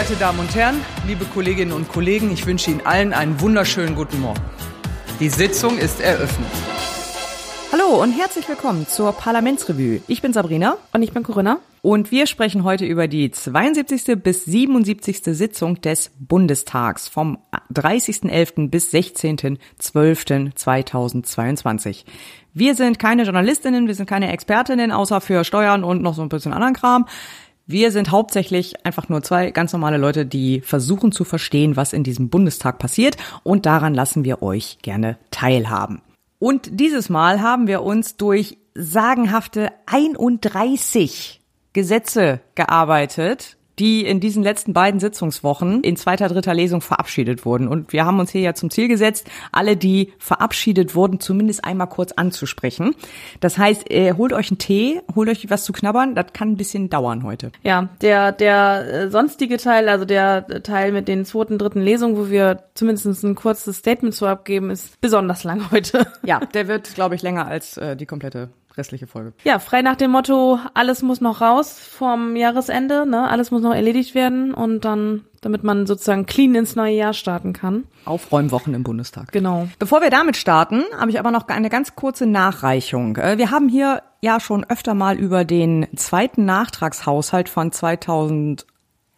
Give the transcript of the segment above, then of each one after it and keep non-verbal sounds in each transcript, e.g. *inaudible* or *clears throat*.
geehrte Damen und Herren, liebe Kolleginnen und Kollegen, ich wünsche Ihnen allen einen wunderschönen guten Morgen. Die Sitzung ist eröffnet. Hallo und herzlich willkommen zur Parlamentsrevue. Ich bin Sabrina und ich bin Corinna und wir sprechen heute über die 72. bis 77. Sitzung des Bundestags vom 30.11. bis 16.12.2022. Wir sind keine Journalistinnen, wir sind keine Expertinnen, außer für Steuern und noch so ein bisschen anderen Kram. Wir sind hauptsächlich einfach nur zwei ganz normale Leute, die versuchen zu verstehen, was in diesem Bundestag passiert und daran lassen wir euch gerne teilhaben. Und dieses Mal haben wir uns durch sagenhafte 31 Gesetze gearbeitet, die in diesen letzten beiden Sitzungswochen in zweiter, dritter Lesung verabschiedet wurden. Und wir haben uns hier ja zum Ziel gesetzt, alle, die verabschiedet wurden, zumindest einmal kurz anzusprechen. Das heißt, äh, holt euch einen Tee, holt euch was zu knabbern. Das kann ein bisschen dauern heute. Ja, der, der äh, sonstige Teil, also der Teil mit den zweiten, dritten Lesungen, wo wir zumindest ein kurzes Statement zu abgeben, ist besonders lang heute. Ja, der wird, glaube ich, länger als äh, die komplette restliche Folge. Ja, frei nach dem Motto, alles muss noch raus vom Jahresende, ne? Alles muss noch erledigt werden und dann, damit man sozusagen clean ins neue Jahr starten kann. Aufräumwochen im Bundestag. Genau. Bevor wir damit starten, habe ich aber noch eine ganz kurze Nachreichung. Äh, wir haben hier ja schon öfter mal über den zweiten Nachtragshaushalt von 2000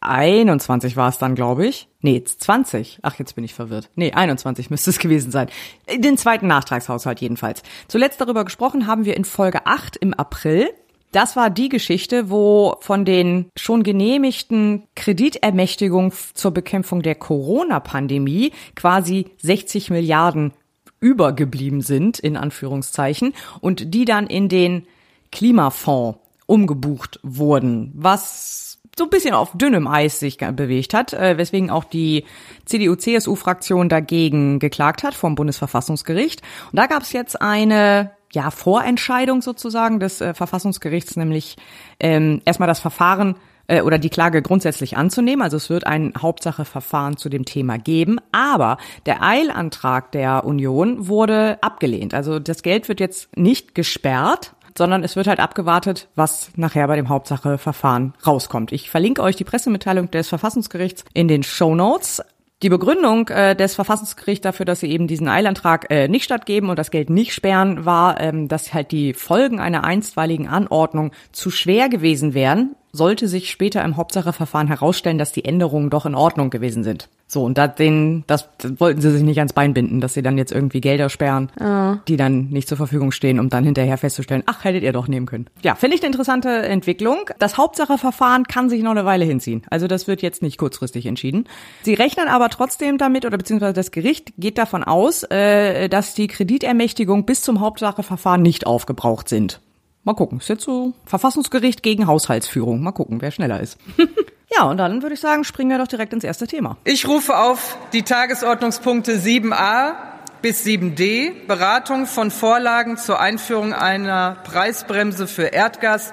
21 war es dann, glaube ich. Nee, 20. Ach, jetzt bin ich verwirrt. Nee, 21 müsste es gewesen sein. Den zweiten Nachtragshaushalt jedenfalls. Zuletzt darüber gesprochen haben wir in Folge 8 im April. Das war die Geschichte, wo von den schon genehmigten Kreditermächtigungen zur Bekämpfung der Corona-Pandemie quasi 60 Milliarden übergeblieben sind, in Anführungszeichen, und die dann in den Klimafonds umgebucht wurden, was so ein bisschen auf dünnem Eis sich bewegt hat, äh, weswegen auch die CDU-CSU-Fraktion dagegen geklagt hat vom Bundesverfassungsgericht. Und da gab es jetzt eine ja, Vorentscheidung sozusagen des äh, Verfassungsgerichts, nämlich ähm, erstmal das Verfahren äh, oder die Klage grundsätzlich anzunehmen. Also es wird ein Hauptsacheverfahren zu dem Thema geben. Aber der Eilantrag der Union wurde abgelehnt. Also das Geld wird jetzt nicht gesperrt, sondern es wird halt abgewartet, was nachher bei dem Hauptsacheverfahren rauskommt. Ich verlinke euch die Pressemitteilung des Verfassungsgerichts in den Show Notes. Die Begründung äh, des Verfassungsgerichts dafür, dass sie eben diesen Eilantrag äh, nicht stattgeben und das Geld nicht sperren, war, ähm, dass halt die Folgen einer einstweiligen Anordnung zu schwer gewesen wären, sollte sich später im Hauptsacheverfahren herausstellen, dass die Änderungen doch in Ordnung gewesen sind. So, und da den, das, das wollten sie sich nicht ans Bein binden, dass sie dann jetzt irgendwie Gelder sperren, oh. die dann nicht zur Verfügung stehen, um dann hinterher festzustellen, ach, hättet ihr doch nehmen können. Ja, finde ich eine interessante Entwicklung. Das Hauptsacheverfahren kann sich noch eine Weile hinziehen. Also das wird jetzt nicht kurzfristig entschieden. Sie rechnen aber trotzdem damit, oder beziehungsweise das Gericht geht davon aus, äh, dass die Kreditermächtigung bis zum Hauptsacheverfahren nicht aufgebraucht sind. Mal gucken. Ist jetzt so Verfassungsgericht gegen Haushaltsführung. Mal gucken, wer schneller ist. *laughs* ja, und dann würde ich sagen, springen wir doch direkt ins erste Thema. Ich rufe auf die Tagesordnungspunkte 7a bis 7d, Beratung von Vorlagen zur Einführung einer Preisbremse für Erdgas,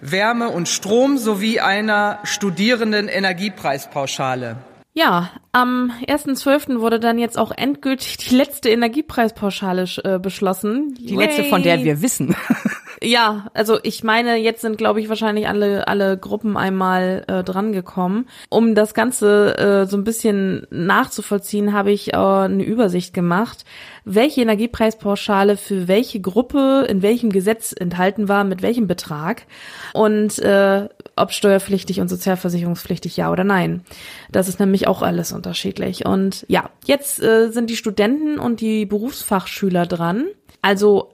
Wärme und Strom sowie einer Studierenden Energiepreispauschale. Ja, am 1.12. wurde dann jetzt auch endgültig die letzte Energiepreispauschale äh, beschlossen. Die Yay. letzte, von der wir wissen. *laughs* ja, also ich meine, jetzt sind, glaube ich, wahrscheinlich alle, alle Gruppen einmal äh, drangekommen. Um das Ganze äh, so ein bisschen nachzuvollziehen, habe ich äh, eine Übersicht gemacht, welche Energiepreispauschale für welche Gruppe in welchem Gesetz enthalten war, mit welchem Betrag und äh, ob steuerpflichtig und sozialversicherungspflichtig ja oder nein. Das ist nämlich auch alles unterschiedlich. Und ja, jetzt äh, sind die Studenten und die Berufsfachschüler dran. Also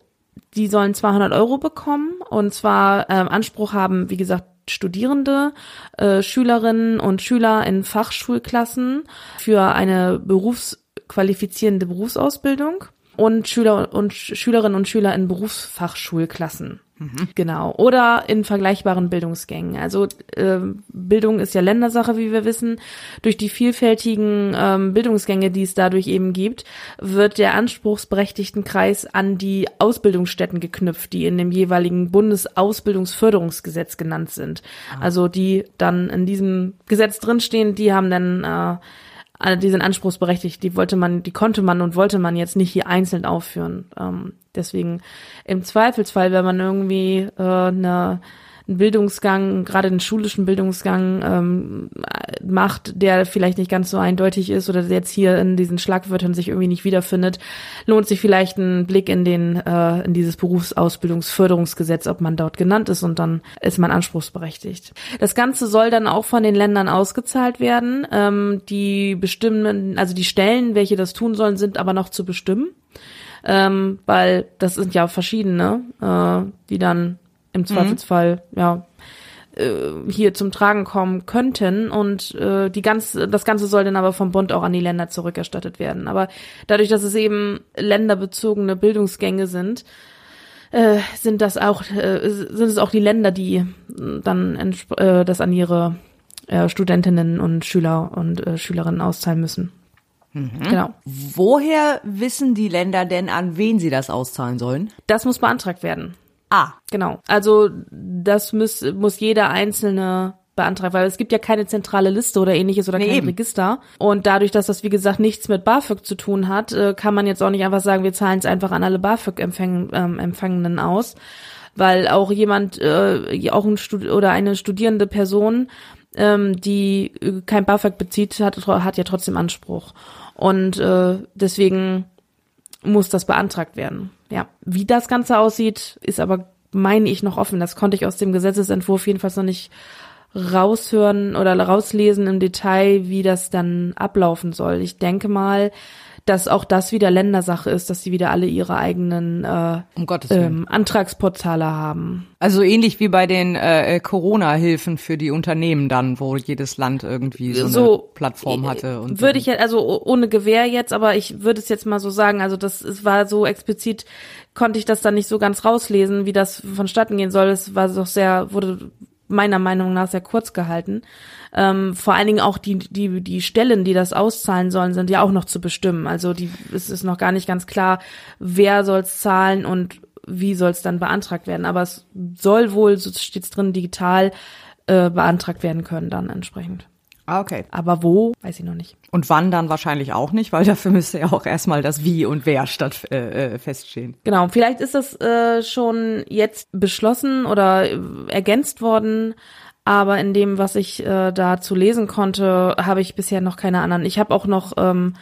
die sollen 200 Euro bekommen. Und zwar ähm, Anspruch haben, wie gesagt, Studierende, äh, Schülerinnen und Schüler in Fachschulklassen für eine berufsqualifizierende Berufsausbildung und Schüler und Schülerinnen und Schüler in Berufsfachschulklassen. Mhm. Genau. Oder in vergleichbaren Bildungsgängen. Also äh, Bildung ist ja Ländersache, wie wir wissen. Durch die vielfältigen ähm, Bildungsgänge, die es dadurch eben gibt, wird der anspruchsberechtigten Kreis an die Ausbildungsstätten geknüpft, die in dem jeweiligen Bundesausbildungsförderungsgesetz genannt sind. Ah. Also die dann in diesem Gesetz drinstehen, die haben dann äh, die sind anspruchsberechtigt, die wollte man, die konnte man und wollte man jetzt nicht hier einzeln aufführen. Ähm, deswegen im Zweifelsfall, wenn man irgendwie äh, eine einen Bildungsgang, gerade einen schulischen Bildungsgang ähm, macht, der vielleicht nicht ganz so eindeutig ist oder jetzt hier in diesen Schlagwörtern sich irgendwie nicht wiederfindet, lohnt sich vielleicht ein Blick in den äh, in dieses Berufsausbildungsförderungsgesetz, ob man dort genannt ist und dann ist man anspruchsberechtigt. Das Ganze soll dann auch von den Ländern ausgezahlt werden. Ähm, die bestimmen, also die Stellen, welche das tun sollen, sind aber noch zu bestimmen ähm, weil das sind ja verschiedene, äh, die dann im Zweifelsfall mhm. ja äh, hier zum Tragen kommen könnten und äh, die ganze das ganze soll dann aber vom Bund auch an die Länder zurückerstattet werden. Aber dadurch, dass es eben länderbezogene Bildungsgänge sind, äh, sind das auch äh, sind es auch die Länder, die dann äh, das an ihre äh, Studentinnen und Schüler und äh, Schülerinnen auszahlen müssen. Mhm. Genau. Woher wissen die Länder denn, an wen sie das auszahlen sollen? Das muss beantragt werden. Ah. Genau. Also das muss, muss jeder einzelne beantragen, weil es gibt ja keine zentrale Liste oder ähnliches oder nee, kein eben. Register. Und dadurch, dass das, wie gesagt, nichts mit BAföG zu tun hat, äh, kann man jetzt auch nicht einfach sagen, wir zahlen es einfach an alle BAföG-Empfangenden ähm, aus. Weil auch jemand, äh, auch ein Stud oder eine studierende Person, ähm, die äh, kein BAföG bezieht, hat, hat ja trotzdem Anspruch. Und äh, deswegen muss das beantragt werden. Ja, wie das Ganze aussieht, ist aber, meine ich, noch offen. Das konnte ich aus dem Gesetzesentwurf jedenfalls noch nicht raushören oder rauslesen im Detail, wie das dann ablaufen soll. Ich denke mal, dass auch das wieder Ländersache ist, dass sie wieder alle ihre eigenen äh, um ähm, Antragsportale haben. Also ähnlich wie bei den äh, äh, Corona-Hilfen für die Unternehmen dann, wo jedes Land irgendwie so, so eine Plattform äh, hatte. Und würde so. ich also ohne Gewehr jetzt, aber ich würde es jetzt mal so sagen. Also das es war so explizit konnte ich das dann nicht so ganz rauslesen, wie das vonstatten gehen soll. Es war doch sehr wurde meiner Meinung nach sehr kurz gehalten. Ähm, vor allen Dingen auch die, die, die Stellen, die das auszahlen sollen, sind ja auch noch zu bestimmen. Also die, es ist noch gar nicht ganz klar, wer soll's zahlen und wie soll's dann beantragt werden. Aber es soll wohl, so steht's drin, digital äh, beantragt werden können dann entsprechend. Ah, okay. Aber wo, weiß ich noch nicht. Und wann dann wahrscheinlich auch nicht, weil dafür müsste ja auch erstmal das Wie und Wer statt äh, äh, feststehen. Genau, vielleicht ist das äh, schon jetzt beschlossen oder äh, ergänzt worden, aber in dem, was ich äh, dazu lesen konnte, habe ich bisher noch keine anderen. Ich habe auch noch ähm,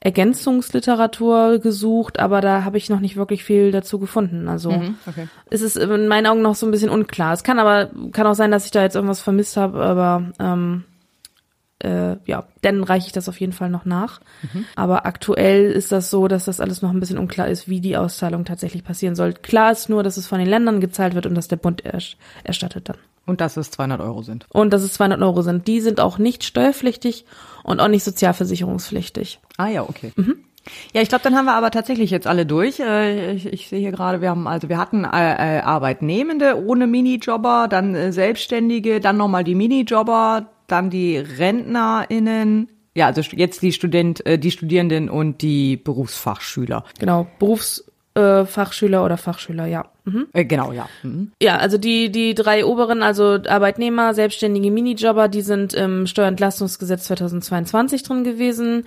Ergänzungsliteratur gesucht, aber da habe ich noch nicht wirklich viel dazu gefunden. Also mhm, okay. es ist in meinen Augen noch so ein bisschen unklar. Es kann aber kann auch sein, dass ich da jetzt irgendwas vermisst habe, aber ähm, äh, ja, dann reiche ich das auf jeden Fall noch nach. Mhm. Aber aktuell ist das so, dass das alles noch ein bisschen unklar ist, wie die Auszahlung tatsächlich passieren soll. Klar ist nur, dass es von den Ländern gezahlt wird und dass der Bund erstattet dann. Und dass es 200 Euro sind. Und dass es 200 Euro sind. Die sind auch nicht steuerpflichtig und auch nicht sozialversicherungspflichtig. Ah ja, okay. Mhm. Ja, ich glaube, dann haben wir aber tatsächlich jetzt alle durch. Äh, ich, ich sehe hier gerade, wir haben also wir hatten äh, äh, Arbeitnehmende ohne Minijobber, dann Selbstständige, dann nochmal die Minijobber, dann die RentnerInnen, ja, also jetzt die Student, äh, die Studierenden und die Berufsfachschüler. Genau, Berufsfachschüler äh, oder Fachschüler, ja. Mhm. Äh, genau, ja. Mhm. Ja, also die, die drei oberen, also Arbeitnehmer, selbstständige Minijobber, die sind im Steuerentlastungsgesetz 2022 drin gewesen.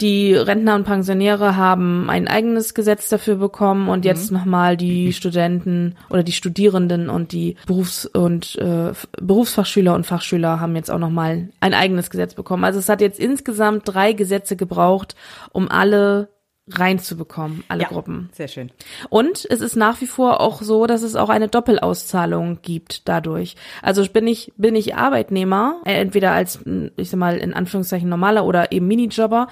Die Rentner und Pensionäre haben ein eigenes Gesetz dafür bekommen und jetzt mhm. nochmal die Studenten oder die Studierenden und die Berufs- und äh, Berufsfachschüler und Fachschüler haben jetzt auch nochmal ein eigenes Gesetz bekommen. Also es hat jetzt insgesamt drei Gesetze gebraucht, um alle reinzubekommen, alle ja, Gruppen. Sehr schön. Und es ist nach wie vor auch so, dass es auch eine Doppelauszahlung gibt dadurch. Also bin ich, bin ich Arbeitnehmer, äh, entweder als, ich sag mal, in Anführungszeichen normaler oder eben Minijobber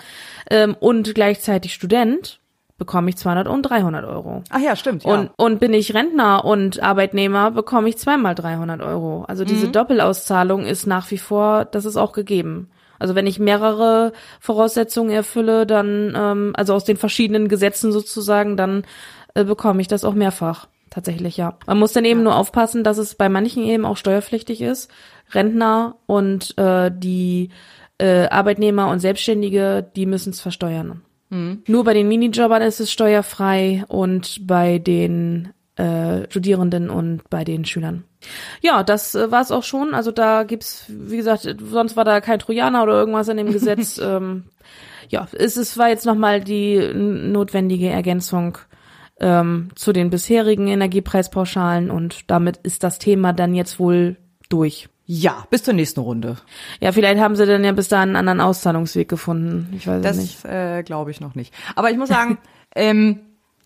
ähm, und gleichzeitig Student, bekomme ich 200 und 300 Euro. Ach ja, stimmt. Ja. Und, und bin ich Rentner und Arbeitnehmer, bekomme ich zweimal 300 Euro. Also diese mhm. Doppelauszahlung ist nach wie vor, das ist auch gegeben. Also wenn ich mehrere Voraussetzungen erfülle, dann, ähm, also aus den verschiedenen Gesetzen sozusagen, dann äh, bekomme ich das auch mehrfach. Tatsächlich, ja. Man muss dann eben ja. nur aufpassen, dass es bei manchen eben auch steuerpflichtig ist. Rentner und äh, die äh, Arbeitnehmer und Selbstständige, die müssen es versteuern. Mhm. Nur bei den Minijobbern ist es steuerfrei und bei den äh, Studierenden und bei den Schülern. Ja, das äh, war es auch schon. Also da gibt's, wie gesagt, sonst war da kein Trojaner oder irgendwas in dem *laughs* Gesetz. ähm, ja, es, es war jetzt nochmal die notwendige Ergänzung ähm, zu den bisherigen Energiepreispauschalen und damit ist das Thema dann jetzt wohl durch. Ja, bis zur nächsten Runde. Ja, vielleicht haben sie dann ja bis dahin einen anderen Auszahlungsweg gefunden. Ich weiß das, nicht. Das äh, glaube ich noch nicht. Aber ich muss sagen, *laughs* ähm,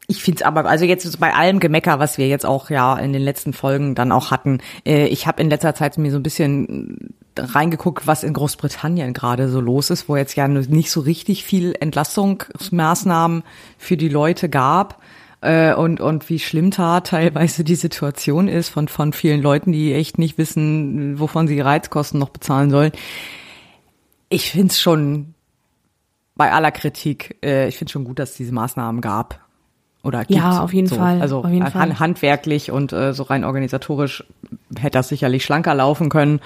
ich find's aber, also jetzt bei allem Gemecker, was wir jetzt auch ja in den letzten Folgen dann auch hatten, äh, ich habe in letzter Zeit mir so ein bisschen reingeguckt, was in Großbritannien gerade so los ist, wo jetzt ja nicht so richtig viel Entlastungsmaßnahmen für die Leute gab äh, und und wie schlimm da teilweise die Situation ist von von vielen Leuten, die echt nicht wissen, wovon sie Reizkosten noch bezahlen sollen. Ich find's schon bei aller Kritik, äh, ich finde schon gut, dass es diese Maßnahmen gab oder gibt. Ja, auf jeden so. Fall. Also auf jeden Fall. handwerklich und äh, so rein organisatorisch hätte das sicherlich schlanker laufen können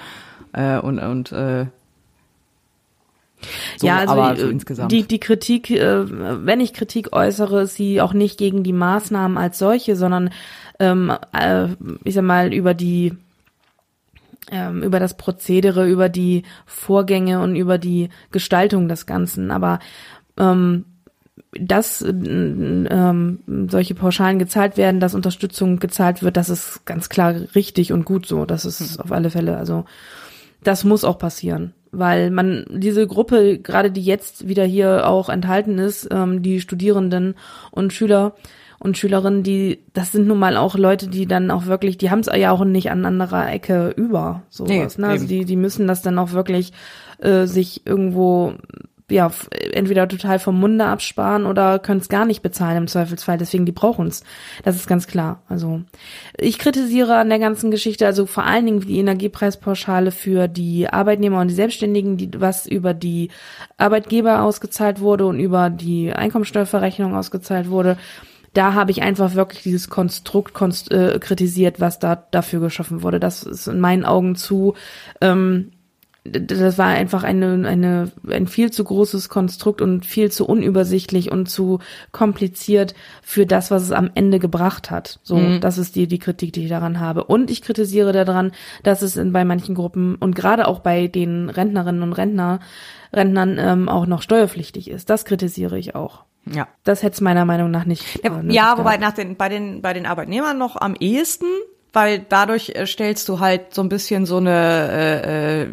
äh, und und äh, so, ja, also so insgesamt. die die Kritik, äh, wenn ich Kritik äußere, ist sie auch nicht gegen die Maßnahmen als solche, sondern ähm, äh, ich sag mal über die ähm, über das Prozedere, über die Vorgänge und über die Gestaltung des Ganzen. Aber ähm, dass ähm, solche Pauschalen gezahlt werden, dass Unterstützung gezahlt wird, das ist ganz klar richtig und gut so. Das ist mhm. auf alle Fälle, also das muss auch passieren, weil man diese Gruppe, gerade die jetzt wieder hier auch enthalten ist, ähm, die Studierenden und Schüler und Schülerinnen, die, das sind nun mal auch Leute, die dann auch wirklich, die haben es ja auch nicht an anderer Ecke über sowas. Nee, ne? Also die, die müssen das dann auch wirklich äh, sich irgendwo ja, entweder total vom Munde absparen oder können es gar nicht bezahlen im Zweifelsfall. Deswegen, die brauchen es. Das ist ganz klar. Also ich kritisiere an der ganzen Geschichte, also vor allen Dingen die Energiepreispauschale für die Arbeitnehmer und die Selbstständigen, die was über die Arbeitgeber ausgezahlt wurde und über die Einkommensteuerverrechnung ausgezahlt wurde. Da habe ich einfach wirklich dieses Konstrukt konst äh, kritisiert, was da dafür geschaffen wurde. Das ist in meinen Augen zu ähm, das war einfach eine, eine, ein viel zu großes Konstrukt und viel zu unübersichtlich und zu kompliziert für das, was es am Ende gebracht hat. So, mhm. das ist die, die Kritik, die ich daran habe. Und ich kritisiere daran, dass es in, bei manchen Gruppen und gerade auch bei den Rentnerinnen und Rentner, Rentnern ähm, auch noch steuerpflichtig ist. Das kritisiere ich auch. Ja. Das hätte es meiner Meinung nach nicht. Äh, ja wobei nach den, bei den, bei den Arbeitnehmern noch am ehesten, weil dadurch äh, stellst du halt so ein bisschen so eine äh, äh,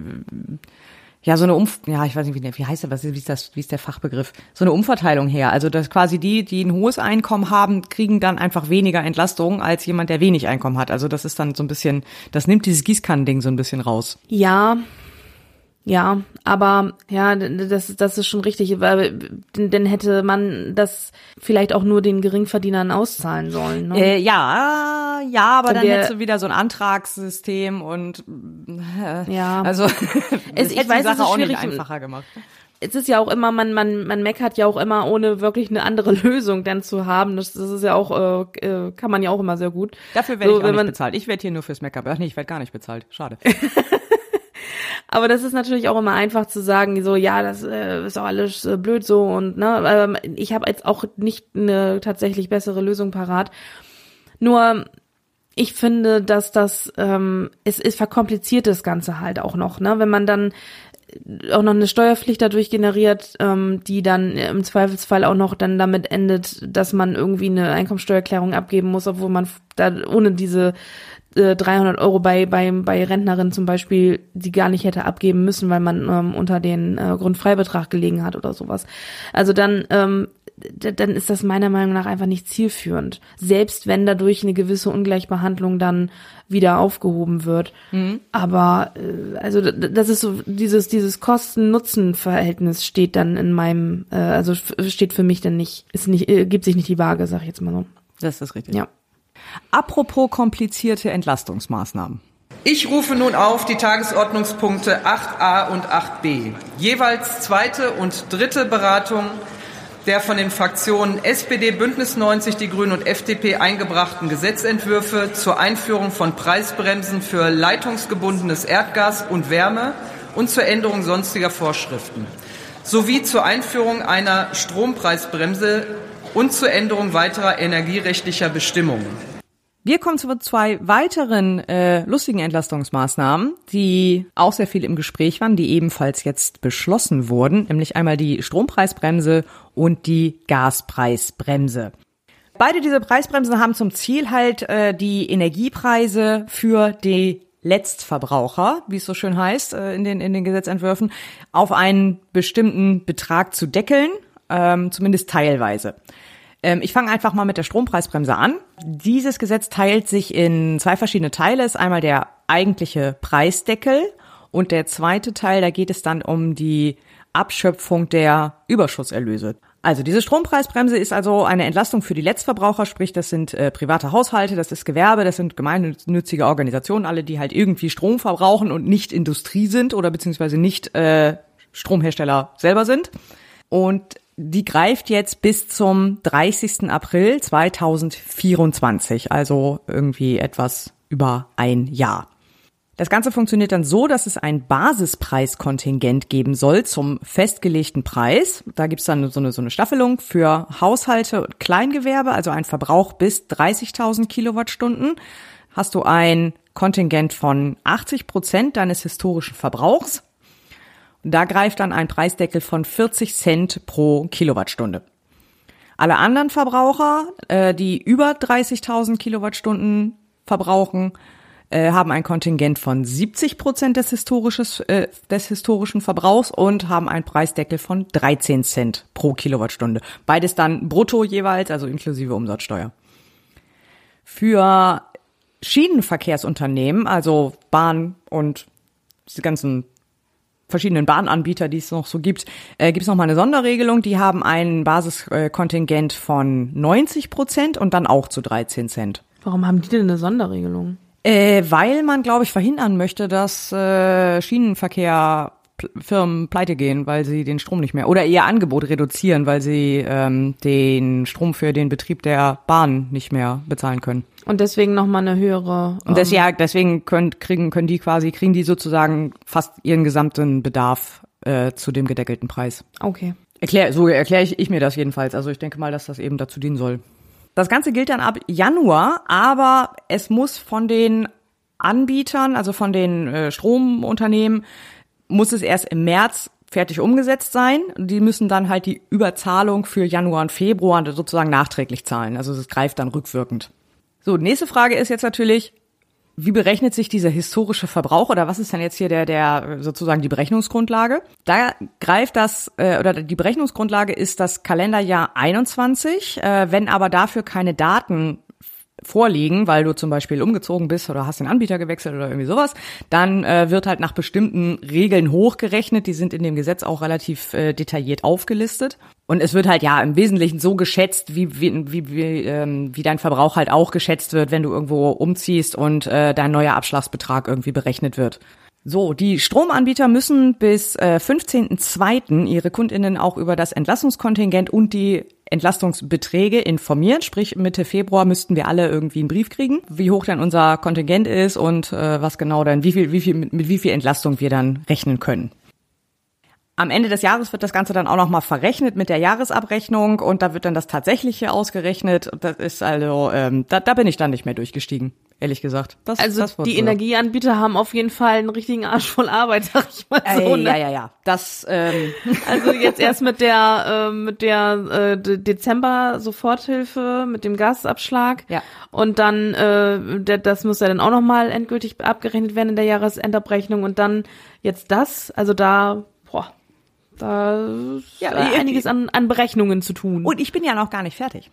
ja so eine Umf ja ich weiß nicht wie, wie heißt das wie ist das wie ist der Fachbegriff? So eine Umverteilung her. Also dass quasi die die ein hohes Einkommen haben kriegen dann einfach weniger Entlastung als jemand der wenig Einkommen hat. Also das ist dann so ein bisschen das nimmt dieses Gießkannending so ein bisschen raus. Ja ja, aber ja, das, das ist schon richtig, weil dann hätte man das vielleicht auch nur den Geringverdienern auszahlen sollen. Ne? Äh, ja, ja, aber dann, dann hättest du wieder so ein Antragssystem und äh, ja, also es, *laughs* ich weiß, die Sache es ist auch nicht einfacher gemacht. Es ist ja auch immer, man, man, man meckert ja auch immer, ohne wirklich eine andere *laughs* Lösung dann zu haben. Das, das ist ja auch, äh, äh kann man ja auch immer sehr gut. Dafür werde so, ich auch nicht bezahlt. Ich werde hier nur fürs Meckern. Ach nee, ich werde gar nicht bezahlt. Schade. *laughs* Aber das ist natürlich auch immer einfach zu sagen, so ja, das äh, ist auch alles äh, blöd so und ne, ähm, ich habe jetzt auch nicht eine tatsächlich bessere Lösung parat. Nur ich finde, dass das ähm, es, es verkompliziert das Ganze halt auch noch, ne, wenn man dann auch noch eine Steuerpflicht dadurch generiert, ähm, die dann im Zweifelsfall auch noch dann damit endet, dass man irgendwie eine Einkommensteuererklärung abgeben muss, obwohl man da ohne diese 300 äh, Euro bei, bei, bei Rentnerinnen zum Beispiel, die gar nicht hätte abgeben müssen, weil man ähm, unter den äh, Grundfreibetrag gelegen hat oder sowas. Also dann, ähm, dann ist das meiner Meinung nach einfach nicht zielführend. Selbst wenn dadurch eine gewisse Ungleichbehandlung dann wieder aufgehoben wird. Mhm. Aber äh, also das ist so dieses dieses Kosten-Nutzen-Verhältnis steht dann in meinem äh, also steht für mich dann nicht ist nicht äh, gibt sich nicht die Waage, sag ich jetzt mal so. Das ist richtig. Ja. Apropos komplizierte Entlastungsmaßnahmen. Ich rufe nun auf die Tagesordnungspunkte 8a und 8b. Jeweils zweite und dritte Beratung der von den Fraktionen SPD, Bündnis 90, die Grünen und FDP eingebrachten Gesetzentwürfe zur Einführung von Preisbremsen für leitungsgebundenes Erdgas und Wärme und zur Änderung sonstiger Vorschriften sowie zur Einführung einer Strompreisbremse und zur Änderung weiterer energierechtlicher Bestimmungen. Wir kommen zu zwei weiteren äh, lustigen Entlastungsmaßnahmen, die auch sehr viel im Gespräch waren, die ebenfalls jetzt beschlossen wurden, nämlich einmal die Strompreisbremse und die Gaspreisbremse. Beide diese Preisbremsen haben zum Ziel halt äh, die Energiepreise für die Letztverbraucher, wie es so schön heißt äh, in den in den Gesetzentwürfen, auf einen bestimmten Betrag zu deckeln, ähm, zumindest teilweise. Ähm, ich fange einfach mal mit der Strompreisbremse an. Dieses Gesetz teilt sich in zwei verschiedene Teile. Es ist einmal der eigentliche Preisdeckel und der zweite Teil, da geht es dann um die Abschöpfung der Überschusserlöse. Also diese Strompreisbremse ist also eine Entlastung für die Letztverbraucher, sprich das sind äh, private Haushalte, das ist Gewerbe, das sind gemeinnützige Organisationen, alle, die halt irgendwie Strom verbrauchen und nicht Industrie sind oder beziehungsweise nicht äh, Stromhersteller selber sind. Und die greift jetzt bis zum 30. April 2024, also irgendwie etwas über ein Jahr. Das Ganze funktioniert dann so, dass es ein Basispreiskontingent geben soll zum festgelegten Preis. Da gibt's dann so eine, so eine Staffelung für Haushalte und Kleingewerbe, also ein Verbrauch bis 30.000 Kilowattstunden. Hast du ein Kontingent von 80 Prozent deines historischen Verbrauchs. Da greift dann ein Preisdeckel von 40 Cent pro Kilowattstunde. Alle anderen Verbraucher, äh, die über 30.000 Kilowattstunden verbrauchen, äh, haben ein Kontingent von 70 Prozent des, historisches, äh, des historischen Verbrauchs und haben einen Preisdeckel von 13 Cent pro Kilowattstunde. Beides dann brutto jeweils, also inklusive Umsatzsteuer. Für Schienenverkehrsunternehmen, also Bahn und diese ganzen verschiedenen Bahnanbieter, die es noch so gibt, äh, gibt es noch mal eine Sonderregelung. Die haben ein Basiskontingent von 90 Prozent und dann auch zu 13 Cent. Warum haben die denn eine Sonderregelung? Äh, weil man, glaube ich, verhindern möchte, dass äh, Schienenverkehr Firmen pleite gehen, weil sie den Strom nicht mehr oder ihr Angebot reduzieren, weil sie ähm, den Strom für den Betrieb der Bahn nicht mehr bezahlen können. Und deswegen nochmal eine höhere. Und das, ja, deswegen können, kriegen, können die quasi, kriegen die sozusagen fast ihren gesamten Bedarf äh, zu dem gedeckelten Preis. Okay. Erklär, so erkläre ich, ich mir das jedenfalls. Also ich denke mal, dass das eben dazu dienen soll. Das Ganze gilt dann ab Januar, aber es muss von den Anbietern, also von den äh, Stromunternehmen, muss es erst im März fertig umgesetzt sein. Die müssen dann halt die Überzahlung für Januar und Februar sozusagen nachträglich zahlen. Also es greift dann rückwirkend. So, nächste Frage ist jetzt natürlich, wie berechnet sich dieser historische Verbrauch oder was ist denn jetzt hier der, der sozusagen die Berechnungsgrundlage? Da greift das äh, oder die Berechnungsgrundlage ist das Kalenderjahr 21. Äh, wenn aber dafür keine Daten vorliegen, weil du zum Beispiel umgezogen bist oder hast den Anbieter gewechselt oder irgendwie sowas, dann äh, wird halt nach bestimmten Regeln hochgerechnet. Die sind in dem Gesetz auch relativ äh, detailliert aufgelistet. Und es wird halt ja im Wesentlichen so geschätzt, wie, wie, wie, wie, ähm, wie dein Verbrauch halt auch geschätzt wird, wenn du irgendwo umziehst und äh, dein neuer Abschlagsbetrag irgendwie berechnet wird. So, die Stromanbieter müssen bis äh, 15.02. ihre Kundinnen auch über das Entlassungskontingent und die Entlastungsbeträge informieren. Sprich, Mitte Februar müssten wir alle irgendwie einen Brief kriegen, wie hoch denn unser Kontingent ist und äh, was genau dann, wie viel, wie viel, mit, wie viel Entlastung wir dann rechnen können. Am Ende des Jahres wird das Ganze dann auch nochmal verrechnet mit der Jahresabrechnung und da wird dann das Tatsächliche ausgerechnet. Das ist also, ähm, da, da bin ich dann nicht mehr durchgestiegen, ehrlich gesagt. Das, also das die. Energieanbieter haben auf jeden Fall einen richtigen Arsch voll Arbeit, *laughs* sag ich mal so. Ne? Ja, ja, ja. Das, ähm, *laughs* Also jetzt erst mit der äh, mit der äh, Dezember Soforthilfe, mit dem Gasabschlag. Ja. Und dann äh, der, das muss ja dann auch nochmal endgültig abgerechnet werden in der Jahresendabrechnung und dann jetzt das. Also da, boah, da ist Ja, einiges an, an Berechnungen zu tun. Und ich bin ja noch gar nicht fertig.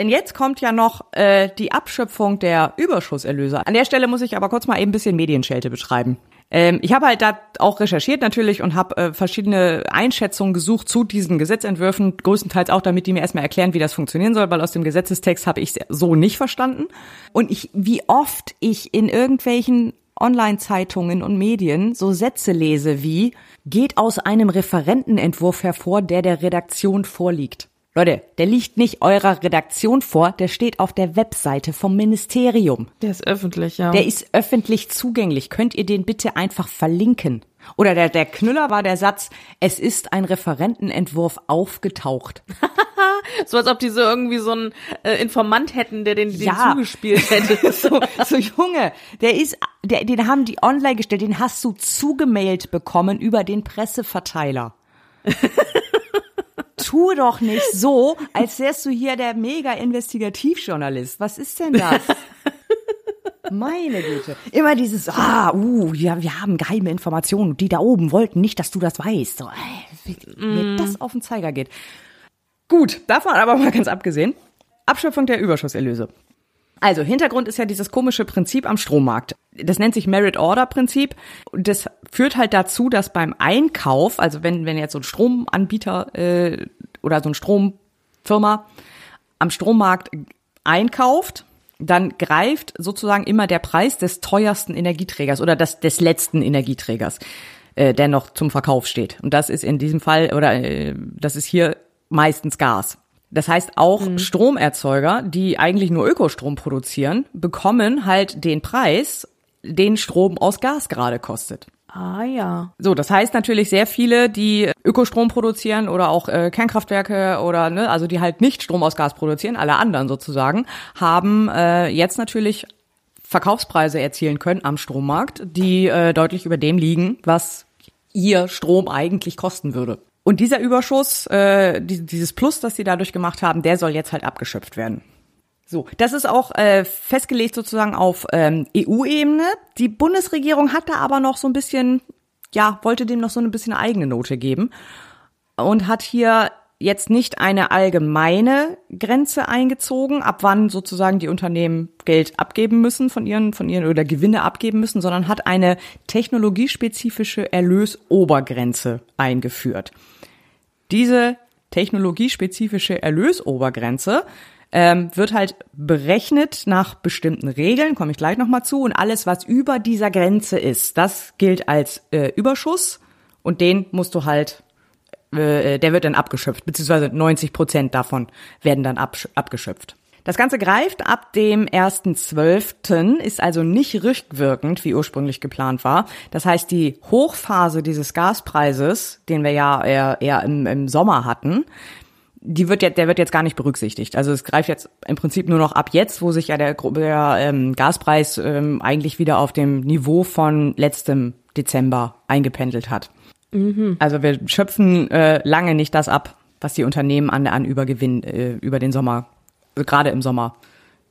Denn jetzt kommt ja noch äh, die Abschöpfung der Überschusserlöse. An der Stelle muss ich aber kurz mal eben ein bisschen Medienschelte beschreiben. Ähm, ich habe halt da auch recherchiert natürlich und habe äh, verschiedene Einschätzungen gesucht zu diesen Gesetzentwürfen, größtenteils auch, damit die mir erstmal erklären, wie das funktionieren soll, weil aus dem Gesetzestext habe ich so nicht verstanden. Und ich, wie oft ich in irgendwelchen Online-Zeitungen und Medien so Sätze lese wie geht aus einem Referentenentwurf hervor, der der Redaktion vorliegt. Leute, der liegt nicht eurer Redaktion vor, der steht auf der Webseite vom Ministerium. der ist öffentlich, ja. Der ist öffentlich zugänglich. Könnt ihr den bitte einfach verlinken? Oder der, der Knüller war der Satz, es ist ein Referentenentwurf aufgetaucht. *laughs* so als ob die so irgendwie so einen äh, Informant hätten, der den, den Ja. zugespielt hätte. *laughs* so, so Junge, der ist, der, den haben die online gestellt, den hast du zugemailt bekommen über den Presseverteiler. *laughs* tu doch nicht so, als wärst du hier der mega Investigativjournalist. Was ist denn das? *laughs* Meine Güte. Immer dieses, ah, uh, wir, wir haben geheime Informationen. Die da oben wollten nicht, dass du das weißt. So, äh, wie mir das auf den Zeiger geht. Gut, davon aber mal ganz abgesehen. Abschöpfung der Überschusserlöse. Also, Hintergrund ist ja dieses komische Prinzip am Strommarkt. Das nennt sich Merit-Order-Prinzip. Und das führt halt dazu, dass beim Einkauf, also wenn, wenn jetzt so ein Stromanbieter äh, oder so ein Stromfirma am Strommarkt einkauft, dann greift sozusagen immer der Preis des teuersten Energieträgers oder des, des letzten Energieträgers, äh, der noch zum Verkauf steht. Und das ist in diesem Fall, oder äh, das ist hier meistens Gas. Das heißt, auch mhm. Stromerzeuger, die eigentlich nur Ökostrom produzieren, bekommen halt den Preis, den Strom aus Gas gerade kostet. Ah ja. So, das heißt natürlich sehr viele, die Ökostrom produzieren oder auch äh, Kernkraftwerke oder ne, also die halt nicht Strom aus Gas produzieren, alle anderen sozusagen, haben äh, jetzt natürlich Verkaufspreise erzielen können am Strommarkt, die äh, deutlich über dem liegen, was ihr Strom eigentlich kosten würde. Und dieser Überschuss, äh, dieses Plus, das sie dadurch gemacht haben, der soll jetzt halt abgeschöpft werden. So, das ist auch äh, festgelegt sozusagen auf ähm, EU-Ebene. Die Bundesregierung hat da aber noch so ein bisschen, ja, wollte dem noch so ein bisschen eine eigene Note geben und hat hier jetzt nicht eine allgemeine Grenze eingezogen, ab wann sozusagen die Unternehmen Geld abgeben müssen von ihren, von ihren oder Gewinne abgeben müssen, sondern hat eine technologiespezifische Erlösobergrenze eingeführt. Diese technologiespezifische Erlösobergrenze ähm, wird halt berechnet nach bestimmten Regeln, komme ich gleich nochmal zu. Und alles, was über dieser Grenze ist, das gilt als äh, Überschuss und den musst du halt, äh, der wird dann abgeschöpft, beziehungsweise 90 Prozent davon werden dann abgeschöpft. Das Ganze greift ab dem 1.12., ist also nicht rückwirkend, wie ursprünglich geplant war. Das heißt, die Hochphase dieses Gaspreises, den wir ja eher, eher im, im Sommer hatten, die wird jetzt, der wird jetzt gar nicht berücksichtigt. Also es greift jetzt im Prinzip nur noch ab jetzt, wo sich ja der, der ähm, Gaspreis ähm, eigentlich wieder auf dem Niveau von letztem Dezember eingependelt hat. Mhm. Also wir schöpfen äh, lange nicht das ab, was die Unternehmen an, an Übergewinn äh, über den Sommer, also gerade im Sommer,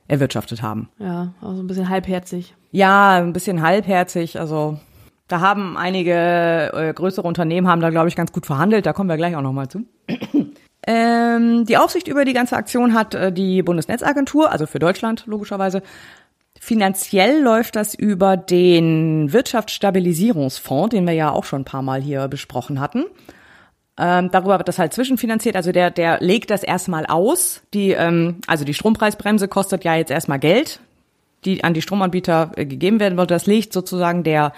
erwirtschaftet haben. Ja, also ein bisschen halbherzig. Ja, ein bisschen halbherzig. Also da haben einige äh, größere Unternehmen haben da, glaube ich, ganz gut verhandelt. Da kommen wir gleich auch noch mal zu. *clears throat* Ähm, die Aufsicht über die ganze Aktion hat äh, die Bundesnetzagentur, also für Deutschland logischerweise. Finanziell läuft das über den Wirtschaftsstabilisierungsfonds, den wir ja auch schon ein paar Mal hier besprochen hatten. Ähm, darüber wird das halt zwischenfinanziert. Also der, der legt das erstmal aus. Die, ähm, also die Strompreisbremse kostet ja jetzt erstmal Geld, die an die Stromanbieter äh, gegeben werden wird. Das legt sozusagen der,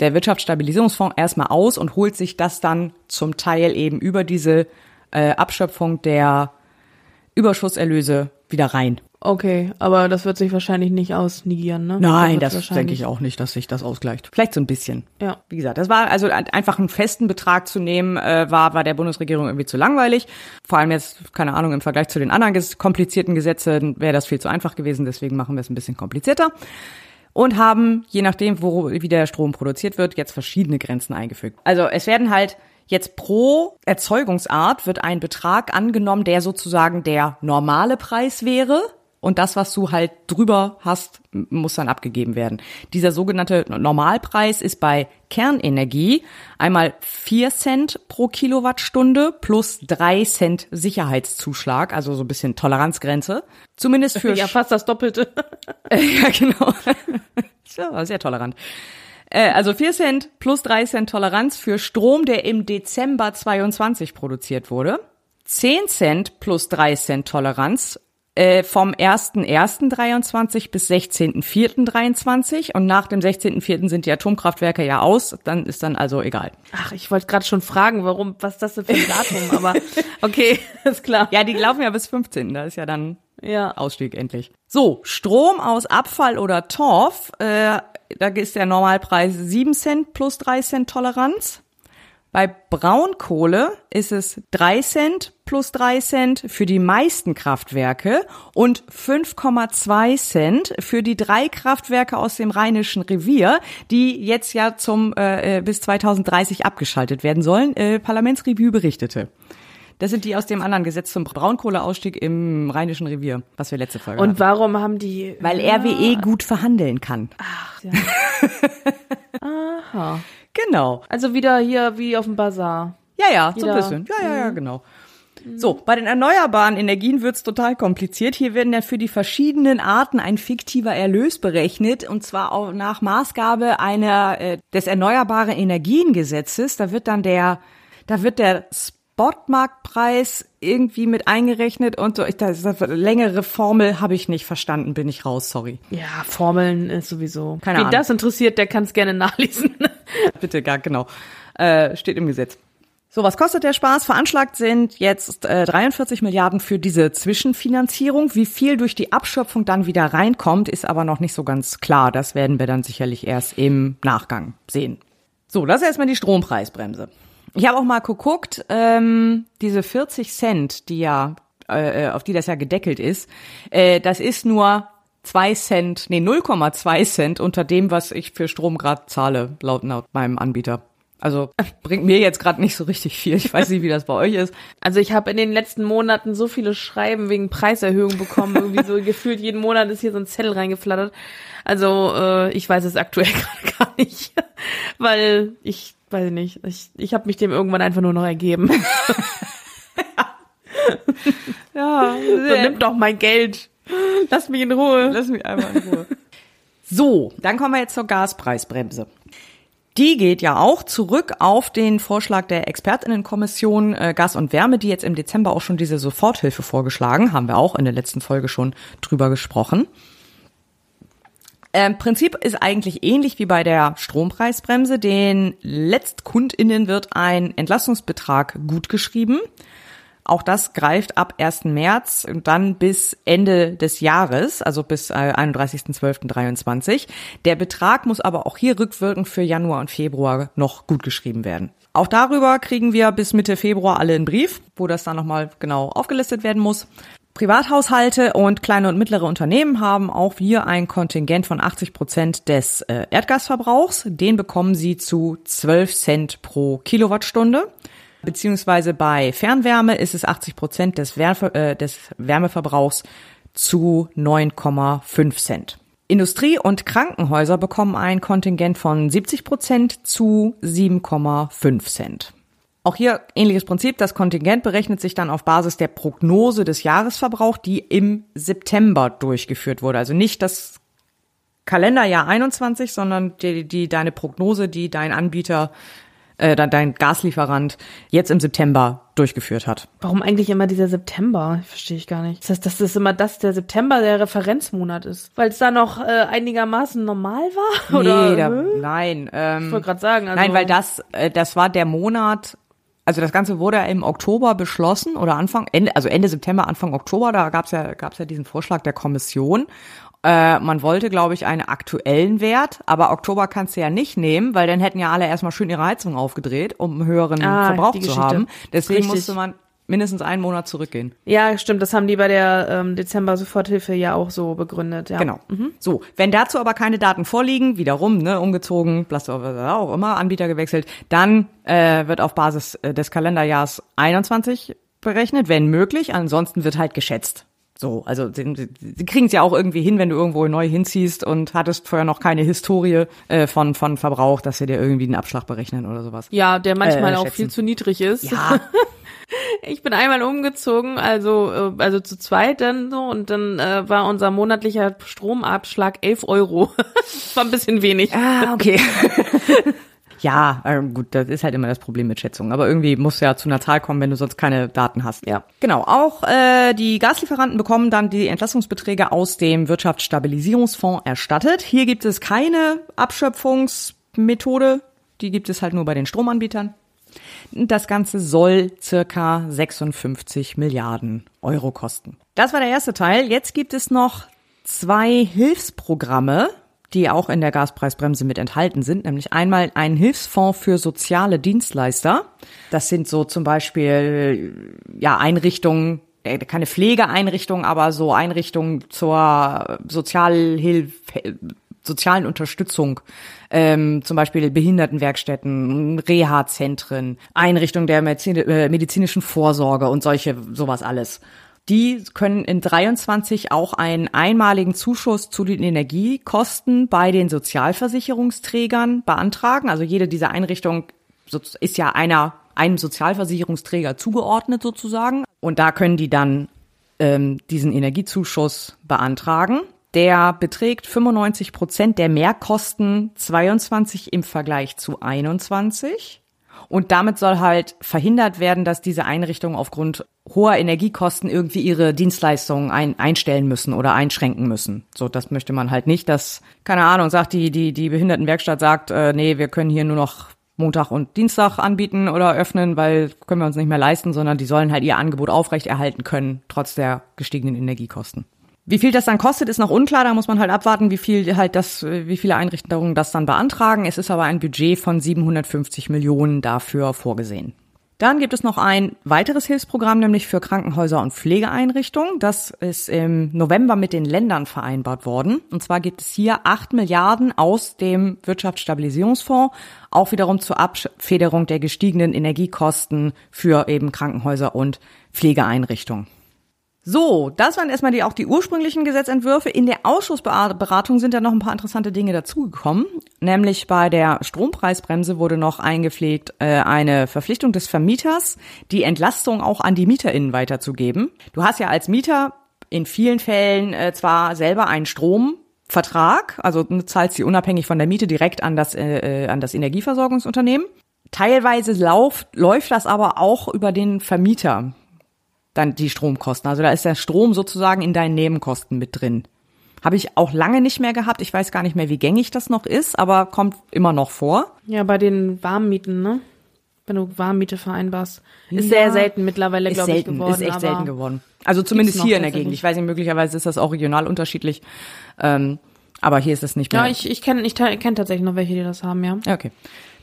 der Wirtschaftsstabilisierungsfonds erstmal aus und holt sich das dann zum Teil eben über diese äh, Abschöpfung der Überschusserlöse wieder rein. Okay, aber das wird sich wahrscheinlich nicht ausnigieren, ne? Nein, das, das denke ich auch nicht, dass sich das ausgleicht. Vielleicht so ein bisschen. Ja. Wie gesagt, das war also einfach einen festen Betrag zu nehmen, äh, war war der Bundesregierung irgendwie zu langweilig. Vor allem jetzt keine Ahnung im Vergleich zu den anderen komplizierten Gesetzen wäre das viel zu einfach gewesen. Deswegen machen wir es ein bisschen komplizierter und haben je nachdem, wo wie der Strom produziert wird, jetzt verschiedene Grenzen eingefügt. Also es werden halt Jetzt pro Erzeugungsart wird ein Betrag angenommen, der sozusagen der normale Preis wäre. Und das, was du halt drüber hast, muss dann abgegeben werden. Dieser sogenannte Normalpreis ist bei Kernenergie einmal vier Cent pro Kilowattstunde plus drei Cent Sicherheitszuschlag, also so ein bisschen Toleranzgrenze. Zumindest für... *laughs* Ja, fast das Doppelte. *laughs* ja, genau. *laughs* ja, sehr tolerant. Äh, also 4 Cent plus 3 Cent Toleranz für Strom, der im Dezember 22 produziert wurde. 10 Cent plus 3 Cent Toleranz äh, vom 1.1.23 bis 16.4.23 und nach dem 16.4. sind die Atomkraftwerke ja aus, dann ist dann also egal. Ach, ich wollte gerade schon fragen, warum, was das denn für ein *laughs* Datum, aber okay, *laughs* ist klar. Ja, die laufen ja bis 15, da ist ja dann ja. Ausstieg endlich. So, Strom aus Abfall oder Torf äh, da ist der Normalpreis 7 Cent plus 3 Cent Toleranz. Bei Braunkohle ist es 3 Cent plus 3 Cent für die meisten Kraftwerke und 5,2 Cent für die drei Kraftwerke aus dem Rheinischen Revier, die jetzt ja zum äh, äh bis 2030 abgeschaltet werden sollen. Äh, Parlamentsrevue berichtete. Das sind die aus dem anderen Gesetz zum Braunkohleausstieg im Rheinischen Revier, was wir letzte Folge Und hatten. warum haben die. Weil RWE gut verhandeln kann. Ach, *laughs* ja. Aha. Genau. Also wieder hier wie auf dem Bazar. Ja, ja, so ein Wieder- bisschen. Ja, ja, ja, genau. So, bei den erneuerbaren Energien wird's total kompliziert. Hier werden ja für die verschiedenen Arten ein fiktiver Erlös berechnet und zwar auch nach Maßgabe einer äh, des erneuerbaren Energiengesetzes. Da wird dann der, da wird der Spotmarktpreis irgendwie mit eingerechnet und so. Ich, das, das längere Formel habe ich nicht verstanden, bin ich raus, sorry. Ja, Formeln ist sowieso. Keine Wen Ahnung. das interessiert, der kann es gerne nachlesen. *laughs* Bitte, gar genau. Äh, steht im Gesetz. So, was kostet der Spaß? Veranschlagt sind jetzt äh, 43 Milliarden für diese Zwischenfinanzierung. Wie viel durch die Abschöpfung dann wieder reinkommt, ist aber noch nicht so ganz klar. Das werden wir dann sicherlich erst im Nachgang sehen. So, das ist erstmal die Strompreisbremse. Ich habe auch mal geguckt, ähm, diese 40 Cent, die ja, äh, auf die das ja gedeckelt ist, äh, das ist nur 2 Cent, nee, 0,2 Cent unter dem, was ich für Strom gerade zahle, laut, laut meinem Anbieter. Also *laughs* bringt mir jetzt gerade nicht so richtig viel. Ich weiß nicht, wie das bei euch ist. Also ich habe in den letzten Monaten so viele Schreiben wegen Preiserhöhung bekommen. Irgendwie so *laughs* gefühlt jeden Monat ist hier so ein Zettel reingeflattert. Also äh, ich weiß es aktuell *laughs* gerade gar nicht, weil ich weiß nicht. Ich, ich habe mich dem irgendwann einfach nur noch ergeben. Ja, So, nimm doch mein Geld. Lass mich in Ruhe. Lass mich einmal in Ruhe. So, dann kommen wir jetzt zur Gaspreisbremse. Die geht ja auch zurück auf den Vorschlag der Expertinnenkommission äh, Gas und Wärme, die jetzt im Dezember auch schon diese Soforthilfe vorgeschlagen, haben wir auch in der letzten Folge schon drüber gesprochen. Ähm, Prinzip ist eigentlich ähnlich wie bei der Strompreisbremse. Den Letztkundinnen wird ein Entlastungsbetrag gutgeschrieben. Auch das greift ab 1. März und dann bis Ende des Jahres, also bis äh, 31.12.23. Der Betrag muss aber auch hier rückwirkend für Januar und Februar noch gutgeschrieben werden. Auch darüber kriegen wir bis Mitte Februar alle einen Brief, wo das dann nochmal genau aufgelistet werden muss. Privathaushalte und kleine und mittlere Unternehmen haben auch hier ein Kontingent von 80 Prozent des äh, Erdgasverbrauchs. Den bekommen sie zu 12 Cent pro Kilowattstunde. Beziehungsweise bei Fernwärme ist es 80 Prozent des, Wärme, äh, des Wärmeverbrauchs zu 9,5 Cent. Industrie- und Krankenhäuser bekommen ein Kontingent von 70 Prozent zu 7,5 Cent. Auch hier ähnliches Prinzip. Das Kontingent berechnet sich dann auf Basis der Prognose des Jahresverbrauchs, die im September durchgeführt wurde. Also nicht das Kalenderjahr 21, sondern die, die deine Prognose, die dein Anbieter, äh, dein- Gaslieferant jetzt im September durchgeführt hat. Warum eigentlich immer dieser September? Verstehe ich gar nicht. Das heißt, dass das immer das der September der Referenzmonat ist, weil es da noch äh, einigermaßen normal war? *laughs* Oder? nee, da, Hä? nein. Ähm, ich wollte gerade sagen. Also, Nein, weil das, äh, das war der Monat, also das Ganze wurde ja im Oktober beschlossen oder Anfang, Ende, also Ende September, Anfang Oktober, da gab's ja, gab's ja diesen Vorschlag der Kommission. Äh, man wollte, glaube ich, einen aktuellen Wert, aber Oktober kannst du ja nicht nehmen, weil dann hätten ja alle erstmal schön ihre Heizung aufgedreht, um einen höheren Ah, Verbrauch zu haben. Deswegen Richtig. musste man mindestens einen Monat zurückgehen. Ja, stimmt. Das haben die bei der ähm, Dezember Soforthilfe ja auch so begründet. Ja. Genau. So, wenn dazu aber keine Daten vorliegen, wiederum, ne, umgezogen, blas, blas, blas, auch immer, Anbieter gewechselt, dann äh, wird auf Basis äh, des Kalenderjahrs 21 berechnet, wenn möglich. Ansonsten wird halt geschätzt. So, also sie, sie- kriegen es ja auch irgendwie hin, wenn du irgendwo neu hinziehst und hattest vorher noch keine Historie äh, von von Verbrauch, dass sie dir irgendwie einen Abschlag berechnen oder sowas. Ja, der manchmal Äh, auch viel zu niedrig ist. Ja, *laughs* Ich bin einmal umgezogen, also äh, also zu zweit dann so und dann äh, war unser monatlicher Stromabschlag 11 Euro. *laughs* das war ein bisschen wenig. Ah, okay. *laughs* ja, äh, gut, das ist halt immer das Problem mit Schätzungen. Aber irgendwie musst du ja zu einer Zahl kommen, wenn du sonst keine Daten hast. Ja. Genau. Auch äh, die Gaslieferanten bekommen dann die Entlastungsbeträge aus dem Wirtschaftsstabilisierungsfonds erstattet. Hier gibt es keine Abschöpfungsmethode. Die gibt es halt nur bei den Stromanbietern. Das Ganze soll circa 56 Milliarden Euro kosten. Das war der erste Teil. Jetzt gibt es noch zwei Hilfsprogramme, die auch in der Gaspreisbremse mit enthalten sind, nämlich einmal ein Hilfsfonds für soziale Dienstleister. Das sind so zum Beispiel ja Einrichtungen, äh, keine Pflegeeinrichtungen, aber so Einrichtungen zur Sozialhilfe, sozialen Unterstützung ähm, zum Beispiel Behindertenwerkstätten, Reha-Zentren, Einrichtungen der äh, medizinischen Vorsorge und solche sowas alles. Die können in 23 auch einen einmaligen Zuschuss zu den Energiekosten bei den Sozialversicherungsträgern beantragen. Also jede dieser Einrichtungen ist ja einer einem Sozialversicherungsträger zugeordnet sozusagen. Und da können die dann ähm, diesen Energiezuschuss beantragen. Der beträgt 95 Prozent der Mehrkosten 22 im Vergleich zu 21. Und damit soll halt verhindert werden, dass diese Einrichtungen aufgrund hoher Energiekosten irgendwie ihre Dienstleistungen ein, einstellen müssen oder einschränken müssen. So, das möchte man halt nicht, dass, keine Ahnung, sagt die, die, die Behindertenwerkstatt sagt, äh, nee, wir können hier nur noch Montag und Dienstag anbieten oder öffnen, weil können wir uns nicht mehr leisten, sondern die sollen halt ihr Angebot aufrechterhalten können, trotz der gestiegenen Energiekosten. Wie viel das dann kostet, ist noch unklar. Da muss man halt abwarten, wie viel halt das, wie viele Einrichtungen das dann beantragen. Es ist aber ein Budget von 750 Millionen dafür vorgesehen. Dann gibt es noch ein weiteres Hilfsprogramm, nämlich für Krankenhäuser und Pflegeeinrichtungen. Das ist im November mit den Ländern vereinbart worden. Und zwar gibt es hier acht Milliarden aus dem Wirtschaftsstabilisierungsfonds, auch wiederum zur Abfederung der gestiegenen Energiekosten für eben Krankenhäuser und Pflegeeinrichtungen. So, das waren erstmal die, auch die ursprünglichen Gesetzentwürfe. In der Ausschussberatung sind ja noch ein paar interessante Dinge dazugekommen. Nämlich bei der Strompreisbremse wurde noch eingepflegt äh, eine Verpflichtung des Vermieters, die Entlastung auch an die MieterInnen weiterzugeben. Du hast ja als Mieter in vielen Fällen äh, zwar selber einen Stromvertrag, also du zahlst sie unabhängig von der Miete direkt an das, äh, äh, an das Energieversorgungsunternehmen. Teilweise lauf, läuft das aber auch über den Vermieter dann die Stromkosten. Also da ist der Strom sozusagen in deinen Nebenkosten mit drin. Habe ich auch lange nicht mehr gehabt. Ich weiß gar nicht mehr, wie gängig das noch ist, aber kommt immer noch vor. Ja, bei den Warmmieten, ne? Wenn du Warmmiete vereinbarst. Ist ja, sehr selten mittlerweile, glaube ich, geworden. Ist echt selten geworden. Also zumindest hier in der Gegend. Ich weiß nicht, möglicherweise ist das auch regional unterschiedlich. Ähm, aber hier ist es nicht mehr. Ja, ich, ich kenne ich kenn tatsächlich noch welche, die das haben, ja. Okay.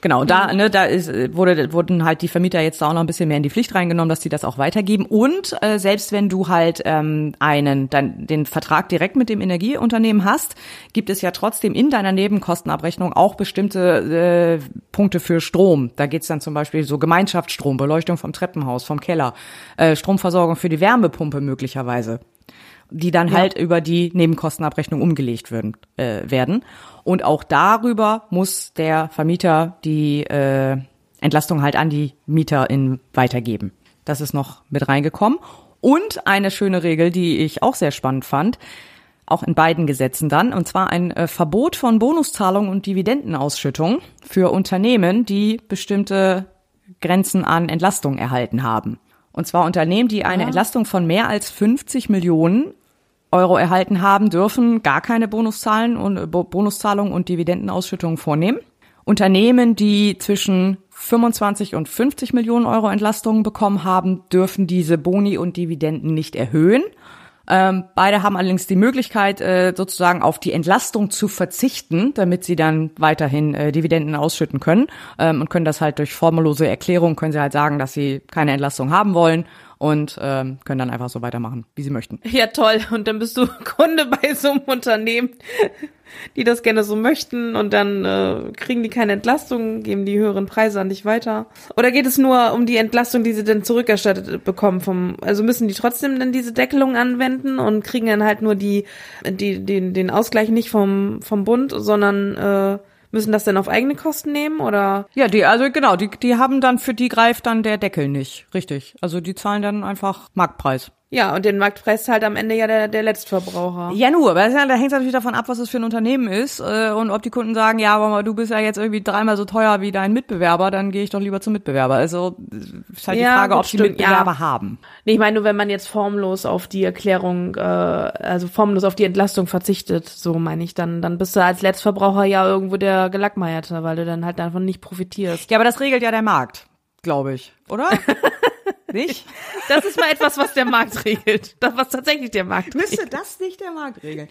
Genau, da, ne, da ist, wurde, wurden halt die Vermieter jetzt auch noch ein bisschen mehr in die Pflicht reingenommen, dass die das auch weitergeben. Und äh, selbst wenn du halt ähm, einen, dann den Vertrag direkt mit dem Energieunternehmen hast, gibt es ja trotzdem in deiner Nebenkostenabrechnung auch bestimmte äh, Punkte für Strom. Da geht's dann zum Beispiel so Gemeinschaftsstrom, Beleuchtung vom Treppenhaus, vom Keller, äh, Stromversorgung für die Wärmepumpe möglicherweise die dann ja. halt über die Nebenkostenabrechnung umgelegt würden, äh, werden. Und auch darüber muss der Vermieter die äh, Entlastung halt an die MieterInnen weitergeben. Das ist noch mit reingekommen. Und eine schöne Regel, die ich auch sehr spannend fand, auch in beiden Gesetzen dann, und zwar ein äh, Verbot von Bonuszahlungen und Dividendenausschüttung für Unternehmen, die bestimmte Grenzen an Entlastung erhalten haben. Und zwar Unternehmen, die eine ja. Entlastung von mehr als 50 Millionen Euro erhalten haben, dürfen gar keine Bonuszahlen und äh, Bonuszahlungen und Dividendenausschüttungen vornehmen. Unternehmen, die zwischen 25 und 50 Millionen Euro Entlastungen bekommen haben, dürfen diese Boni und Dividenden nicht erhöhen. Ähm, beide haben allerdings die Möglichkeit, äh, sozusagen auf die Entlastung zu verzichten, damit sie dann weiterhin äh, Dividenden ausschütten können. Ähm, und können das halt durch formellose Erklärung, können sie halt sagen, dass sie keine Entlastung haben wollen und ähm, können dann einfach so weitermachen, wie sie möchten. *laughs* Ja, toll. Und dann bist du *laughs* Kunde bei so einem Unternehmen, die das gerne so möchten und dann äh, kriegen die keine Entlastung, geben die höheren Preise an dich weiter. Oder geht es nur um die Entlastung, die sie dann zurückerstattet bekommen vom, also müssen die trotzdem dann diese Deckelung anwenden und kriegen dann halt nur die, die, den, den Ausgleich nicht vom, vom Bund, sondern äh, Müssen das denn auf eigene Kosten nehmen oder? Ja, die, also genau, die, die haben dann, für die greift dann der Deckel nicht. Richtig. Also die zahlen dann einfach Marktpreis. Ja, und den Marktpreis zahlt am Ende ja der, der Letztverbraucher. Ja, nur, aber da hängt es natürlich davon ab, was es für ein Unternehmen ist äh, und ob die Kunden sagen, ja, aber du bist ja jetzt irgendwie dreimal so teuer wie dein Mitbewerber, dann gehe ich doch lieber zum Mitbewerber. Also ist halt ja, die Frage, ob die Mitbewerber ja. haben. Nee, ich meine nur, wenn man jetzt formlos auf die Erklärung, äh, also formlos auf die Entlastung verzichtet, so meine ich, dann, dann bist du als Letztverbraucher ja irgendwo der Gelackmeierte, weil du dann halt davon nicht profitierst. Ja, aber das regelt ja der Markt, glaube ich, oder? *laughs* Nicht? Das ist mal etwas, was der Markt regelt. Das, was tatsächlich der Markt regelt. Müsste das nicht der Markt regeln?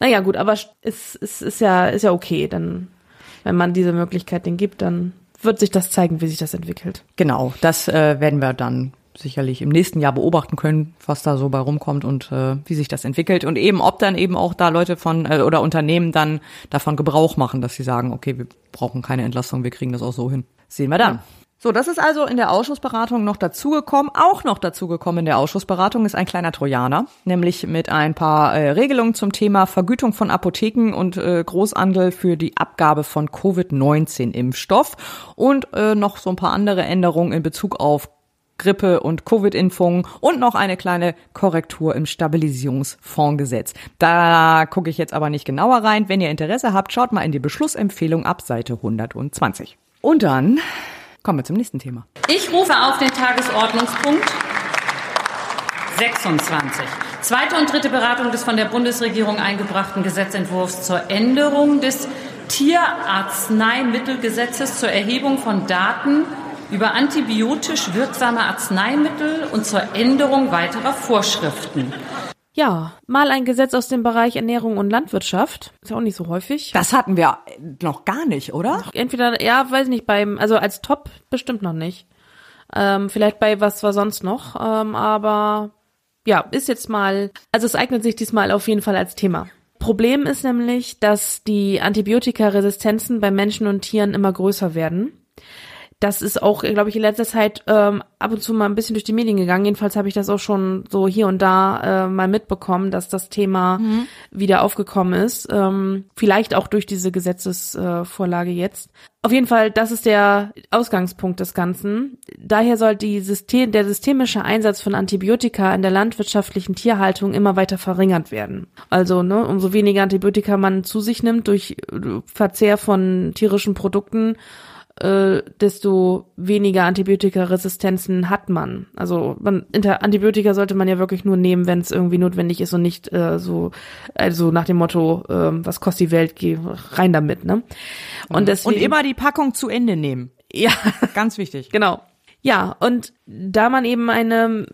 Naja, gut, aber es ist, ist, ist, ja, ist ja okay. Dann, wenn man diese Möglichkeit den gibt, dann wird sich das zeigen, wie sich das entwickelt. Genau, das äh, werden wir dann sicherlich im nächsten Jahr beobachten können, was da so bei rumkommt und äh, wie sich das entwickelt und eben ob dann eben auch da Leute von äh, oder Unternehmen dann davon Gebrauch machen, dass sie sagen, okay, wir brauchen keine Entlastung, wir kriegen das auch so hin. Sehen wir dann. So, das ist also in der Ausschussberatung noch dazugekommen. Auch noch dazugekommen in der Ausschussberatung ist ein kleiner Trojaner, nämlich mit ein paar äh, Regelungen zum Thema Vergütung von Apotheken und äh, Großhandel für die Abgabe von Covid-19-Impfstoff und äh, noch so ein paar andere Änderungen in Bezug auf Grippe- und Covid-Impfungen und noch eine kleine Korrektur im Stabilisierungsfondsgesetz. Da gucke ich jetzt aber nicht genauer rein. Wenn ihr Interesse habt, schaut mal in die Beschlussempfehlung ab Seite 120. Und dann kommen wir zum nächsten Thema. Ich rufe auf den Tagesordnungspunkt 26. Zweite und dritte Beratung des von der Bundesregierung eingebrachten Gesetzentwurfs zur Änderung des Tierarzneimittelgesetzes zur Erhebung von Daten über antibiotisch wirksame Arzneimittel und zur Änderung weiterer Vorschriften. Ja, mal ein Gesetz aus dem Bereich Ernährung und Landwirtschaft. Ist ja auch nicht so häufig. Das hatten wir noch gar nicht, oder? Entweder, ja, weiß nicht, beim, also als Top bestimmt noch nicht. Ähm, vielleicht bei was war sonst noch, ähm, aber ja, ist jetzt mal, also es eignet sich diesmal auf jeden Fall als Thema. Problem ist nämlich, dass die Antibiotikaresistenzen bei Menschen und Tieren immer größer werden das ist auch, glaube ich, in letzter Zeit ähm, ab und zu mal ein bisschen durch die Medien gegangen. Jedenfalls habe ich das auch schon so hier und da äh, mal mitbekommen, dass das Thema mhm. wieder aufgekommen ist. Ähm, vielleicht auch durch diese Gesetzesvorlage äh, jetzt. Auf jeden Fall, das ist der Ausgangspunkt des Ganzen. Daher soll die System, der systemische Einsatz von Antibiotika in der landwirtschaftlichen Tierhaltung immer weiter verringert werden. Also, ne, umso weniger Antibiotika man zu sich nimmt durch Verzehr von tierischen Produkten, äh, desto weniger Antibiotikaresistenzen hat man. Also man, Antibiotika sollte man ja wirklich nur nehmen, wenn es irgendwie notwendig ist und nicht äh, so, also nach dem Motto, äh, was kostet die Welt, geh rein damit, ne? Und, deswegen, und immer die Packung zu Ende nehmen. Ja, ganz wichtig. *laughs* Genau. Ja, und da man eben eine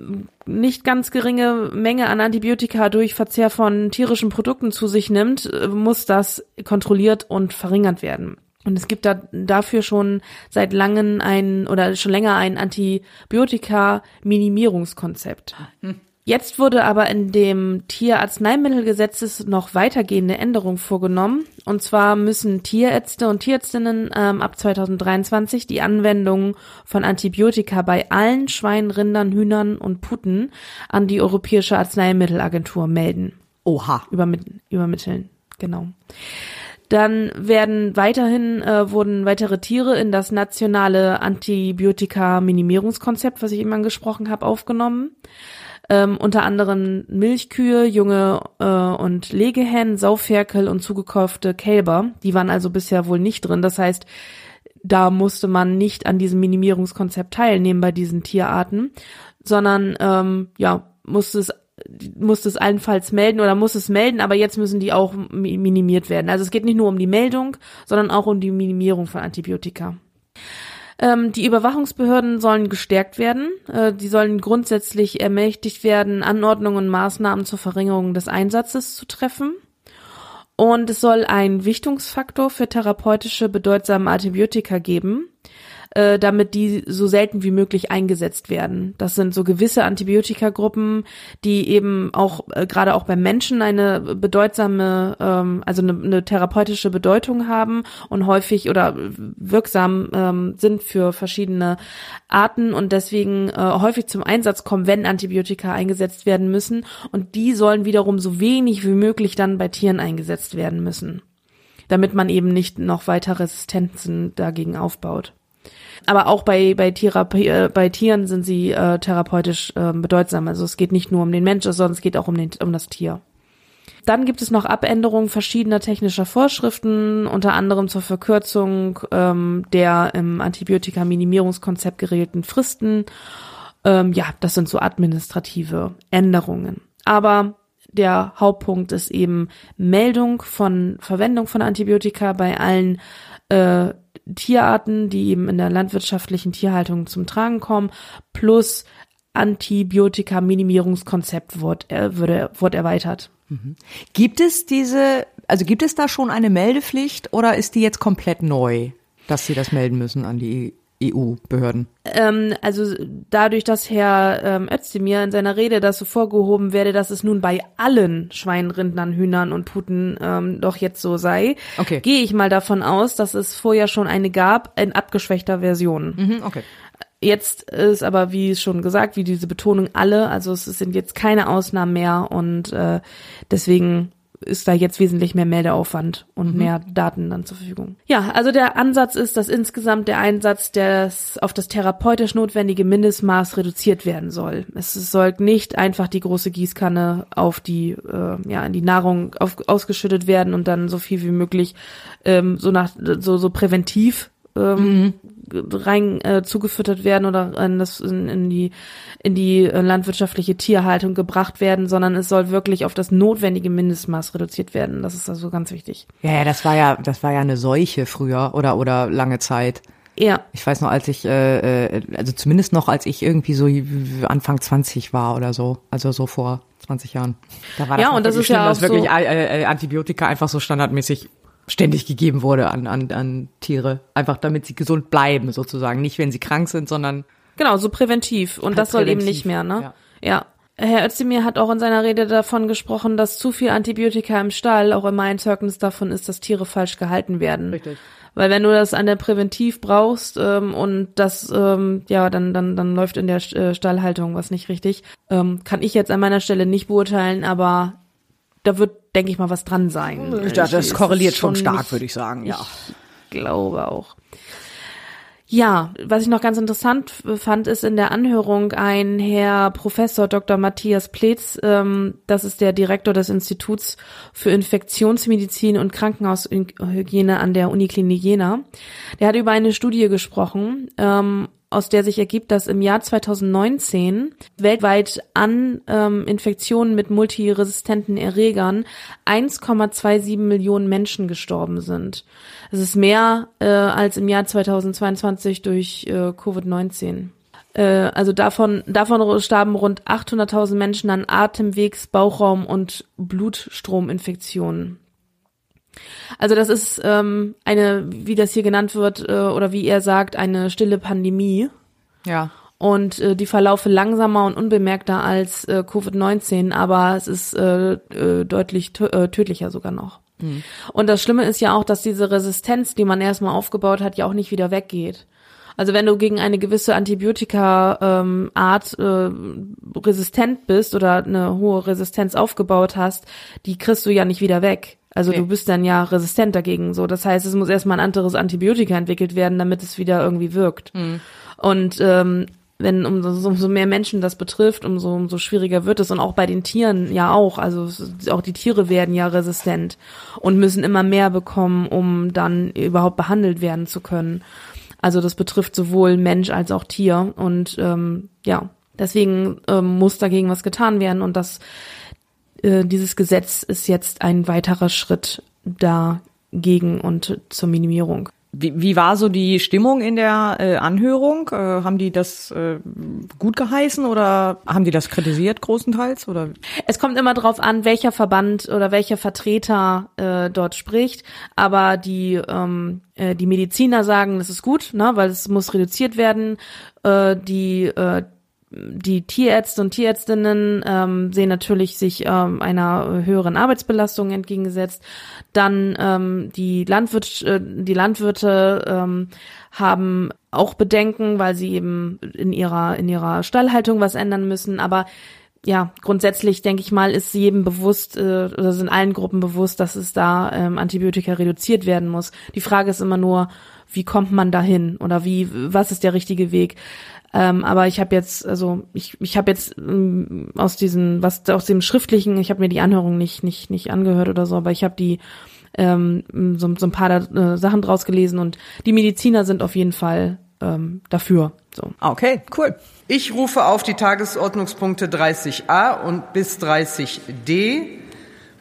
nicht ganz geringe Menge an Antibiotika durch Verzehr von tierischen Produkten zu sich nimmt, muss das kontrolliert und verringert werden. Und es gibt da dafür schon seit langem ein oder schon länger ein Antibiotika-Minimierungskonzept. Hm. Jetzt wurde aber in dem Tierarzneimittelgesetzes noch weitergehende Änderungen vorgenommen. Und zwar müssen Tierärzte und Tierärztinnen ähm, ab 2023 die Anwendung von Antibiotika bei allen Schweinen, Rindern, Hühnern und Puten an die Europäische Arzneimittelagentur melden. Oha. Übermit übermitteln. Genau. Dann werden weiterhin äh, wurden weitere Tiere in das nationale Antibiotika-Minimierungskonzept, was ich eben angesprochen habe, aufgenommen. Ähm, unter anderem Milchkühe, junge äh, und Legehennen, Sauferkel und zugekaufte Kälber. Die waren also bisher wohl nicht drin. Das heißt, da musste man nicht an diesem Minimierungskonzept teilnehmen bei diesen Tierarten, sondern ähm, ja musste es muss es allenfalls melden oder muss es melden, aber jetzt müssen die auch minimiert werden. Also es geht nicht nur um die Meldung, sondern auch um die Minimierung von Antibiotika. Ähm, die Überwachungsbehörden sollen gestärkt werden. Äh, die sollen grundsätzlich ermächtigt werden, Anordnungen und Maßnahmen zur Verringerung des Einsatzes zu treffen. Und es soll einen Wichtungsfaktor für therapeutische bedeutsame Antibiotika geben äh, damit die so selten wie möglich eingesetzt werden. Das sind so gewisse Antibiotikagruppen, die eben auch äh, gerade auch beim Menschen eine bedeutsame, ähm, also eine, eine therapeutische Bedeutung haben und häufig oder wirksam ähm, sind für verschiedene Arten und deswegen äh, häufig zum Einsatz kommen, wenn Antibiotika eingesetzt werden müssen. Und die sollen wiederum so wenig wie möglich dann bei Tieren eingesetzt werden müssen damit man eben nicht noch weiter Resistenzen dagegen aufbaut aber auch bei bei, Therapie, äh, bei Tieren sind sie äh, therapeutisch äh, bedeutsam. Also es geht nicht nur um den Menschen, sondern es geht auch um, den, um das Tier. Dann gibt es noch Abänderungen verschiedener technischer Vorschriften, unter anderem zur Verkürzung ähm, der im Antibiotika-Minimierungskonzept geregelten Fristen. Ähm, ja, das sind so administrative Änderungen. Aber der Hauptpunkt ist eben Meldung von Verwendung von Antibiotika bei allen äh, Tierarten, die eben in der landwirtschaftlichen Tierhaltung zum Tragen kommen, plus Antibiotika-Minimierungskonzept wurde, äh, wurde, erweitert. Mhm. Gibt es diese, also gibt es da schon eine Meldepflicht oder ist die jetzt komplett neu, dass sie das melden müssen an die EU-Behörden? Ähm, also dadurch, dass Herr ähm, Özdemir in seiner Rede das so vorgehoben werde, dass es nun bei allen Schweinen, Rindern, Hühnern und Puten ähm, doch jetzt so sei, Okay. gehe ich mal davon aus, dass es vorher schon eine gab in abgeschwächter Version. Mhm, okay. Jetzt ist aber, wie schon gesagt, wie diese Betonung alle, also es sind jetzt keine Ausnahmen mehr und äh, deswegen ist da jetzt wesentlich mehr Meldeaufwand und mehr Daten dann zur Verfügung. Ja, also der Ansatz ist, dass insgesamt der Einsatz des auf das therapeutisch notwendige Mindestmaß reduziert werden soll. Es soll nicht einfach die große Gießkanne auf die äh, ja in die Nahrung auf, ausgeschüttet werden und dann so viel wie möglich ähm, so nach so so präventiv ähm, rein äh, zugefüttert werden oder in, das, in, in die in die äh, landwirtschaftliche Tierhaltung gebracht werden, sondern es soll wirklich auf das notwendige Mindestmaß reduziert werden. Das ist also ganz wichtig. Ja, ja, das war ja, das war ja eine Seuche früher oder oder lange Zeit. Ja, Ich weiß noch, als ich, äh, äh, also zumindest noch, als ich irgendwie so Anfang 20 war oder so, also so vor 20 Jahren. Da war das Ja, und das ist ja schlimm, dass auch wirklich so- Antibiotika einfach so standardmäßig ständig gegeben wurde an, an, an Tiere. Einfach damit sie gesund bleiben, sozusagen. Nicht, wenn sie krank sind, sondern genau, so präventiv. Und Halt das soll eben nicht mehr, ne? ja. Ja. Herr Özdemir hat auch in seiner Rede davon gesprochen, dass zu viel Antibiotika im Stall auch immer ein Zeugnis davon ist, dass Tiere falsch gehalten werden. Richtig. Weil wenn du das an der Präventiv brauchst ähm, und das ähm, ja dann dann dann läuft in der äh, Stallhaltung was nicht richtig, ähm, kann ich jetzt an meiner Stelle nicht beurteilen, aber da wird denke ich mal was dran sein. das, Es korreliert schon stark, würde ich sagen. Ja. ich glaube auch. Ja, was ich noch ganz interessant fand, ist in der Anhörung ein Herr Professor Dr. Matthias Pletz, ähm, das ist der Direktor des Instituts für Infektionsmedizin und Krankenhaushygiene an der Uniklinik Jena. Der hat über eine Studie gesprochen, ähm, aus der sich ergibt, dass im Jahr 2019 weltweit an ähm, Infektionen mit multiresistenten Erregern 1,27 Millionen Menschen gestorben sind. Das ist mehr äh, als im Jahr 2022 durch äh, Covid-19. Äh, also davon, davon starben rund 800.000 Menschen an Atemwegs-, Bauchraum- und Blutstrominfektionen. Also das ist ähm, eine, wie das hier genannt wird, äh, oder wie er sagt, eine stille Pandemie. Ja. Und äh, die verlaufe langsamer und unbemerkter als äh, Covid-19, aber es ist äh, äh, deutlich tö äh, tödlicher sogar noch. Und das Schlimme ist ja auch, dass diese Resistenz, die man erstmal aufgebaut hat, ja auch nicht wieder weggeht. Also wenn du gegen eine gewisse Antibiotika-Art äh, resistent bist oder eine hohe Resistenz aufgebaut hast, die kriegst du ja nicht wieder weg. Also Nee. du bist dann ja resistent dagegen. So, das heißt, es muss erstmal ein anderes Antibiotika entwickelt werden, damit es wieder irgendwie wirkt. Und ähm, wenn umso, umso mehr Menschen das betrifft, umso, umso schwieriger wird es. Und auch bei den Tieren ja auch. Also auch die Tiere werden ja resistent und müssen immer mehr bekommen, um dann überhaupt behandelt werden zu können. Also das betrifft sowohl Mensch als auch Tier. Und ähm, ja, deswegen ähm, muss dagegen was getan werden. Und das äh, dieses Gesetz ist jetzt ein weiterer Schritt dagegen und zur Minimierung. Wie, wie war so die Stimmung in der äh, Anhörung? Äh, haben die das äh, gut geheißen oder haben die das kritisiert großenteils? Oder Es kommt immer drauf an, welcher Verband oder welcher Vertreter äh, dort spricht. Aber die ähm, äh, die Mediziner sagen, das ist gut, ne, weil es muss reduziert werden. Äh, die äh, die Tierärzte und Tierärztinnen ähm, sehen natürlich sich ähm, einer höheren Arbeitsbelastung entgegengesetzt. Dann ähm, die, Landwirt, äh, die Landwirte ähm, haben auch Bedenken, weil sie eben in ihrer in ihrer Stallhaltung was ändern müssen. Aber ja, grundsätzlich denke ich mal, ist jedem bewusst äh, oder sind allen Gruppen bewusst, dass es da ähm, Antibiotika reduziert werden muss. Die Frage ist immer nur, wie kommt man dahin oder wie was ist der richtige Weg? Ähm, aber ich habe jetzt, also ich, ich habe jetzt ähm, aus diesen, was aus dem schriftlichen, ich habe mir die Anhörung nicht nicht nicht angehört oder so, aber ich habe die ähm, so, so ein paar da, äh, Sachen draus gelesen und die Mediziner sind auf jeden Fall ähm, dafür. So. Okay, cool. Ich rufe auf die Tagesordnungspunkte 30a und bis 30d.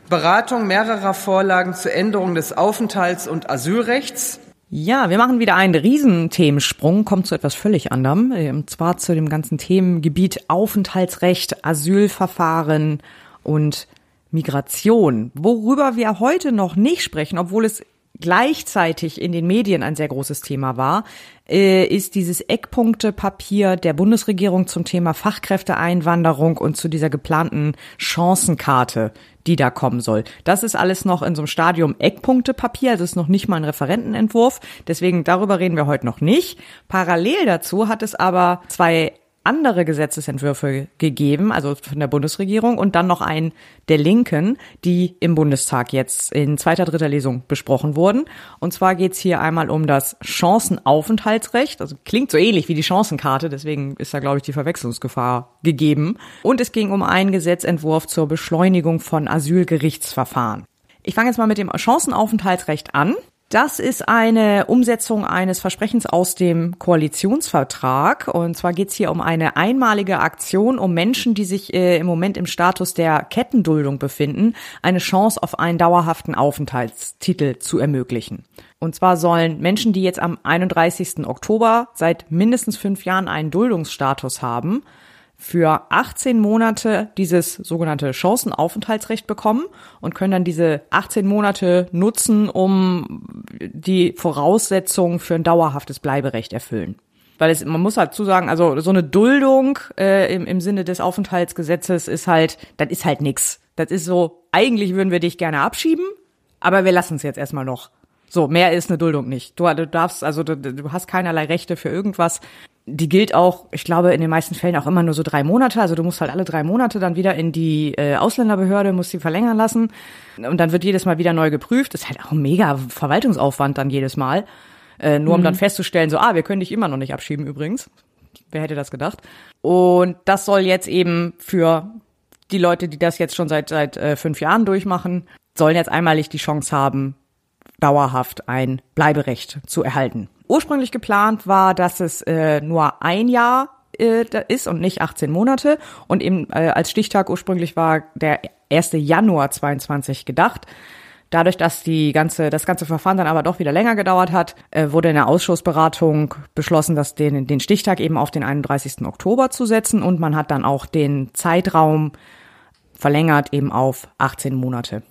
Beratung mehrerer Vorlagen zur Änderung des Aufenthalts- und Asylrechts. Ja, wir machen wieder einen Riesenthemensprung, kommt zu etwas völlig anderem, und zwar zu dem ganzen Themengebiet Aufenthaltsrecht, Asylverfahren und Migration, worüber wir heute noch nicht sprechen, obwohl es gleichzeitig in den Medien ein sehr großes Thema war, äh, ist dieses Eckpunktepapier der Bundesregierung zum Thema Fachkräfteeinwanderung und zu dieser geplanten Chancenkarte, die da kommen soll. Das ist alles noch in so einem Stadium Eckpunktepapier, also ist noch nicht mal ein Referentenentwurf. Deswegen darüber reden wir heute noch nicht. Parallel dazu hat es aber zwei andere Gesetzesentwürfe gegeben, also von der Bundesregierung und dann noch einen der Linken, die im Bundestag jetzt in zweiter, dritter Lesung besprochen wurden. Und zwar geht's hier einmal um das Chancenaufenthaltsrecht, also klingt so ähnlich wie die Chancenkarte, deswegen ist da, glaube ich, die Verwechslungsgefahr gegeben. Und es ging um einen Gesetzentwurf zur Beschleunigung von Asylgerichtsverfahren. Ich fange jetzt mal mit dem Chancenaufenthaltsrecht an. Das ist eine Umsetzung eines Versprechens aus dem Koalitionsvertrag. Und zwar geht es hier um eine einmalige Aktion, um Menschen, die sich äh, im Moment im Status der Kettenduldung befinden, eine Chance auf einen dauerhaften Aufenthaltstitel zu ermöglichen. Und zwar sollen Menschen, die jetzt am 31. Oktober seit mindestens fünf Jahren einen Duldungsstatus haben, für 18 Monate dieses sogenannte Chancenaufenthaltsrecht bekommen und können dann diese 18 Monate nutzen, um die Voraussetzungen für ein dauerhaftes Bleiberecht erfüllen. Weil es, man muss halt zusagen, also so eine Duldung äh, im, im Sinne des Aufenthaltsgesetzes ist halt, das ist halt nix. Das ist so, eigentlich würden wir dich gerne abschieben, aber wir lassen es jetzt erstmal noch. So, mehr ist eine Duldung nicht. Du, du darfst, also du, du hast keinerlei Rechte für irgendwas die gilt auch, ich glaube, in den meisten Fällen auch immer nur so drei Monate. Also du musst halt alle drei Monate dann wieder in die äh, Ausländerbehörde, musst sie verlängern lassen. Und dann wird jedes Mal wieder neu geprüft. Das ist halt auch ein mega Verwaltungsaufwand dann jedes Mal. Äh, nur um mhm. dann festzustellen, so, ah, wir können dich immer noch nicht abschieben übrigens. Wer hätte das gedacht? Und das soll jetzt eben für die Leute, die das jetzt schon seit, seit äh, fünf Jahren durchmachen, sollen jetzt einmalig die Chance haben, dauerhaft ein Bleiberecht zu erhalten. Ursprünglich geplant war, dass es äh, nur ein Jahr äh, ist und nicht 18 Monate. Und eben äh, als Stichtag ursprünglich war der 1. Januar 22 gedacht. Dadurch, dass die ganze, das ganze Verfahren dann aber doch wieder länger gedauert hat, äh, wurde in der Ausschussberatung beschlossen, dass den, den Stichtag eben auf den 31. Oktober zu setzen und man hat dann auch den Zeitraum verlängert eben auf 18 Monate.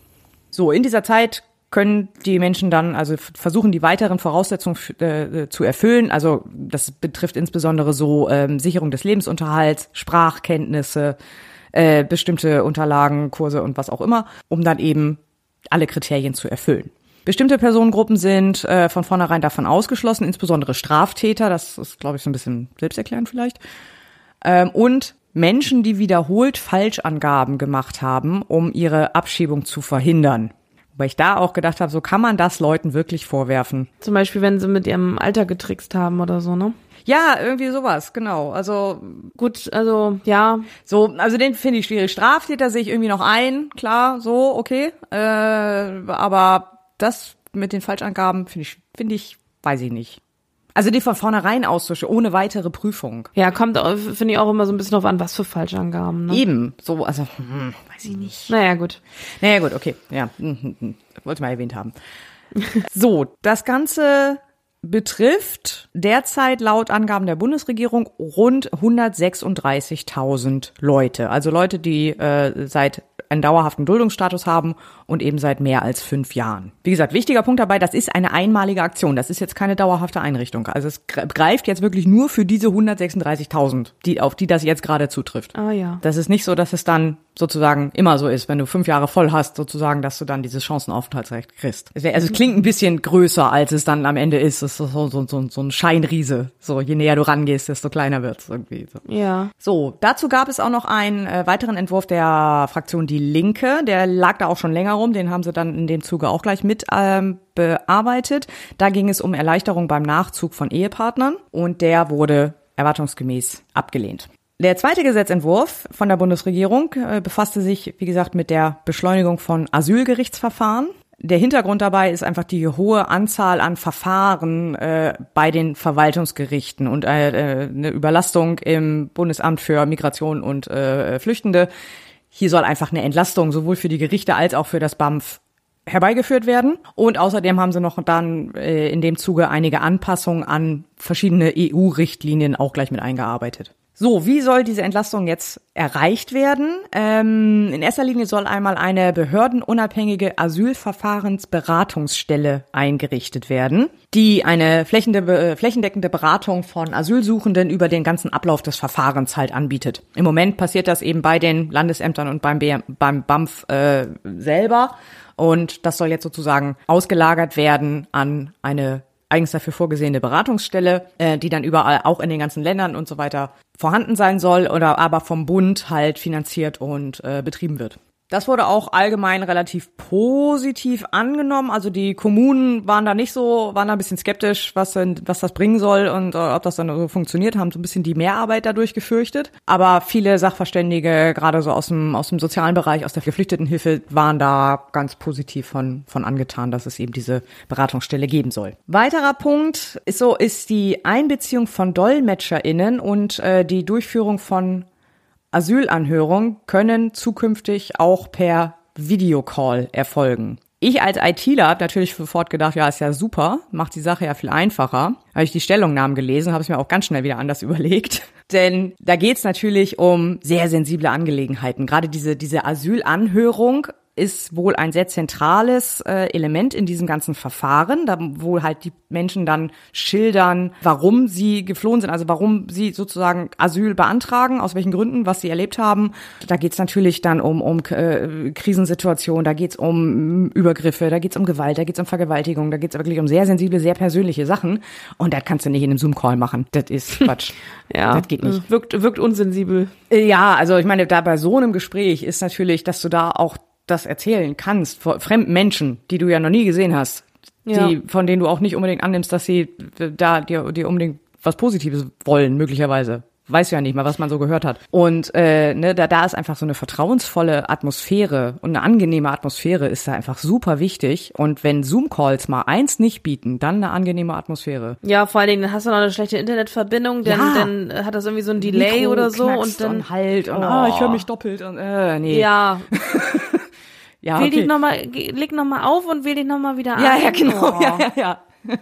So, in dieser Zeit können die Menschen dann also versuchen, die weiteren Voraussetzungen äh, zu erfüllen. Also das betrifft insbesondere so ähm, Sicherung des Lebensunterhalts, Sprachkenntnisse, äh, bestimmte Unterlagen, Kurse und was auch immer, um dann eben alle Kriterien zu erfüllen. Bestimmte Personengruppen sind äh, von vornherein davon ausgeschlossen, insbesondere Straftäter, das ist, glaube ich, so ein bisschen selbsterklärend vielleicht. Ähm, und Menschen, die wiederholt Falschangaben gemacht haben, um ihre Abschiebung zu verhindern. Weil ich da auch gedacht habe, so kann man das Leuten wirklich vorwerfen. Zum Beispiel, wenn sie mit ihrem Alter getrickst haben oder so, ne? Ja, irgendwie sowas, genau. Also gut, also ja. So, also den finde ich schwierig. Straftäter sehe ich irgendwie noch ein, klar, so, okay. Äh, aber das mit den Falschangaben finde ich, finde ich, weiß ich nicht. Also die von vornherein auszuschauen, ohne weitere Prüfung. Ja, kommt, finde ich auch immer so ein bisschen drauf an, was für Falschangaben. Ne? Eben, so, also, hm, weiß ich nicht. Naja, gut. Naja, gut, okay, ja, hm, hm, hm. wollte mal erwähnt haben. *laughs* so, das Ganze betrifft derzeit laut Angaben der Bundesregierung rund 136.000 Leute. Also Leute, die äh, seit einen dauerhaften Duldungsstatus haben und eben seit mehr als fünf Jahren. Wie gesagt, wichtiger Punkt dabei, das ist eine einmalige Aktion. Das ist jetzt keine dauerhafte Einrichtung. Also es greift jetzt wirklich nur für diese 136.000, die, auf die das jetzt gerade zutrifft. Ah ja. Das ist nicht so, dass es dann sozusagen immer so ist, wenn du fünf Jahre voll hast, sozusagen, dass du dann dieses Chancenaufenthaltsrecht kriegst. also es klingt ein bisschen größer, als es dann am Ende ist. Es ist so, so, so, so ein Scheinriese. So, je näher du rangehst, desto kleiner wird's irgendwie. So. Ja. So, dazu gab es auch noch einen äh, weiteren Entwurf der Fraktion Die Linke. Der lag da auch schon länger rum. Den haben sie dann in dem Zuge auch gleich mit ähm, bearbeitet. Da ging es um Erleichterung beim Nachzug von Ehepartnern und der wurde erwartungsgemäß abgelehnt. Der zweite Gesetzentwurf von der Bundesregierung äh, befasste sich, wie gesagt, mit der Beschleunigung von Asylgerichtsverfahren. Der Hintergrund dabei ist einfach die hohe Anzahl an Verfahren äh, bei den Verwaltungsgerichten und äh, äh eine Überlastung im Bundesamt für Migration und äh, Flüchtende. Hier soll einfach eine Entlastung sowohl für die Gerichte als auch für das BAMF herbeigeführt werden. Und außerdem haben sie noch dann äh, in dem Zuge einige Anpassungen an verschiedene EU-Richtlinien auch gleich mit eingearbeitet. So, wie soll diese Entlastung jetzt erreicht werden? Ähm, in erster Linie soll einmal eine behördenunabhängige Asylverfahrensberatungsstelle eingerichtet werden, die eine flächendeckende Beratung von Asylsuchenden über den ganzen Ablauf des Verfahrens halt anbietet. Im Moment passiert das eben bei den Landesämtern und beim, BM, beim BAMF äh, selber. Und das soll jetzt sozusagen ausgelagert werden an eine eigens dafür vorgesehene Beratungsstelle, äh, die dann überall auch in den ganzen Ländern und so weiter vorhanden sein soll oder aber vom Bund halt finanziert und äh, betrieben wird. Das wurde auch allgemein relativ positiv angenommen. Also die Kommunen waren da nicht so, waren da ein bisschen skeptisch, was denn, was das bringen soll und äh, ob das dann so funktioniert, haben so ein bisschen die Mehrarbeit dadurch gefürchtet. Aber viele Sachverständige, gerade so aus dem, aus dem sozialen Bereich, aus der Geflüchtetenhilfe, waren da ganz positiv von, von angetan, dass es eben diese Beratungsstelle geben soll. Weiterer Punkt ist so, ist die Einbeziehung von DolmetscherInnen und äh, die Durchführung von Asylanhörungen können zukünftig auch per Videocall erfolgen. Ich als ITler habe natürlich sofort gedacht, ja, ist ja super, macht die Sache ja viel einfacher. Habe ich die Stellungnahmen gelesen, habe es mir auch ganz schnell wieder anders *laughs* überlegt. Denn da geht es natürlich um sehr sensible Angelegenheiten. Gerade diese, diese Asylanhörung ist wohl ein sehr zentrales äh, Element in diesem ganzen Verfahren, da wo halt die Menschen dann schildern, warum sie geflohen sind, also warum sie sozusagen Asyl beantragen, aus welchen Gründen, was sie erlebt haben. Da geht's natürlich dann um, um äh, Krisensituationen, da geht's um Übergriffe, da geht's um Gewalt, da geht's um Vergewaltigung, da geht's wirklich um sehr sensible, sehr persönliche Sachen. Und das kannst du nicht in einem Zoom-Call machen. Das ist *laughs* Quatsch. ja, das geht nicht. Wirkt, wirkt unsensibel. Ja, also ich meine, da bei so einem Gespräch ist natürlich, dass du da auch das erzählen kannst vor fremden Menschen, die du ja noch nie gesehen hast, ja. die, von denen du auch nicht unbedingt annimmst, dass sie da dir, dir unbedingt was Positives wollen, möglicherweise weiß ja nicht mal, was man so gehört hat. Und äh, ne, da, da ist einfach so eine vertrauensvolle Atmosphäre und eine angenehme Atmosphäre ist da einfach super wichtig. Und wenn Zoom-Calls mal eins nicht bieten, dann eine angenehme Atmosphäre. Ja, vor allen Dingen hast du noch eine schlechte Internetverbindung, dann, ja. dann hat das irgendwie so ein Delay Mikro oder so und dann und halt und oh. ah, ich höre mich doppelt und äh, nee. Ja. *laughs* ja, okay. dich noch mal, leg noch mal auf und wähl dich noch mal wieder an. Ja, ja, genau. Oh. Ja, ja, ja. *laughs*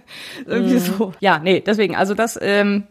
Irgendwie mm. so. Ja, nee, deswegen, also das, ähm,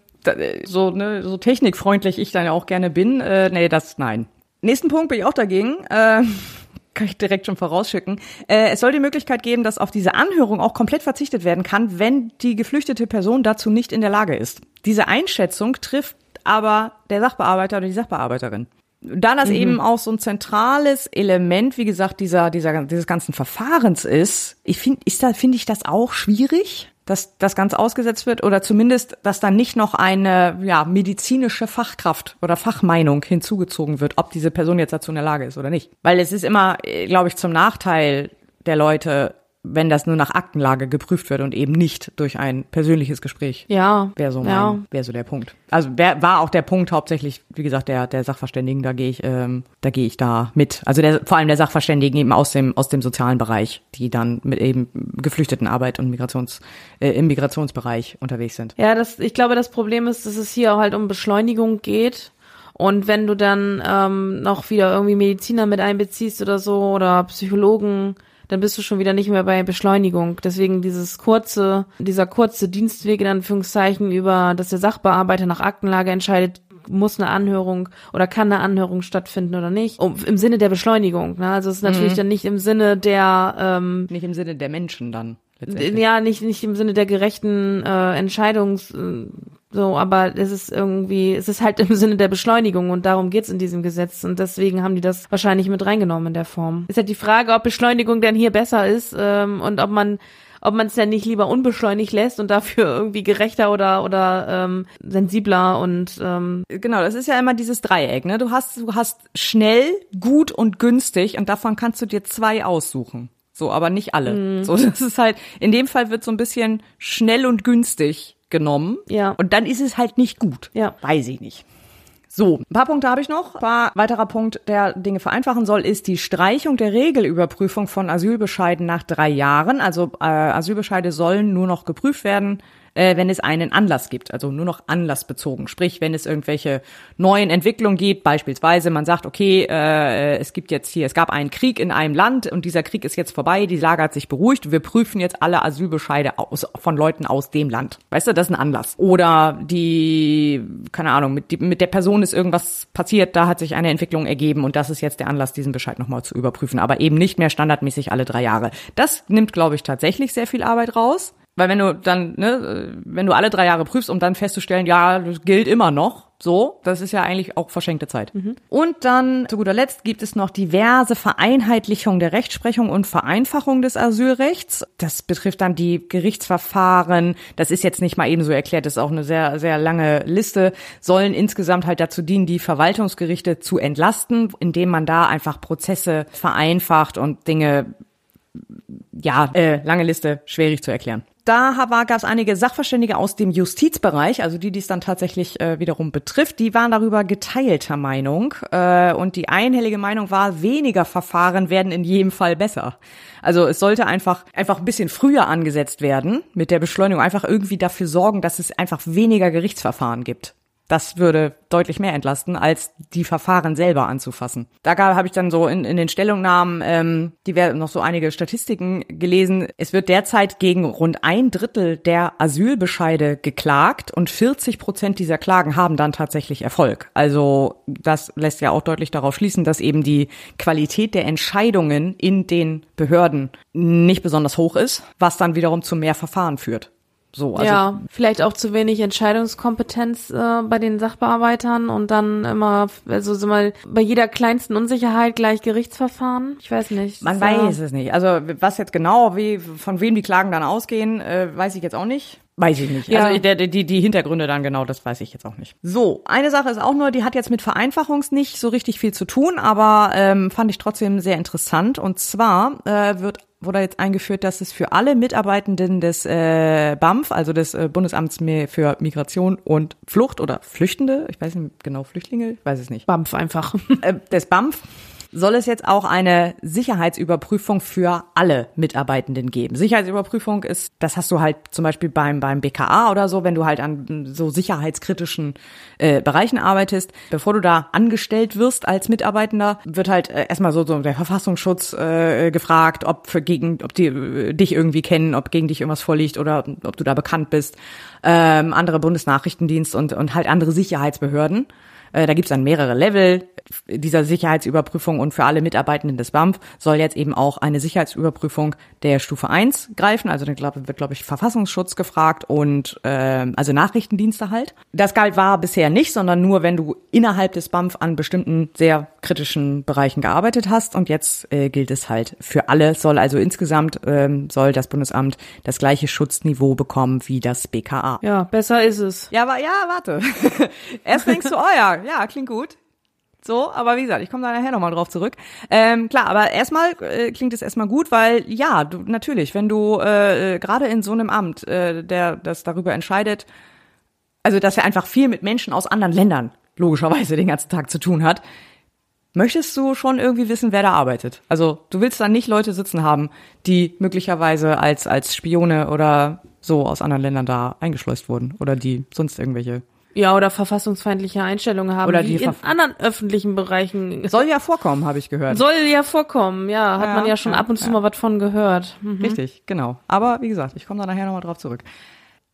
so, ne, so technikfreundlich ich dann ja auch gerne bin, äh, nee, das nein. Nächsten Punkt bin ich auch dagegen. Äh, *laughs* kann ich direkt schon vorausschicken. Äh, es soll die Möglichkeit geben, dass auf diese Anhörung auch komplett verzichtet werden kann, wenn die geflüchtete Person dazu nicht in der Lage ist. Diese Einschätzung trifft aber der Sachbearbeiter oder die Sachbearbeiterin. Da das mhm. eben auch so ein zentrales Element, wie gesagt, dieser, dieser, dieses ganzen Verfahrens ist, ich finde, ist da, finde ich das auch schwierig dass das ganz ausgesetzt wird oder zumindest, dass dann nicht noch eine ja, medizinische Fachkraft oder Fachmeinung hinzugezogen wird, ob diese Person jetzt dazu in der Lage ist oder nicht. Weil es ist immer, äh, glaube ich, zum Nachteil der Leute, wenn das nur nach Aktenlage geprüft wird und eben nicht durch ein persönliches Gespräch. Ja. Wäre so mein, ja. wäre so der Punkt. Also wär, war auch der Punkt hauptsächlich, wie gesagt, der der Sachverständigen. Da gehe ich, ähm, da gehe ich da mit. Also der, vor allem der Sachverständigen eben aus dem aus dem sozialen Bereich, die dann mit eben Geflüchtetenarbeit und Migrations äh, im Migrationsbereich unterwegs sind. Ja, das, ich glaube, das Problem ist, dass es hier halt um Beschleunigung geht. Und wenn du dann ähm, noch wieder irgendwie Mediziner mit einbeziehst oder so oder Psychologen, dann bist du schon wieder nicht mehr bei Beschleunigung. Deswegen dieses kurze, dieser kurze Dienstweg in Anführungszeichen über, dass der Sachbearbeiter nach Aktenlage entscheidet, muss eine Anhörung oder kann eine Anhörung stattfinden oder nicht. Um, Im Sinne der Beschleunigung. Ne? Also es ist natürlich mhm. dann nicht im Sinne der ähm, nicht im Sinne der Menschen dann. Ja, nicht nicht im Sinne der gerechten äh, Entscheidungs äh, so, aber es ist irgendwie, es ist halt *laughs* im Sinne der Beschleunigung und darum geht's in diesem Gesetz und deswegen haben die das wahrscheinlich mit reingenommen in der Form. Ist halt die Frage, ob Beschleunigung denn hier besser ist ähm, und ob man ob man es denn nicht lieber unbeschleunigt lässt und dafür *laughs* irgendwie gerechter oder oder ähm, sensibler und ähm genau, das ist ja immer dieses Dreieck, ne? Du hast du hast schnell, gut und günstig und davon kannst du dir zwei aussuchen. So, aber nicht alle. Mm. So, *laughs* das ist halt in dem Fall wird so ein bisschen schnell und günstig genommen. Ja. Und dann ist es halt nicht gut. Ja. Weiß ich nicht. So, ein paar Punkte habe ich noch. Ein paar weiterer Punkt, der Dinge vereinfachen soll, ist die Streichung der Regelüberprüfung von Asylbescheiden nach drei Jahren. Also äh, Asylbescheide sollen nur noch geprüft werden, äh, wenn es einen Anlass gibt, also nur noch anlassbezogen. Sprich, wenn es irgendwelche neuen Entwicklungen gibt, beispielsweise man sagt, okay, äh, es gibt jetzt hier, es gab einen Krieg in einem Land und dieser Krieg ist jetzt vorbei, die Lage hat sich beruhigt, wir prüfen jetzt alle Asylbescheide aus, von Leuten aus dem Land. Weißt du, das ist ein Anlass. Oder die, keine Ahnung, mit, die, mit der Person ist irgendwas passiert, da hat sich eine Entwicklung ergeben und das ist jetzt der Anlass, diesen Bescheid nochmal zu überprüfen, aber eben nicht mehr standardmäßig alle drei Jahre. Das nimmt, glaube ich, tatsächlich sehr viel Arbeit raus. Weil wenn du dann, ne, wenn du alle drei Jahre prüfst, um dann festzustellen, ja, das gilt immer noch, so, das ist ja eigentlich auch verschenkte Zeit. Mhm. Und dann, zu guter Letzt, gibt es noch diverse Vereinheitlichung der Rechtsprechung und Vereinfachung des Asylrechts. Das betrifft dann die Gerichtsverfahren. Das ist jetzt nicht mal eben so erklärt, das ist auch eine sehr, sehr lange Liste, sollen insgesamt halt dazu dienen, die Verwaltungsgerichte zu entlasten, indem man da einfach Prozesse vereinfacht und Dinge ja, äh, lange Liste, schwierig zu erklären. Da gab es einige Sachverständige aus dem Justizbereich, also die, die es dann tatsächlich äh, wiederum betrifft, die waren darüber geteilter Meinung. Äh, und die einhellige Meinung war, weniger Verfahren werden in jedem Fall besser. Also es sollte einfach, einfach ein bisschen früher angesetzt werden mit der Beschleunigung, einfach irgendwie dafür sorgen, dass es einfach weniger Gerichtsverfahren gibt. Das würde deutlich mehr entlasten, als die Verfahren selber anzufassen. Da habe ich dann so in, in den Stellungnahmen ähm, die werden noch so einige Statistiken gelesen. Es wird derzeit gegen rund ein Drittel der Asylbescheide geklagt und 40 Prozent dieser Klagen haben dann tatsächlich Erfolg. Also das lässt ja auch deutlich darauf schließen, dass eben die Qualität der Entscheidungen in den Behörden nicht besonders hoch ist, was dann wiederum zu mehr Verfahren führt. So, also ja, vielleicht auch zu wenig Entscheidungskompetenz äh, bei den Sachbearbeitern und dann immer, also so mal bei jeder kleinsten Unsicherheit gleich Gerichtsverfahren. Ich weiß nicht. Man weiß es nicht. Also was jetzt genau, wie von wem die Klagen dann ausgehen, äh, weiß ich jetzt auch nicht. Weiß ich nicht. Ja. Also der, die, die Hintergründe dann genau, das weiß ich jetzt auch nicht. So, eine Sache ist auch nur, die hat jetzt mit Vereinfachungs nicht so richtig viel zu tun, aber ähm, fand ich trotzdem sehr interessant. Und zwar äh, wird wurde jetzt eingeführt, dass es für alle Mitarbeitenden des äh, BAMF, also des äh, Bundesamts für Migration und Flucht oder Flüchtende, ich weiß nicht genau Flüchtlinge, ich weiß es nicht. BAMF einfach. Äh, des BAMF *laughs* soll es jetzt auch eine Sicherheitsüberprüfung für alle Mitarbeitenden geben. Sicherheitsüberprüfung ist, das hast du halt zum Beispiel beim, beim BKA oder so, wenn du halt an so sicherheitskritischen äh, Bereichen arbeitest. Bevor du da angestellt wirst als Mitarbeitender, wird halt äh, erstmal so, so der Verfassungsschutz äh, gefragt, ob für gegen, ob die äh, dich irgendwie kennen, ob gegen dich irgendwas vorliegt oder ob du da bekannt bist. Ähm, andere Bundesnachrichtendienst und, und halt andere Sicherheitsbehörden. Äh, da gibt's dann mehrere Level dieser Sicherheitsüberprüfung und für alle Mitarbeitenden des BAMF soll jetzt eben auch eine Sicherheitsüberprüfung der Stufe 1 greifen. Also dann wird, glaube ich, Verfassungsschutz gefragt und äh, also Nachrichtendienste halt. Das galt war bisher nicht, sondern nur, wenn du innerhalb des BAMF an bestimmten sehr kritischen Bereichen gearbeitet hast. Und jetzt äh, gilt es halt für alle. Soll also insgesamt ähm, soll das Bundesamt das gleiche Schutzniveau bekommen wie das BKA. Ja, besser ist es. Ja, aber ja, warte. *laughs* Erst denkst du, oh ja, ja, klingt gut. So, aber wie gesagt, ich komme da nachher nochmal drauf zurück. Ähm, klar, aber erstmal äh, klingt es erstmal gut, weil ja, du natürlich, wenn du äh, äh, gerade in so einem Amt, äh, der das darüber entscheidet, also dass er einfach viel mit Menschen aus anderen Ländern logischerweise den ganzen Tag zu tun hat, möchtest du schon irgendwie wissen, wer da arbeitet. Also du willst da nicht Leute sitzen haben, die möglicherweise als als Spione oder so aus anderen Ländern da eingeschleust wurden oder die sonst irgendwelche ja, oder verfassungsfeindliche Einstellungen haben, oder die in anderen öffentlichen Bereichen. Soll ja vorkommen, habe ich gehört. Soll ja vorkommen, ja. Hat ja, man ja schon ja, ab und zu mal was von gehört. Mhm. Richtig, genau. Aber wie gesagt, ich komme da nachher nochmal drauf zurück.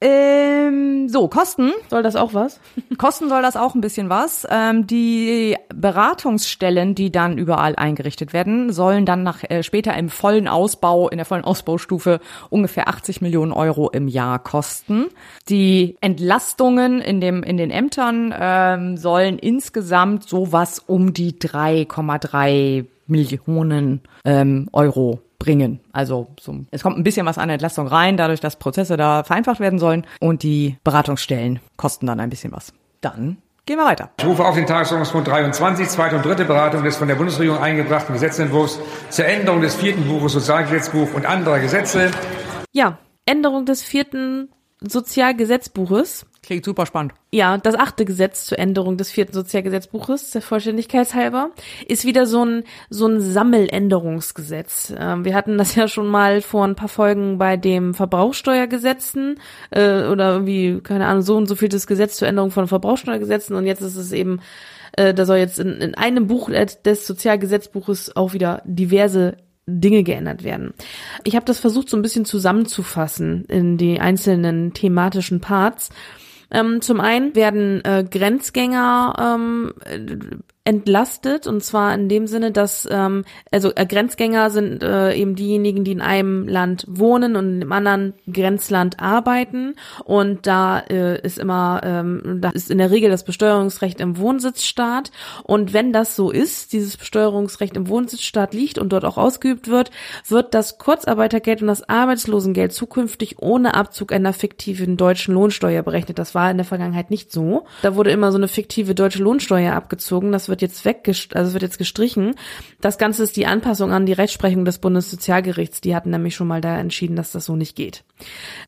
Ähm, so, Kosten. Soll das auch was? *laughs* *laughs* Kosten soll das auch ein bisschen was. Ähm, die Beratungsstellen, die dann überall eingerichtet werden, sollen dann nach äh, später im vollen Ausbau, in der vollen Ausbaustufe ungefähr 80 Millionen Euro im Jahr kosten. Die Entlastungen in dem in den Ämtern ähm, sollen insgesamt sowas um die 3,3 Millionen ähm, Euro bringen. Also so, es kommt ein bisschen was an Entlastung rein, dadurch, dass Prozesse da vereinfacht werden sollen und die Beratungsstellen kosten dann ein bisschen was. Dann Gehen wir weiter. Ich rufe auf den Tagesordnungspunkt 23, zweite und dritte Beratung des von der Bundesregierung eingebrachten Gesetzentwurfs zur Änderung des vierten Buches Sozialgesetzbuch und anderer Gesetze. Ja, Änderung des vierten Sozialgesetzbuches. Klingt super spannend. Ja, das achte Gesetz zur Änderung des vierten Sozialgesetzbuches, der Vollständigkeitshalber, ist wieder so ein, so ein Sammeländerungsgesetz. Ähm, wir hatten das *laughs* ja schon mal vor ein paar Folgen bei dem Verbrauchsteuergesetzen äh, oder irgendwie, keine Ahnung, so und so viel das Gesetz zur Änderung von Verbrauchsteuergesetzen und jetzt ist es eben, äh, da soll jetzt in, in einem Buch des Sozialgesetzbuches auch wieder diverse Dinge geändert werden. Ich habe das versucht so ein bisschen zusammenzufassen in die einzelnen thematischen Parts. Ähm, zum einen werden äh, Grenzgänger ähm, entlastet und zwar in dem Sinne, dass ähm, also äh, Grenzgänger sind äh, eben diejenigen, die in einem Land wohnen und im anderen Grenzland arbeiten und da äh, ist immer ähm, da ist in der Regel das Besteuerungsrecht im Wohnsitzstaat und wenn das so ist, dieses Besteuerungsrecht im Wohnsitzstaat liegt und dort auch ausgeübt wird, wird das Kurzarbeitergeld und das Arbeitslosengeld zukünftig ohne Abzug einer fiktiven deutschen Lohnsteuer berechnet. Das war in der Vergangenheit nicht so. Da wurde immer so eine fiktive deutsche Lohnsteuer abgezogen. Das wird jetzt weggest also wird jetzt gestrichen. Das Ganze ist die Anpassung an die Rechtsprechung des Bundessozialgerichts. Die hatten nämlich schon mal da entschieden, dass das so nicht geht.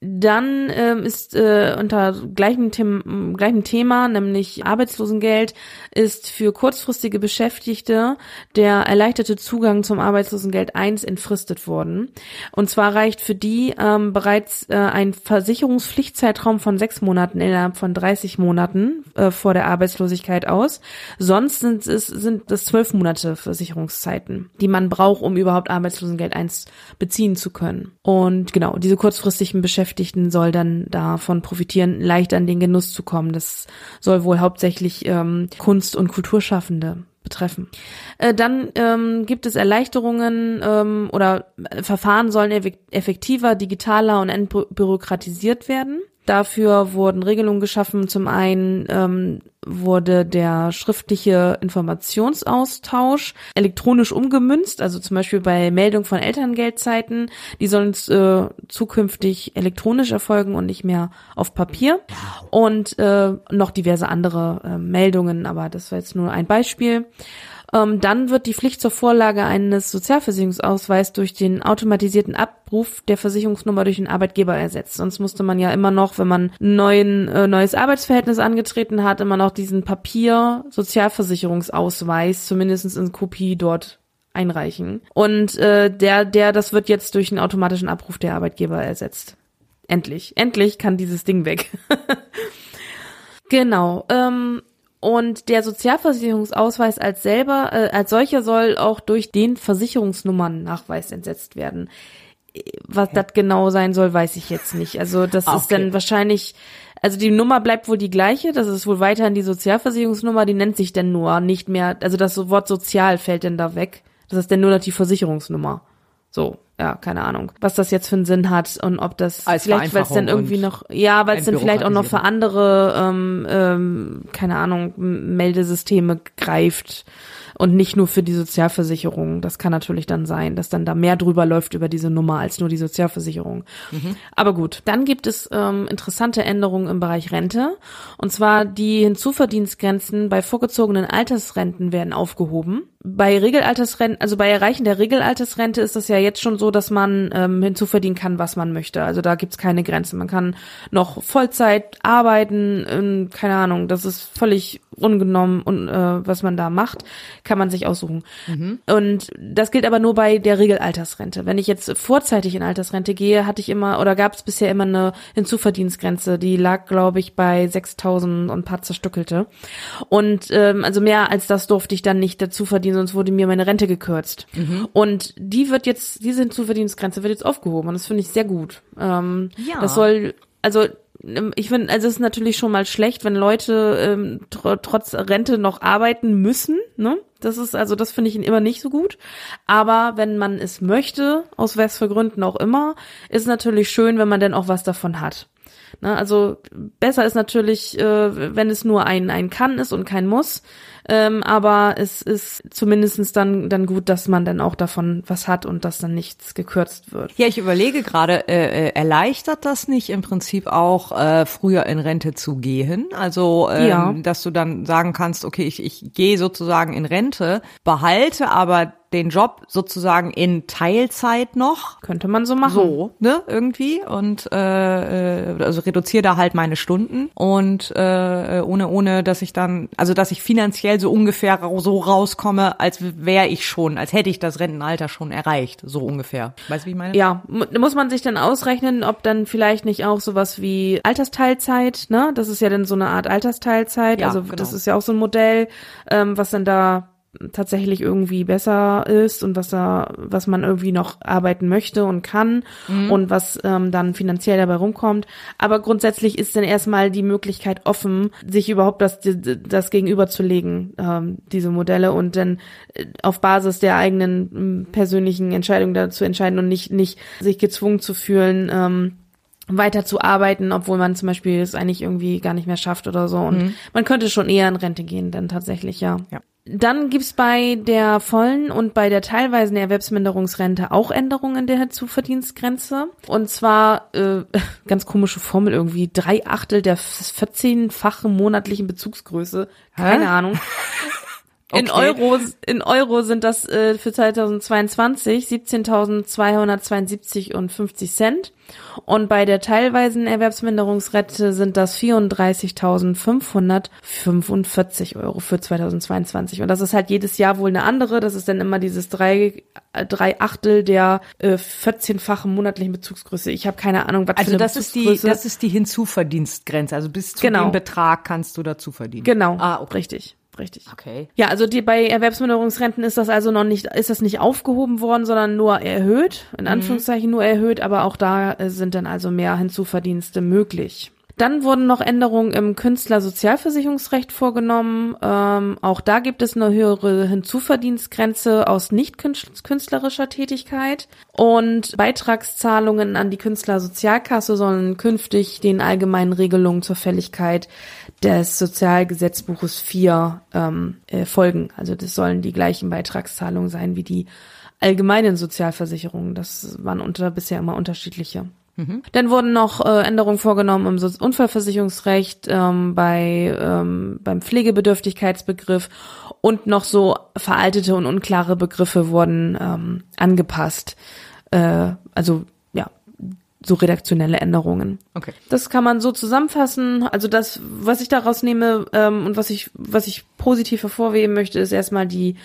Dann ähm, ist äh, unter gleichem, The gleichem Thema, nämlich Arbeitslosengeld, ist für kurzfristige Beschäftigte der erleichterte Zugang zum Arbeitslosengeld 1 entfristet worden. Und zwar reicht für die ähm, bereits äh, ein Versicherungspflichtzeitraum von sechs Monaten innerhalb von 30 Monaten äh, vor der Arbeitslosigkeit aus. Sonst sind sind es sind das zwölf Monate Versicherungszeiten, die man braucht, um überhaupt Arbeitslosengeld 1 beziehen zu können. Und genau, diese kurzfristigen Beschäftigten soll dann davon profitieren, leicht an den Genuss zu kommen. Das soll wohl hauptsächlich ähm, Kunst- und Kulturschaffende betreffen. Äh, dann ähm, gibt es Erleichterungen ähm, oder Verfahren sollen effektiver, digitaler und entbürokratisiert werden. Dafür wurden Regelungen geschaffen. Zum einen ähm, wurde der schriftliche Informationsaustausch elektronisch umgemünzt, also zum Beispiel bei Meldung von Elterngeldzeiten. Die sollen äh, zukünftig elektronisch erfolgen und nicht mehr auf Papier. Und äh, noch diverse andere äh, Meldungen, aber das war jetzt nur ein Beispiel. Ähm, dann wird die Pflicht zur Vorlage eines Sozialversicherungsausweises durch den automatisierten Abruf der Versicherungsnummer durch den Arbeitgeber ersetzt. Sonst musste man ja immer noch, wenn man ein äh, neues Arbeitsverhältnis angetreten hat, immer noch diesen Papier-Sozialversicherungsausweis zumindest in Kopie dort einreichen. Und äh, der, der, das wird jetzt durch einen automatischen Abruf der Arbeitgeber ersetzt. Endlich, endlich kann dieses Ding weg. *laughs* genau. Ähm, und der Sozialversicherungsausweis als selber, äh, als solcher soll auch durch den Versicherungsnummernnachweis entsetzt werden. Was das genau sein soll, weiß ich jetzt nicht. Also das okay. ist dann wahrscheinlich, also die Nummer bleibt wohl die gleiche, das ist wohl weiterhin die Sozialversicherungsnummer, die nennt sich denn nur nicht mehr, also das Wort sozial fällt denn da weg. Das ist dann nur noch die Versicherungsnummer. So, ja, keine Ahnung, was das jetzt für einen Sinn hat und ob das Als vielleicht, weil es dann irgendwie noch, ja, weil es dann vielleicht auch noch für andere, ähm, ähm, keine Ahnung, Meldesysteme greift und nicht nur für die Sozialversicherung. Das kann natürlich dann sein, dass dann da mehr drüber läuft über diese Nummer als nur die Sozialversicherung. Mhm. Aber gut, dann gibt es ähm, interessante Änderungen im Bereich Rente. Und zwar die Hinzuverdienstgrenzen bei vorgezogenen Altersrenten werden aufgehoben. Bei Regelaltersrenten, also bei Erreichen der Regelaltersrente ist das ja jetzt schon so, dass man ähm, hinzuverdienen kann, was man möchte. Also da gibt's keine Grenzen. Man kann noch Vollzeit arbeiten, in, keine Ahnung, das ist völlig ungenommen und äh, was man da macht, kann man sich aussuchen. Mhm. Und das gilt aber nur bei der Regelaltersrente. Wenn ich jetzt vorzeitig in Altersrente gehe, hatte ich immer oder gab es bisher immer eine Hinzuverdienstgrenze, die lag, glaube ich, bei 6.000 und paar zerstückelte. Und ähm, also mehr als das durfte ich dann nicht dazu verdienen, sonst wurde mir meine Rente gekürzt. Mhm. Und die wird jetzt, diese Hinzuverdienstgrenze wird jetzt aufgehoben und das finde ich sehr gut. Ähm, ja. Das soll, also ähm, ich finde, also es ist natürlich schon mal schlecht, wenn Leute ähm, tr trotz Rente noch arbeiten müssen. Ne? Das ist also, das finde ich immer nicht so gut. Aber wenn man es möchte, aus was für Gründen auch immer, ist es natürlich schön, wenn man dann auch was davon hat. Ne? Also besser ist natürlich, äh, wenn es nur ein ein kann ist und kein muss. Ähm, aber es ist zumindestens dann, dann gut, dass man dann auch davon was hat und dass dann nichts gekürzt wird. Ja, ich überlege gerade, äh, äh, erleichtert das nicht im Prinzip auch äh, früher in Rente zu gehen? Also, ähm, Ja. dass du dann sagen kannst, okay, ich, ich gehe sozusagen in Rente, behalte aber den Job sozusagen in Teilzeit noch. Könnte man so machen. So, ne, irgendwie und äh, äh, also reduziere da halt meine Stunden und äh, ohne ohne dass ich dann also dass ich finanziell so ungefähr so rauskomme, als wäre ich schon, als hätte ich das Rentenalter schon erreicht, so ungefähr. Weißt du, wie ich meine? Ja, mu- muss man sich dann ausrechnen, ob dann vielleicht nicht auch sowas wie Altersteilzeit, ne? Das ist ja dann so eine Art Altersteilzeit. Ja, also genau. das ist ja auch so ein Modell, ähm, was dann da tatsächlich irgendwie besser ist und was da, was man irgendwie noch arbeiten möchte und kann Mhm. und was ähm, dann finanziell dabei rumkommt. Aber grundsätzlich ist dann erstmal die Möglichkeit offen, sich überhaupt das, das gegenüberzulegen, ähm, diese Modelle und dann äh, auf Basis der eigenen persönlichen Entscheidung dazu entscheiden und nicht, nicht sich gezwungen zu fühlen, ähm, weiter zu arbeiten, obwohl man zum Beispiel es eigentlich irgendwie gar nicht mehr schafft oder so. Und man könnte schon eher in Rente gehen, dann tatsächlich, ja. Ja. Dann gibt's bei der vollen und bei der teilweisen Erwerbsminderungsrente auch Änderungen der Zuverdienstgrenze. Und zwar, äh, *laughs* ganz komische Formel irgendwie, drei Achtel der 14-fachen monatlichen Bezugsgröße. Keine Ahnung. *laughs* In Okay. Euro, in Euro sind das äh, für 2022 17.272 und 50 Cent. Und bei der teilweisen Erwerbsminderungsrente sind das 34.545 Euro für 2022. Und das ist halt jedes Jahr wohl eine andere. Das ist dann immer dieses drei, äh, drei Achtel der äh, 14-fachen monatlichen Bezugsgröße. Ich habe keine Ahnung, was für Also eine das ist die Bezugsgröße. das ist die Hinzuverdienstgrenze, also bis zu Genau. dem Betrag kannst du dazu verdienen. genau, Ah, okay. richtig. Richtig. Okay. Ja, also die, bei Erwerbsminderungsrenten ist das also noch nicht, ist das nicht aufgehoben worden, sondern nur erhöht, in Anführungszeichen nur erhöht, aber auch da äh, sind dann also mehr Hinzuverdienste möglich. Dann wurden noch Änderungen im Künstlersozialversicherungsrecht vorgenommen. Ähm, auch da gibt es eine höhere Hinzuverdienstgrenze aus nicht künst- künstlerischer Tätigkeit. Und Beitragszahlungen an die Künstlersozialkasse sollen künftig den allgemeinen Regelungen zur Fälligkeit des Sozialgesetzbuches 4 ähm, äh, folgen. Also das sollen die gleichen Beitragszahlungen sein wie die allgemeinen Sozialversicherungen. Das waren unter bisher immer unterschiedliche. Dann wurden noch äh, Änderungen vorgenommen im Unfallversicherungsrecht, ähm, bei ähm, beim Pflegebedürftigkeitsbegriff und noch so veraltete und unklare Begriffe wurden ähm, angepasst. Äh, also so redaktionelle Änderungen. Okay. Das kann man so zusammenfassen. Also das, was ich daraus nehme ähm, und was ich, was ich positiv hervorheben möchte, ist erstmal die,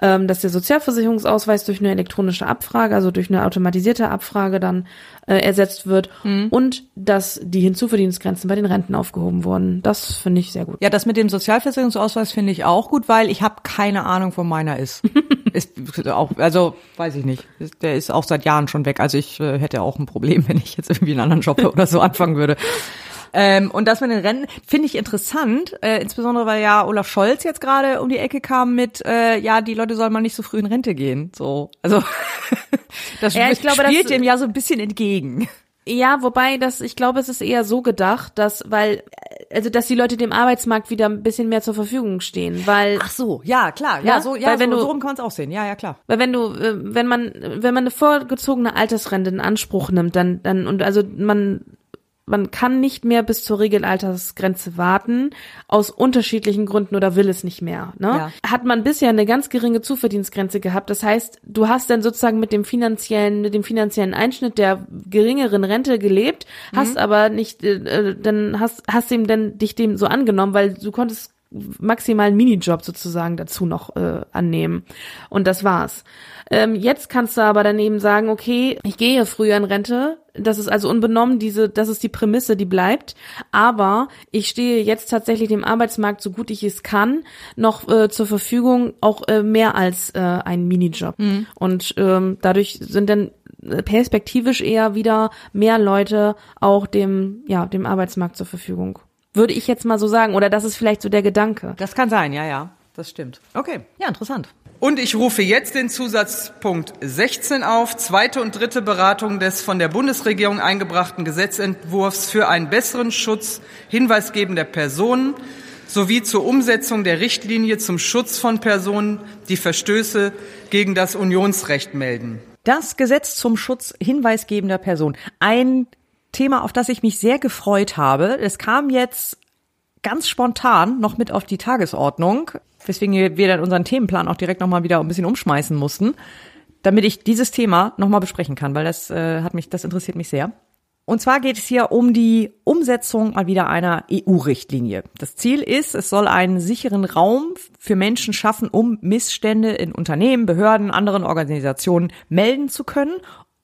ähm, dass der Sozialversicherungsausweis durch eine elektronische Abfrage, also durch eine automatisierte Abfrage dann äh, ersetzt wird und dass die Hinzuverdienstgrenzen bei den Renten aufgehoben wurden. Das finde ich sehr gut. Ja, das mit dem Sozialversicherungsausweis finde ich auch gut, weil ich habe keine Ahnung, wo meiner ist. *laughs* ist auch, also weiß ich nicht. Der ist auch seit Jahren schon weg. Also ich äh, hätte auch ein Problem, *laughs* wenn ich jetzt irgendwie einen anderen Job *laughs* oder so anfangen würde. Ähm, und das mit den Renten finde ich interessant, äh, insbesondere weil ja Olaf Scholz jetzt gerade um die Ecke kam mit, äh, ja, die Leute sollen mal nicht so früh in Rente gehen. So, also *laughs* das Ja, ich glaube, spielt dem ja so ein bisschen entgegen. Ja, wobei das, ich glaube, es ist eher so gedacht, dass, weil, also, dass die Leute dem Arbeitsmarkt wieder ein bisschen mehr zur Verfügung stehen, weil, Ach so, ja, klar, ja, Ja, so, ja, weil wenn so, du- so rum kann man es auch sehen. Ja, ja, klar. Weil wenn du, äh, wenn man, wenn man eine vorgezogene Altersrente in Anspruch nimmt, dann, dann, und also man, man kann nicht mehr bis zur Regelaltersgrenze warten, aus unterschiedlichen Gründen oder will es nicht mehr. Ne? Ja. Hat man bisher eine ganz geringe Zuverdienstgrenze gehabt, das heißt, du hast dann sozusagen mit dem finanziellen, mit dem finanziellen Einschnitt der geringeren Rente gelebt, hast aber nicht, äh, äh, dann hast, hast ihm dann dich dem so angenommen, weil du konntest maximal einen Minijob sozusagen dazu noch äh, annehmen. Und das war's. Ähm, jetzt kannst du aber daneben sagen, okay, ich gehe früher in Rente. Das ist also unbenommen, diese, das ist die Prämisse, die bleibt. Aber ich stehe jetzt tatsächlich dem Arbeitsmarkt, so gut ich es kann, noch äh, zur Verfügung, auch äh, mehr als äh, ein Minijob. Und ähm, dadurch sind dann äh, perspektivisch eher wieder mehr Leute auch dem, ja, dem Arbeitsmarkt zur Verfügung. Würde ich jetzt mal so sagen. Oder das ist vielleicht so der Gedanke. Das kann sein, ja, ja. Das stimmt. Okay, ja, interessant. Und ich rufe jetzt den Zusatzpunkt 16 auf, zweite und dritte Beratung des von der Bundesregierung eingebrachten Gesetzentwurfs für einen besseren Schutz hinweisgebender Personen sowie zur Umsetzung der Richtlinie zum Schutz von Personen, die Verstöße gegen das Unionsrecht melden. Das Gesetz zum Schutz hinweisgebender Person. Ein Thema, auf das ich mich sehr gefreut habe. Es kam jetzt ganz spontan noch mit auf die Tagesordnung, weswegen wir dann unseren Themenplan auch direkt nochmal wieder ein bisschen umschmeißen mussten, damit ich dieses Thema nochmal besprechen kann, weil das äh, hat mich, das interessiert mich sehr. Und zwar geht es hier um die Umsetzung mal wieder einer EU-Richtlinie. Das Ziel ist, es soll einen sicheren Raum für Menschen schaffen, um Missstände in Unternehmen, Behörden, anderen Organisationen melden zu können,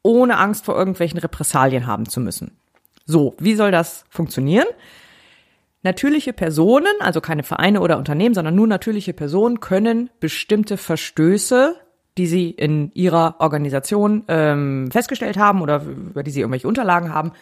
ohne Angst vor irgendwelchen Repressalien haben zu müssen. So, wie soll das funktionieren? Natürliche Personen, also keine Vereine oder Unternehmen, sondern nur natürliche Personen können bestimmte Verstöße die sie in ihrer Organisation ähm, festgestellt haben oder über die sie irgendwelche Unterlagen haben,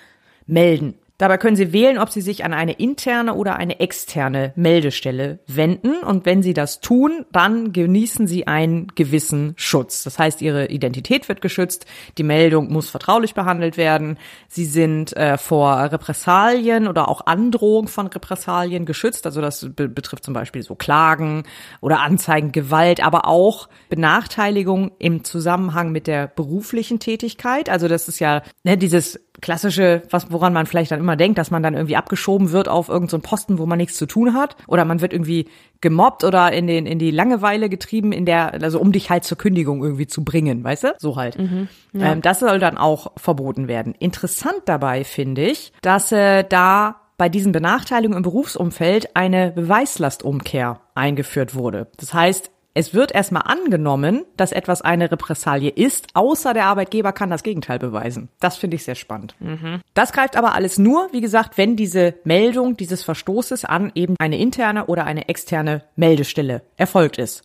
melden. Dabei können Sie wählen, ob Sie sich an eine interne oder eine externe Meldestelle wenden. Und wenn Sie das tun, dann genießen Sie einen gewissen Schutz. Das heißt, Ihre Identität wird geschützt, die Meldung muss vertraulich behandelt werden. Sie sind äh, vor Repressalien oder auch Androhung von Repressalien geschützt. Also das be betrifft zum Beispiel so Klagen oder Anzeigen, Gewalt, aber auch Benachteiligung im Zusammenhang mit der beruflichen Tätigkeit. Also das ist ja ne, dieses klassische, was woran man vielleicht dann immer denkt, dass man dann irgendwie abgeschoben wird auf irgendeinen so Posten, wo man nichts zu tun hat, oder man wird irgendwie gemobbt oder in den in die Langeweile getrieben, in der also um dich halt zur Kündigung irgendwie zu bringen, weißt du? So halt. Mhm, ja. ähm, das soll dann auch verboten werden. Interessant dabei finde ich, dass äh, da bei diesen Benachteiligungen im Berufsumfeld eine Beweislastumkehr eingeführt wurde. Das heißt, es wird erstmal angenommen, dass etwas eine Repressalie ist, außer der Arbeitgeber kann das Gegenteil beweisen. Das finde ich sehr spannend. Mhm. Das greift aber alles nur, wie gesagt, wenn diese Meldung dieses Verstoßes an eben eine interne oder eine externe Meldestelle erfolgt ist.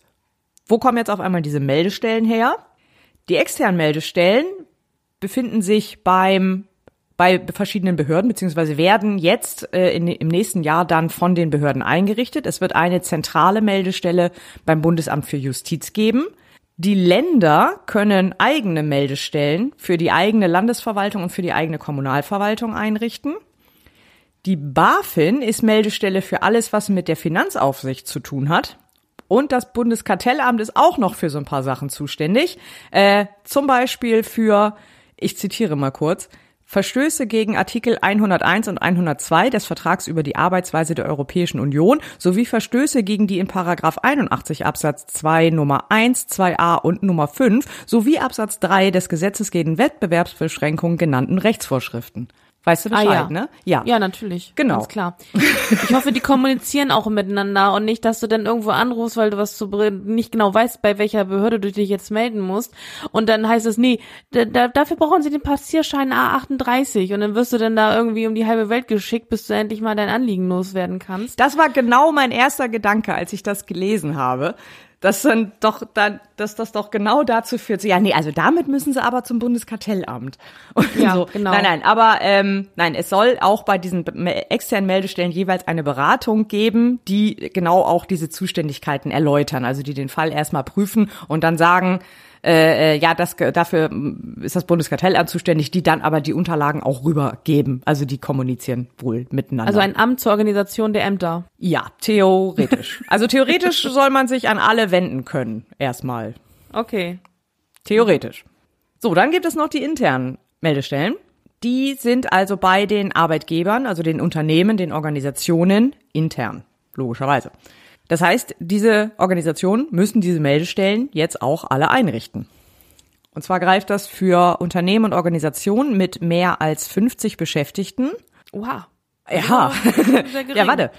Wo kommen jetzt auf einmal diese Meldestellen her? Die externen Meldestellen befinden sich beim bei verschiedenen Behörden, beziehungsweise werden jetzt äh, in, im nächsten Jahr dann von den Behörden eingerichtet. Es wird eine zentrale Meldestelle beim Bundesamt für Justiz geben. Die Länder können eigene Meldestellen für die eigene Landesverwaltung und für die eigene Kommunalverwaltung einrichten. Die BaFin ist Meldestelle für alles, was mit der Finanzaufsicht zu tun hat. Und das Bundeskartellamt ist auch noch für so ein paar Sachen zuständig. Äh, zum Beispiel für, ich zitiere mal kurz, Verstöße gegen Artikel 101 und 102 des Vertrags über die Arbeitsweise der Europäischen Union sowie Verstöße gegen die in Paragraph 81 Absatz 2 Nummer 1, 2a und Nummer 5 sowie Absatz 3 des Gesetzes gegen Wettbewerbsbeschränkungen genannten Rechtsvorschriften. Weißt du Bescheid, ah, ja. ne? Ja. Ja, natürlich. Genau. Ganz klar. Ich hoffe, die kommunizieren auch miteinander und nicht, dass du dann irgendwo anrufst, weil du was zu nicht genau weißt, bei welcher Behörde du dich jetzt melden musst. Und dann heißt es, nee, da, dafür brauchen sie den Passierschein A38 und dann wirst du dann da irgendwie um die halbe Welt geschickt, bis du endlich mal dein Anliegen loswerden kannst. Das war genau mein erster Gedanke, als ich das gelesen habe das dann doch dann, dass das doch genau dazu führt. So, ja, nee, also damit müssen sie aber zum Bundeskartellamt. *laughs* Und ja, so. genau. Nein, nein, aber ähm, nein, es soll auch bei diesen externen Meldestellen jeweils eine Beratung geben, die genau auch diese Zuständigkeiten erläutern, also die den Fall erstmal prüfen und dann sagen, äh, äh, ja, das dafür ist das Bundeskartellamt zuständig, die dann aber die Unterlagen auch rübergeben. Also die kommunizieren wohl miteinander. Also ein Amt zur Organisation der Ämter. Ja, theoretisch. *laughs* also theoretisch soll man sich an alle wenden können, erstmal. Okay. Theoretisch. So, dann gibt es noch die internen Meldestellen. Die sind also bei den Arbeitgebern, also den Unternehmen, den Organisationen intern, logischerweise. Das heißt, diese Organisationen müssen diese Meldestellen jetzt auch alle einrichten. Und zwar greift das für Unternehmen und Organisationen mit mehr als 50 Beschäftigten. Wow. Ja, *laughs* ja, warte.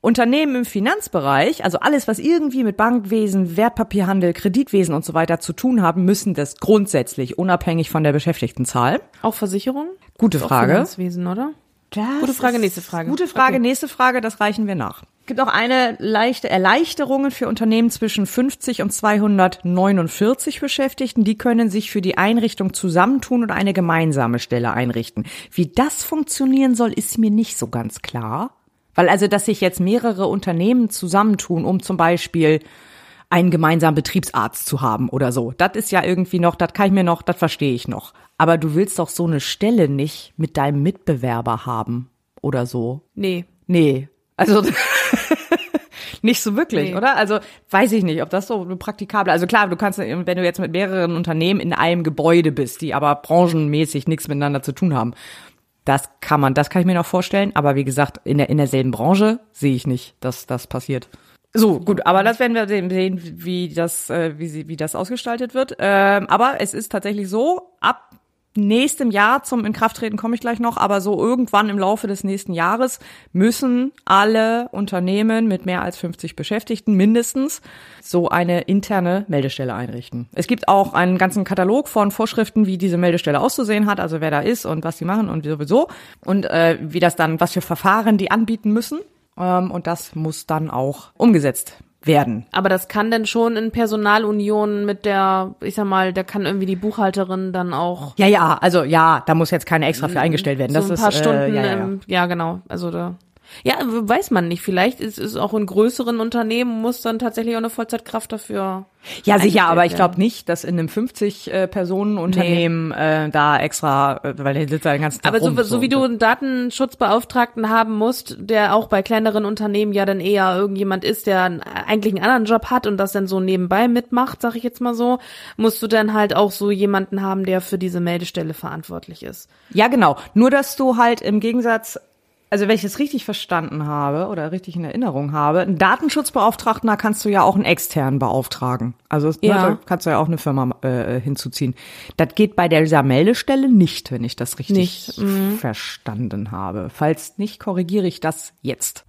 Unternehmen im Finanzbereich, also alles, was irgendwie mit Bankwesen, Wertpapierhandel, Kreditwesen und so weiter zu tun haben, müssen das grundsätzlich unabhängig von der Beschäftigtenzahl. Auch Versicherung? Gute Frage. Finanzwesen, oder? Das gute Frage, nächste Frage. Gute Frage, okay. nächste Frage, das reichen wir nach. Es gibt auch eine leichte Erleichterungen für Unternehmen zwischen 50 und 249 Beschäftigten. Die können sich für die Einrichtung zusammentun und eine gemeinsame Stelle einrichten. Wie das funktionieren soll, ist mir nicht so ganz klar. Weil also, dass sich jetzt mehrere Unternehmen zusammentun, um zum Beispiel einen gemeinsamen Betriebsarzt zu haben oder so. Das ist ja irgendwie noch, das kann ich mir noch, das verstehe ich noch. Aber du willst doch so eine Stelle nicht mit deinem Mitbewerber haben oder so. Nee. Nee. Also *laughs* nicht so wirklich, Nee. oder? Also weiß ich nicht, ob das so praktikabel. Also klar, du kannst, wenn du jetzt mit mehreren Unternehmen in einem Gebäude bist, die aber branchenmäßig nichts miteinander zu tun haben, das kann man, das kann ich mir noch vorstellen. Aber wie gesagt, in der in derselben Branche sehe ich nicht, dass das passiert. So gut, aber das werden wir sehen, wie das, äh, wie sie, wie das ausgestaltet wird. Ähm, aber es ist tatsächlich so, ab nächstem Jahr zum Inkrafttreten komme ich gleich noch, aber so irgendwann im Laufe des nächsten Jahres müssen alle Unternehmen mit mehr als 50 Beschäftigten mindestens so eine interne Meldestelle einrichten. Es gibt auch einen ganzen Katalog von Vorschriften, wie diese Meldestelle auszusehen hat, also wer da ist und was sie machen und sowieso und äh, wie das dann, was für Verfahren die anbieten müssen. Ähm, und das muss dann auch umgesetzt werden. Aber das kann denn schon in Personalunion mit der, ich sag mal, da kann irgendwie die Buchhalterin dann auch Ja, ja, also ja, da muss jetzt keine extra für eingestellt werden. Das so ein ist, paar Stunden, äh, ja, ja, ja. im, ja genau, also da. Ja, weiß man nicht. Vielleicht ist es auch in größeren Unternehmen muss dann tatsächlich auch eine Vollzeitkraft dafür. Ja, sicher, aber ich glaube nicht, dass in einem 50-Personen-Unternehmen äh, da extra, äh, weil der sitzt da den ganzen Tag Aber so, rum, so wie du einen Datenschutzbeauftragten haben musst, der auch bei kleineren Unternehmen ja dann eher irgendjemand ist, der eigentlich einen anderen Job hat und das dann so nebenbei mitmacht, sag ich jetzt mal so, musst du dann halt auch so jemanden haben, der für diese Meldestelle verantwortlich ist. Ja, genau. Nur, dass du halt im Gegensatz, also wenn ich es richtig verstanden habe oder richtig in Erinnerung habe, einen Datenschutzbeauftragten, da kannst du ja auch einen externen beauftragen. Also ne, Ja. da kannst du ja auch eine Firma äh, hinzuziehen. Das geht bei dieser Meldestelle nicht, wenn ich das richtig mhm. verstanden habe. Falls nicht, korrigiere ich das jetzt.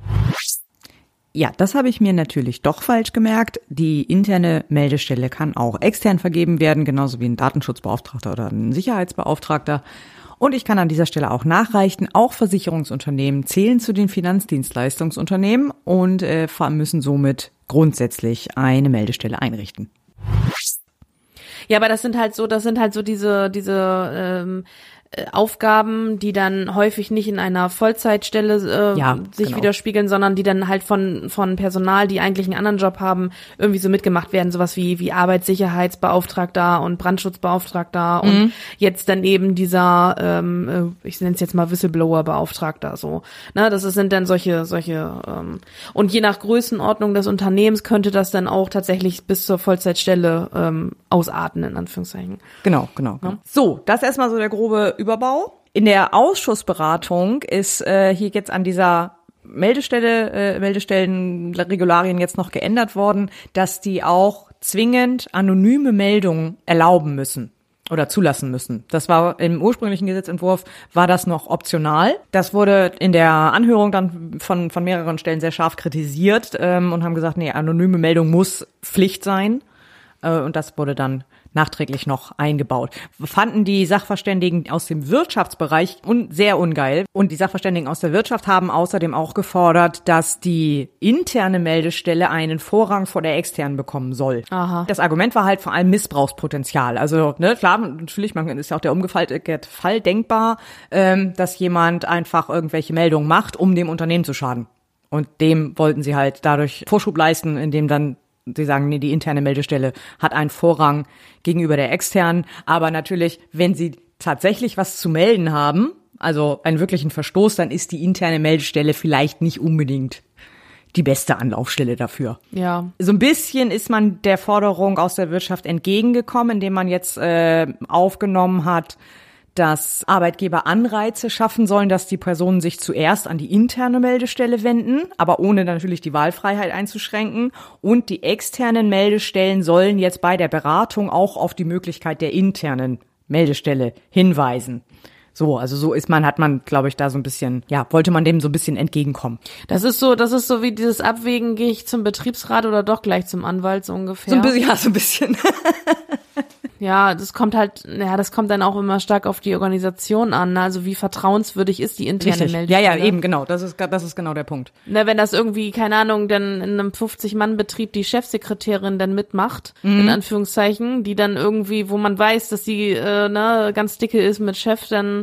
Ja, das habe ich mir natürlich doch falsch gemerkt. Die interne Meldestelle kann auch extern vergeben werden, genauso wie ein Datenschutzbeauftragter oder ein Sicherheitsbeauftragter. Und ich kann an dieser Stelle auch nachreichen, auch Versicherungsunternehmen zählen zu den Finanzdienstleistungsunternehmen und äh, müssen somit grundsätzlich eine Meldestelle einrichten. Ja, aber das sind halt so, das sind halt so diese, diese ähm, äh, Aufgaben, die dann häufig nicht in einer Vollzeitstelle äh, Ja, sich genau. widerspiegeln, sondern die dann halt von von Personal, die eigentlich einen anderen Job haben, irgendwie so mitgemacht werden, sowas wie wie Arbeitssicherheitsbeauftragter und Brandschutzbeauftragter und Mhm. jetzt dann eben dieser, ähm, äh, ich nenne es jetzt mal Whistleblower-Beauftragter, so. Ne, das sind dann solche solche ähm, und je nach Größenordnung des Unternehmens könnte das dann auch tatsächlich bis zur Vollzeitstelle ähm, ausarten in Anführungszeichen. Genau, genau. genau. So, das ist erstmal so der grobe Überbau. In der Ausschussberatung ist äh, hier jetzt an dieser Meldestelle, äh, Meldestellenregularien jetzt noch geändert worden, dass die auch zwingend anonyme Meldungen erlauben müssen oder zulassen müssen. Das war im ursprünglichen Gesetzentwurf war das noch optional. Das wurde in der Anhörung dann von von mehreren Stellen sehr scharf kritisiert ähm, und haben gesagt, nee, anonyme Meldung muss Pflicht sein. Äh, Und das wurde dann nachträglich noch eingebaut. Fanden die Sachverständigen aus dem Wirtschaftsbereich un sehr ungeil. Und die Sachverständigen aus der Wirtschaft haben außerdem auch gefordert, dass die interne Meldestelle einen Vorrang vor der externen bekommen soll. Aha. Das Argument war halt vor allem Missbrauchspotenzial. Also, ne, klar, natürlich, man ist ja auch der umgefallte Fall denkbar, ähm, dass jemand einfach irgendwelche Meldungen macht, um dem Unternehmen zu schaden. Und dem wollten sie halt dadurch Vorschub leisten, indem dann sie sagen, nee, die interne Meldestelle hat einen Vorrang gegenüber der externen. Aber natürlich, wenn sie tatsächlich was zu melden haben, also einen wirklichen Verstoß, dann ist die interne Meldestelle vielleicht nicht unbedingt die beste Anlaufstelle dafür. Ja. So ein bisschen ist man der Forderung aus der Wirtschaft entgegengekommen, indem man jetzt äh, aufgenommen hat, dass Arbeitgeber Anreize schaffen sollen, dass die Personen sich zuerst an die interne Meldestelle wenden, aber ohne natürlich die Wahlfreiheit einzuschränken. Und die externen Meldestellen sollen jetzt bei der Beratung auch auf die Möglichkeit der internen Meldestelle hinweisen. So, also so ist man, hat man, glaube ich, da so ein bisschen, ja, wollte man dem so ein bisschen entgegenkommen. Das ist so, das ist so wie dieses Abwägen, gehe ich zum Betriebsrat oder doch gleich zum Anwalt, so ungefähr. So ein bisschen, ja, so ein bisschen. *laughs* Ja, das kommt halt, ja, das kommt dann auch immer stark auf die Organisation an. ne? Also wie vertrauenswürdig ist die interne Richtig. Ja, Meldestelle? ja, eben, genau. Das ist, das ist genau der Punkt. Ne, wenn das irgendwie, keine Ahnung, dann in einem 50-Mann-Betrieb die Chefsekretärin dann mitmacht, Mhm. in Anführungszeichen, die dann irgendwie, wo man weiß, dass sie äh, ne, ganz dicke ist mit Chef, dann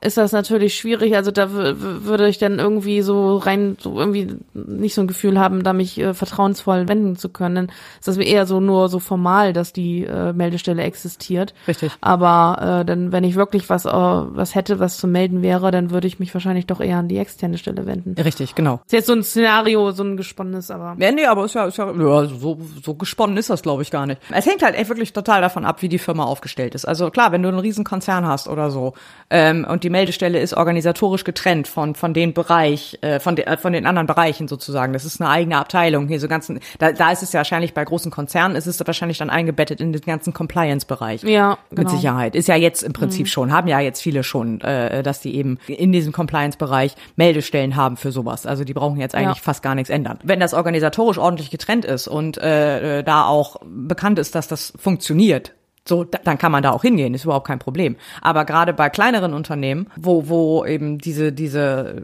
ist das natürlich schwierig. Also da würde ich dann irgendwie so rein, so irgendwie nicht so ein Gefühl haben, da mich äh, vertrauensvoll wenden zu können. Ist das eher so nur so formal, dass die äh, Meldestelle existiert. Richtig. Aber äh, dann, wenn ich wirklich was, äh, was hätte, was zu melden wäre, dann würde ich mich wahrscheinlich doch eher an die externe Stelle wenden. Richtig, genau. Ist jetzt so ein Szenario, so ein gesponnenes, aber. Ja, nee, aber ist ja, ist ja, ja so, so gesponnen ist das, glaube ich, gar nicht. Es hängt halt echt wirklich total davon ab, wie die Firma aufgestellt ist. Also klar, wenn du einen riesen Konzern hast oder so ähm, und die Meldestelle ist organisatorisch getrennt von von den Bereich, äh, von, de, äh, von den anderen Bereichen sozusagen. Das ist eine eigene Abteilung. Hier so ganzen, da, da ist es ja wahrscheinlich bei großen Konzernen ist es wahrscheinlich dann eingebettet in den ganzen Compliance-Bereich. Ja, genau. Mit Sicherheit. Ist ja jetzt im Prinzip mhm. schon, haben ja jetzt viele schon, äh, dass die eben in diesem Compliance-Bereich Meldestellen haben für sowas. Also die brauchen jetzt eigentlich ja. fast gar nichts ändern. Wenn das organisatorisch ordentlich getrennt ist und äh, da auch bekannt ist, dass das funktioniert, so, dann kann man da auch hingehen, ist überhaupt kein Problem. Aber gerade bei kleineren Unternehmen, wo, wo eben diese, diese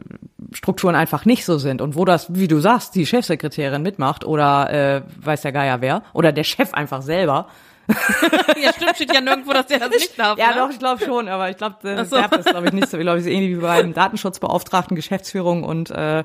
Strukturen einfach nicht so sind und wo das, wie du sagst, die Chefsekretärin mitmacht oder äh, weiß der Geier wer, oder der Chef einfach selber, *laughs* ja, stimmt, steht ja nirgendwo, dass der das *laughs* nicht darf. Ja, ne? doch, ich glaube schon, aber ich glaube, der so. darf das, glaube ich, nicht so. Ich glaube, es ist ähnlich wie beim Datenschutzbeauftragten, Geschäftsführung und äh,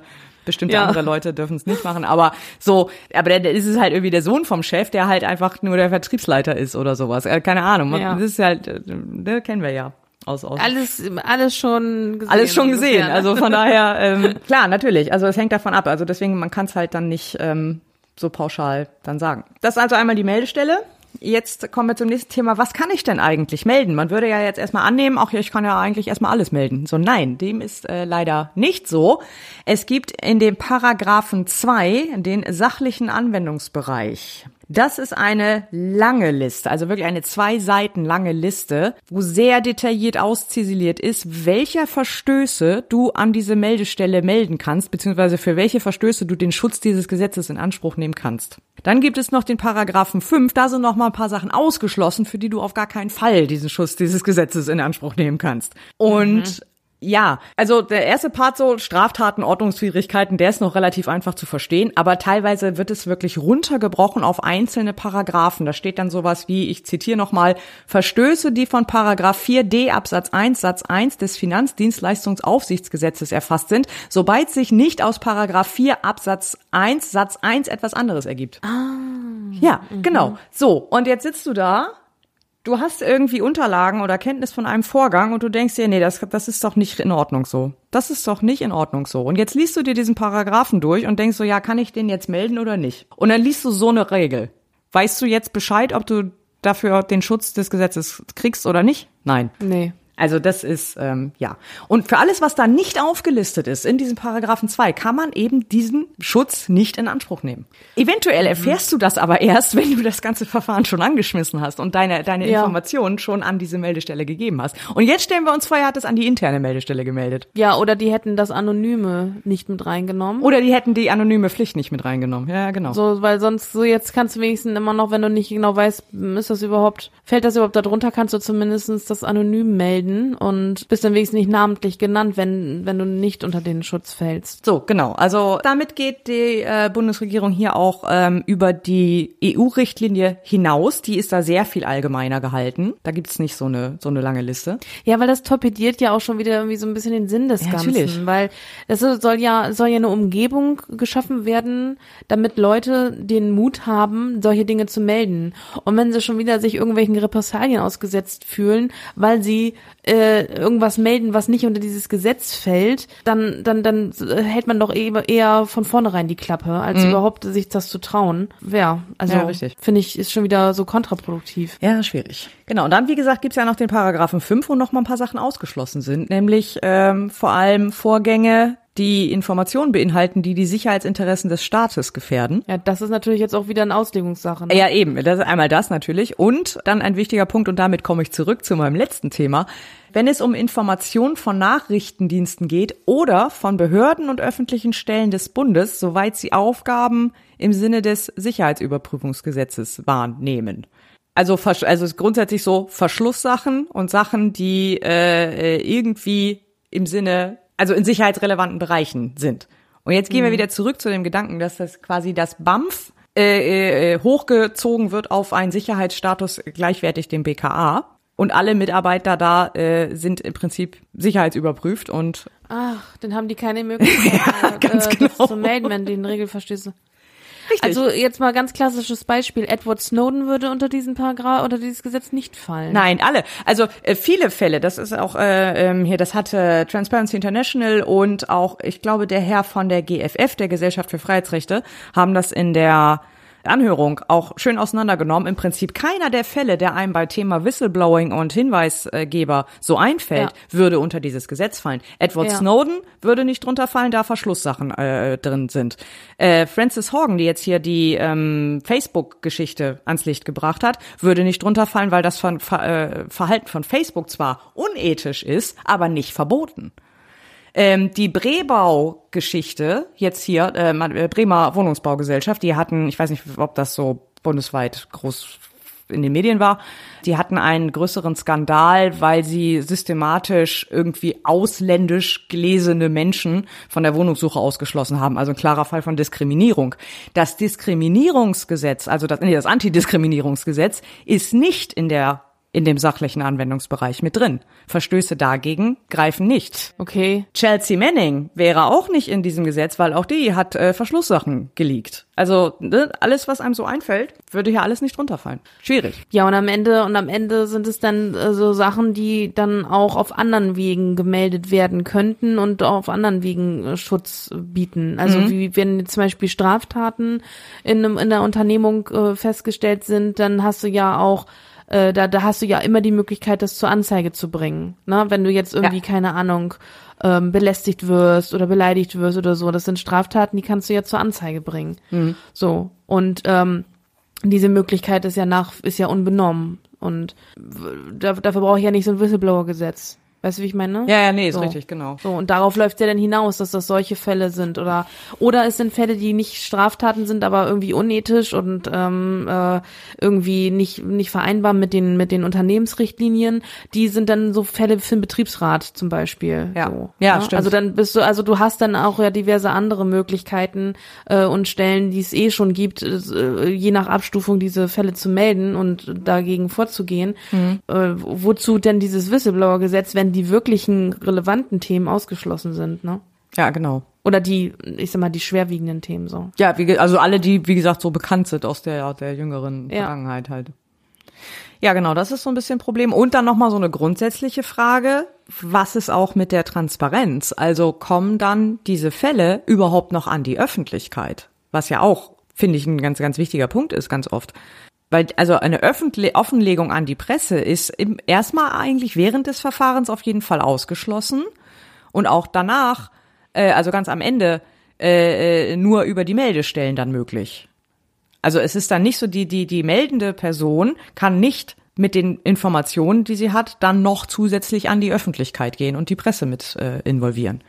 bestimmte ja. andere Leute dürfen es nicht machen. Aber so, aber der, der ist es halt irgendwie der Sohn vom Chef, der halt einfach nur der Vertriebsleiter ist oder sowas. Äh, keine Ahnung. Ja. Das ist halt, äh, das kennen wir ja. Aus, aus. Alles, alles schon gesehen. Alles schon gesehen. Ne? Also von daher, ähm, *laughs* klar, natürlich. Also es hängt davon ab. Also deswegen, man kann es halt dann nicht ähm, so pauschal dann sagen. Das ist also einmal die Meldestelle. Jetzt kommen wir zum nächsten Thema. Was kann ich denn eigentlich melden? Man würde ja jetzt erstmal annehmen, auch ich kann ja eigentlich erstmal alles melden. So nein, dem ist äh, leider nicht so. Es gibt in dem Paragraphen 2 den sachlichen Anwendungsbereich. Das ist eine lange Liste, also wirklich eine zwei Seiten lange Liste, wo sehr detailliert ausziseliert ist, welcher Verstöße du an diese Meldestelle melden kannst, beziehungsweise für welche Verstöße du den Schutz dieses Gesetzes in Anspruch nehmen kannst. Dann gibt es noch den Paragraphen 5, da sind noch mal ein paar Sachen ausgeschlossen, für die du auf gar keinen Fall diesen Schutz dieses Gesetzes in Anspruch nehmen kannst. Und mhm. Ja, also der erste Part so Straftaten, Ordnungswidrigkeiten, der ist noch relativ einfach zu verstehen, aber teilweise wird es wirklich runtergebrochen auf einzelne Paragraphen. Da steht dann sowas wie, ich zitiere nochmal, Verstöße, die von Paragraph 4d Absatz 1 Satz 1 des Finanzdienstleistungsaufsichtsgesetzes erfasst sind, sobald sich nicht aus Paragraph 4 Absatz 1 Satz 1 etwas anderes ergibt. Ah. Ja, mhm. genau. So, und jetzt sitzt du da du hast irgendwie Unterlagen oder Kenntnis von einem Vorgang und du denkst dir, nee, das, das ist doch nicht in Ordnung so. Das ist doch nicht in Ordnung so. Und jetzt liest du dir diesen Paragraphen durch und denkst so, ja, kann ich den jetzt melden oder nicht? Und dann liest du so eine Regel. Weißt du jetzt Bescheid, ob du dafür den Schutz des Gesetzes kriegst oder nicht? Nein. Nee. Also das ist, ähm, ja. Und für alles, was da nicht aufgelistet ist in diesem Paragraphen 2, kann man eben diesen Schutz nicht in Anspruch nehmen. Eventuell erfährst du das aber erst, *laughs* wenn du das ganze Verfahren schon angeschmissen hast und deine, deine ja. Informationen schon an diese Meldestelle gegeben hast. Und jetzt stellen wir uns vor, er hat es an die interne Meldestelle gemeldet. Ja, oder die hätten das Anonyme nicht mit reingenommen. Oder die hätten die anonyme Pflicht nicht mit reingenommen. Ja, genau. So, weil sonst, so jetzt kannst du wenigstens immer noch, wenn du nicht genau weißt, ist das überhaupt, fällt das überhaupt darunter, kannst du zumindestens das anonym melden melden und bist dann wenigstens nicht namentlich genannt, wenn, wenn du nicht unter den Schutz fällst. So, genau. Also damit geht die äh, Bundesregierung hier auch ähm, über die EU-Richtlinie hinaus. Die ist da sehr viel allgemeiner gehalten. Da gibt's nicht so eine, so eine lange Liste. Ja, weil das torpediert ja auch schon wieder irgendwie so ein bisschen den Sinn des ja, Ganzen. Natürlich. Weil es soll ja, soll ja eine Umgebung geschaffen werden, damit Leute den Mut haben, solche Dinge zu melden. Und wenn sie schon wieder sich irgendwelchen Repressalien ausgesetzt fühlen, weil sie äh, irgendwas melden, was nicht unter dieses Gesetz fällt, dann, dann, dann hält man doch eher von vornherein die Klappe, als mhm. überhaupt sich das zu trauen. Ja, also ja, finde ich, ist schon wieder so kontraproduktiv. Ja, schwierig. Genau. Und dann, wie gesagt, gibt's ja noch den Paragraphen 5, wo noch mal ein paar Sachen ausgeschlossen sind, nämlich ähm, vor allem Vorgänge, die Informationen beinhalten, die die Sicherheitsinteressen des Staates gefährden. Ja, das ist natürlich jetzt auch wieder eine Auslegungssache. Ne? Ja, eben. Das ist einmal das natürlich. Und dann ein wichtiger Punkt, und damit komme ich zurück zu meinem letzten Thema. Wenn es um Informationen von Nachrichtendiensten geht oder von Behörden und öffentlichen Stellen des Bundes, soweit sie Aufgaben im Sinne des Sicherheitsüberprüfungsgesetzes wahrnehmen. Also, also ist grundsätzlich so Verschlusssachen und Sachen, die äh, irgendwie im Sinne also in sicherheitsrelevanten Bereichen sind. Und jetzt gehen mhm. wir wieder zurück zu dem Gedanken, dass das quasi das BAMF äh, äh, hochgezogen wird auf einen Sicherheitsstatus gleichwertig dem BKA. Und alle Mitarbeiter da äh, sind im Prinzip sicherheitsüberprüft und Ach, dann haben die keine Möglichkeit, *laughs* Ja, ganz äh, genau. das zu melden, wenn die einen Regelverstöße. Richtig. Also jetzt mal ganz klassisches Beispiel. Edward Snowden würde unter diesen Paragraph, unter dieses Gesetz nicht fallen. Nein, alle. Also äh, viele Fälle. Das ist auch äh, ähm, hier. Das hatte Transparency International und auch, ich glaube, der Herr von der GFF, der Gesellschaft für Freiheitsrechte, haben das in der Anhörung auch schön auseinandergenommen. Im Prinzip keiner der Fälle, der einem bei Thema Whistleblowing und Hinweisgeber so einfällt, würde unter dieses Gesetz fallen. Edward Ja. Snowden würde nicht drunter fallen, da Verschlusssachen äh, drin sind. Äh, Frances Horgan, die jetzt hier die ähm, Facebook-Geschichte ans Licht gebracht hat, würde nicht drunter fallen, weil das von, Ver, äh, Verhalten von Facebook zwar unethisch ist, aber nicht verboten. Ähm, die Brebau-Geschichte, jetzt hier, äh, äh, Bremer Wohnungsbaugesellschaft, die hatten, ich weiß nicht, ob das so bundesweit groß in den Medien war, die hatten einen größeren Skandal, weil sie systematisch irgendwie ausländisch gelesene Menschen von der Wohnungssuche ausgeschlossen haben. Also ein klarer Fall von Diskriminierung. Das Diskriminierungsgesetz, also das, nee, das Antidiskriminierungsgesetz, ist nicht in der in dem sachlichen Anwendungsbereich mit drin. Verstöße dagegen greifen nicht. Okay. Chelsea Manning wäre auch nicht in diesem Gesetz, weil auch die hat äh, Verschlusssachen geleakt. Also ne, alles, was einem so einfällt, würde hier alles nicht runterfallen. Schwierig. Ja, und am Ende, und am Ende sind es dann äh, so Sachen, die dann auch auf anderen Wegen gemeldet werden könnten und auf anderen Wegen äh, Schutz bieten. Also wie wenn zum Beispiel Straftaten in, einem, in der Unternehmung äh, festgestellt sind, dann hast du ja auch äh, da, da hast du ja immer die Möglichkeit, das zur Anzeige zu bringen. Ne? Wenn du jetzt irgendwie, Ja. keine Ahnung, ähm, belästigt wirst oder beleidigt wirst oder so, das sind Straftaten, die kannst du ja zur Anzeige bringen. So. Und ähm, diese Möglichkeit ist ja nach, ist ja unbenommen. Und dafür brauche ich ja nicht so ein Whistleblower-Gesetz. Weißt du, wie ich meine? Ja, ja, nee, ist So. richtig, genau. So, und darauf läuft ja dann hinaus, dass das solche Fälle sind oder oder es sind Fälle, die nicht Straftaten sind, aber irgendwie unethisch und ähm, äh, irgendwie nicht nicht vereinbar mit den mit den Unternehmensrichtlinien. Die sind dann so Fälle für den Betriebsrat zum Beispiel. Ja. so, Ja, ne? stimmt. Also dann bist du, also du hast dann auch ja diverse andere Möglichkeiten äh, und Stellen, die es eh schon gibt, äh, je nach Abstufung diese Fälle zu melden und dagegen vorzugehen. Mhm. Äh, wozu denn dieses Whistleblower-Gesetz, wenn die wirklichen relevanten Themen ausgeschlossen sind, ne? Ja, genau. Oder die, ich sag mal, die schwerwiegenden Themen so. Ja, wie, also alle, die, wie gesagt, so bekannt sind aus der, der jüngeren Ja. Vergangenheit halt. Ja, genau, das ist so ein bisschen ein Problem. Und dann nochmal so eine grundsätzliche Frage. Was ist auch mit der Transparenz? Also kommen dann diese Fälle überhaupt noch an die Öffentlichkeit? Was ja auch, finde ich, ein ganz, ganz wichtiger Punkt ist, ganz oft. Weil, also eine Öffentlich Offenlegung an die Presse ist im, erstmal eigentlich während des Verfahrens auf jeden Fall ausgeschlossen. Und auch danach, äh, also ganz am Ende, äh, äh, nur über die Meldestellen dann möglich. Also es ist dann nicht so, die, die, die meldende Person kann nicht mit den Informationen, die sie hat, dann noch zusätzlich an die Öffentlichkeit gehen und die Presse mit äh, involvieren.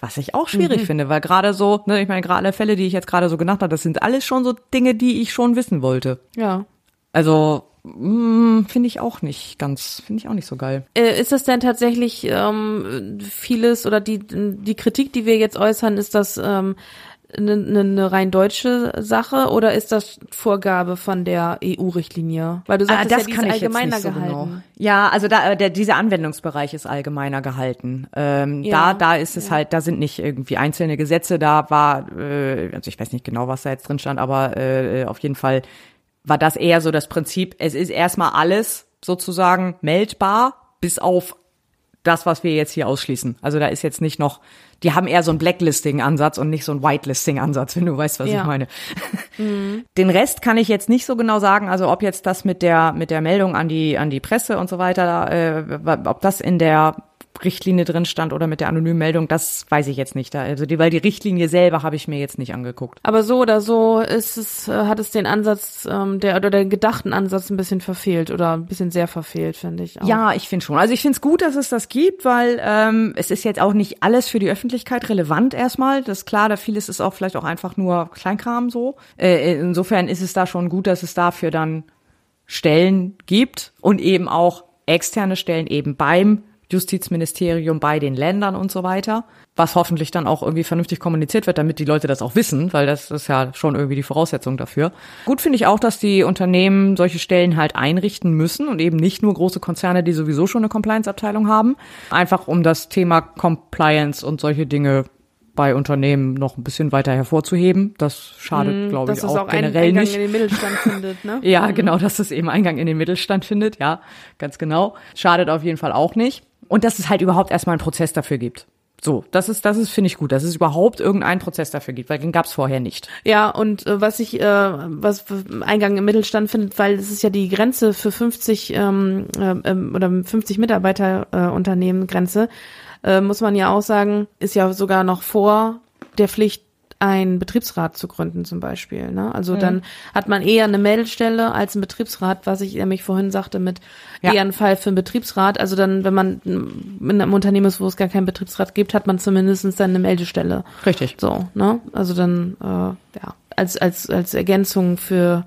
Was ich auch schwierig finde, weil gerade so, ne, ich meine, gerade alle Fälle, die ich jetzt gerade so genannt habe, das sind alles schon so Dinge, die ich schon wissen wollte. Ja. Also mh, finde ich auch nicht ganz, finde ich auch nicht so geil. Äh, ist das denn tatsächlich ähm, vieles oder die, die Kritik, die wir jetzt äußern, ist das ähm, eine, eine, eine rein deutsche Sache oder ist das Vorgabe von der EU-Richtlinie? Weil du sagtest, ja, die ist allgemeiner gehalten. Genau. Ja, also da der dieser Anwendungsbereich ist allgemeiner gehalten. Ähm, Ja, da da ist es halt, da sind nicht irgendwie einzelne Gesetze. Da war, äh, also ich weiß nicht genau, was da jetzt drin stand, aber äh, auf jeden Fall war das eher so das Prinzip. Es ist erstmal alles sozusagen meldbar, bis auf das, was wir jetzt hier ausschließen. Also da ist jetzt nicht noch, die haben eher so einen Blacklisting-Ansatz und nicht so einen Whitelisting-Ansatz, wenn du weißt, was Ja. ich meine. *laughs* Den Rest kann ich jetzt nicht so genau sagen, also ob jetzt das mit der mit der Meldung an die an die Presse und so weiter, äh, ob das in der Richtlinie drin stand oder mit der anonymen Meldung, das weiß ich jetzt nicht. Da- Also die, weil die Richtlinie selber habe ich mir jetzt nicht angeguckt. Aber so oder so ist es, äh, hat es den Ansatz, ähm, der oder den gedachten Ansatz ein bisschen verfehlt oder ein bisschen sehr verfehlt, finde ich. Auch. Ja, ich finde schon. Also ich finde es gut, dass es das gibt, weil ähm, es ist jetzt auch nicht alles für die Öffentlichkeit relevant erstmal. Das ist klar, da vieles ist auch vielleicht auch einfach nur Kleinkram so. Äh, insofern ist es da schon gut, dass es dafür dann Stellen gibt und eben auch externe Stellen eben beim Justizministerium bei den Ländern und so weiter. Was hoffentlich dann auch irgendwie vernünftig kommuniziert wird, damit die Leute das auch wissen, weil das ist ja schon irgendwie die Voraussetzung dafür. Gut finde ich auch, dass die Unternehmen solche Stellen halt einrichten müssen und eben nicht nur große Konzerne, die sowieso schon eine Compliance-Abteilung haben. Einfach um das Thema Compliance und solche Dinge bei Unternehmen noch ein bisschen weiter hervorzuheben. Das schadet, Mhm, glaube ich, dass es auch, auch generell Eingang nicht. in den Mittelstand findet, ne? *laughs* Ja, genau, dass es eben Eingang in den Mittelstand findet, ja, ganz genau. Schadet auf jeden Fall auch nicht. Und dass es halt überhaupt erstmal einen Prozess dafür gibt. So, das ist, das ist, finde ich gut, dass es überhaupt irgendeinen Prozess dafür gibt, weil den gab es vorher nicht. Ja, und äh, was ich, äh, was Eingang im Mittelstand findet, weil es ist ja die Grenze für 50 ähm, äh, ähm, oder 50 Mitarbeiter äh, Unternehmen Grenze, äh, muss man ja auch sagen, ist ja sogar noch vor der Pflicht, einen Betriebsrat zu gründen zum Beispiel. Ne? Also dann hat man eher eine Meldestelle als ein Betriebsrat, was ich nämlich vorhin sagte mit Ja. eher ein Fall für einen Betriebsrat. Also dann, wenn man in einem Unternehmen ist, wo es gar keinen Betriebsrat gibt, hat man zumindest dann eine Meldestelle. Richtig. So, ne? Also dann, äh, ja, als, als, als Ergänzung für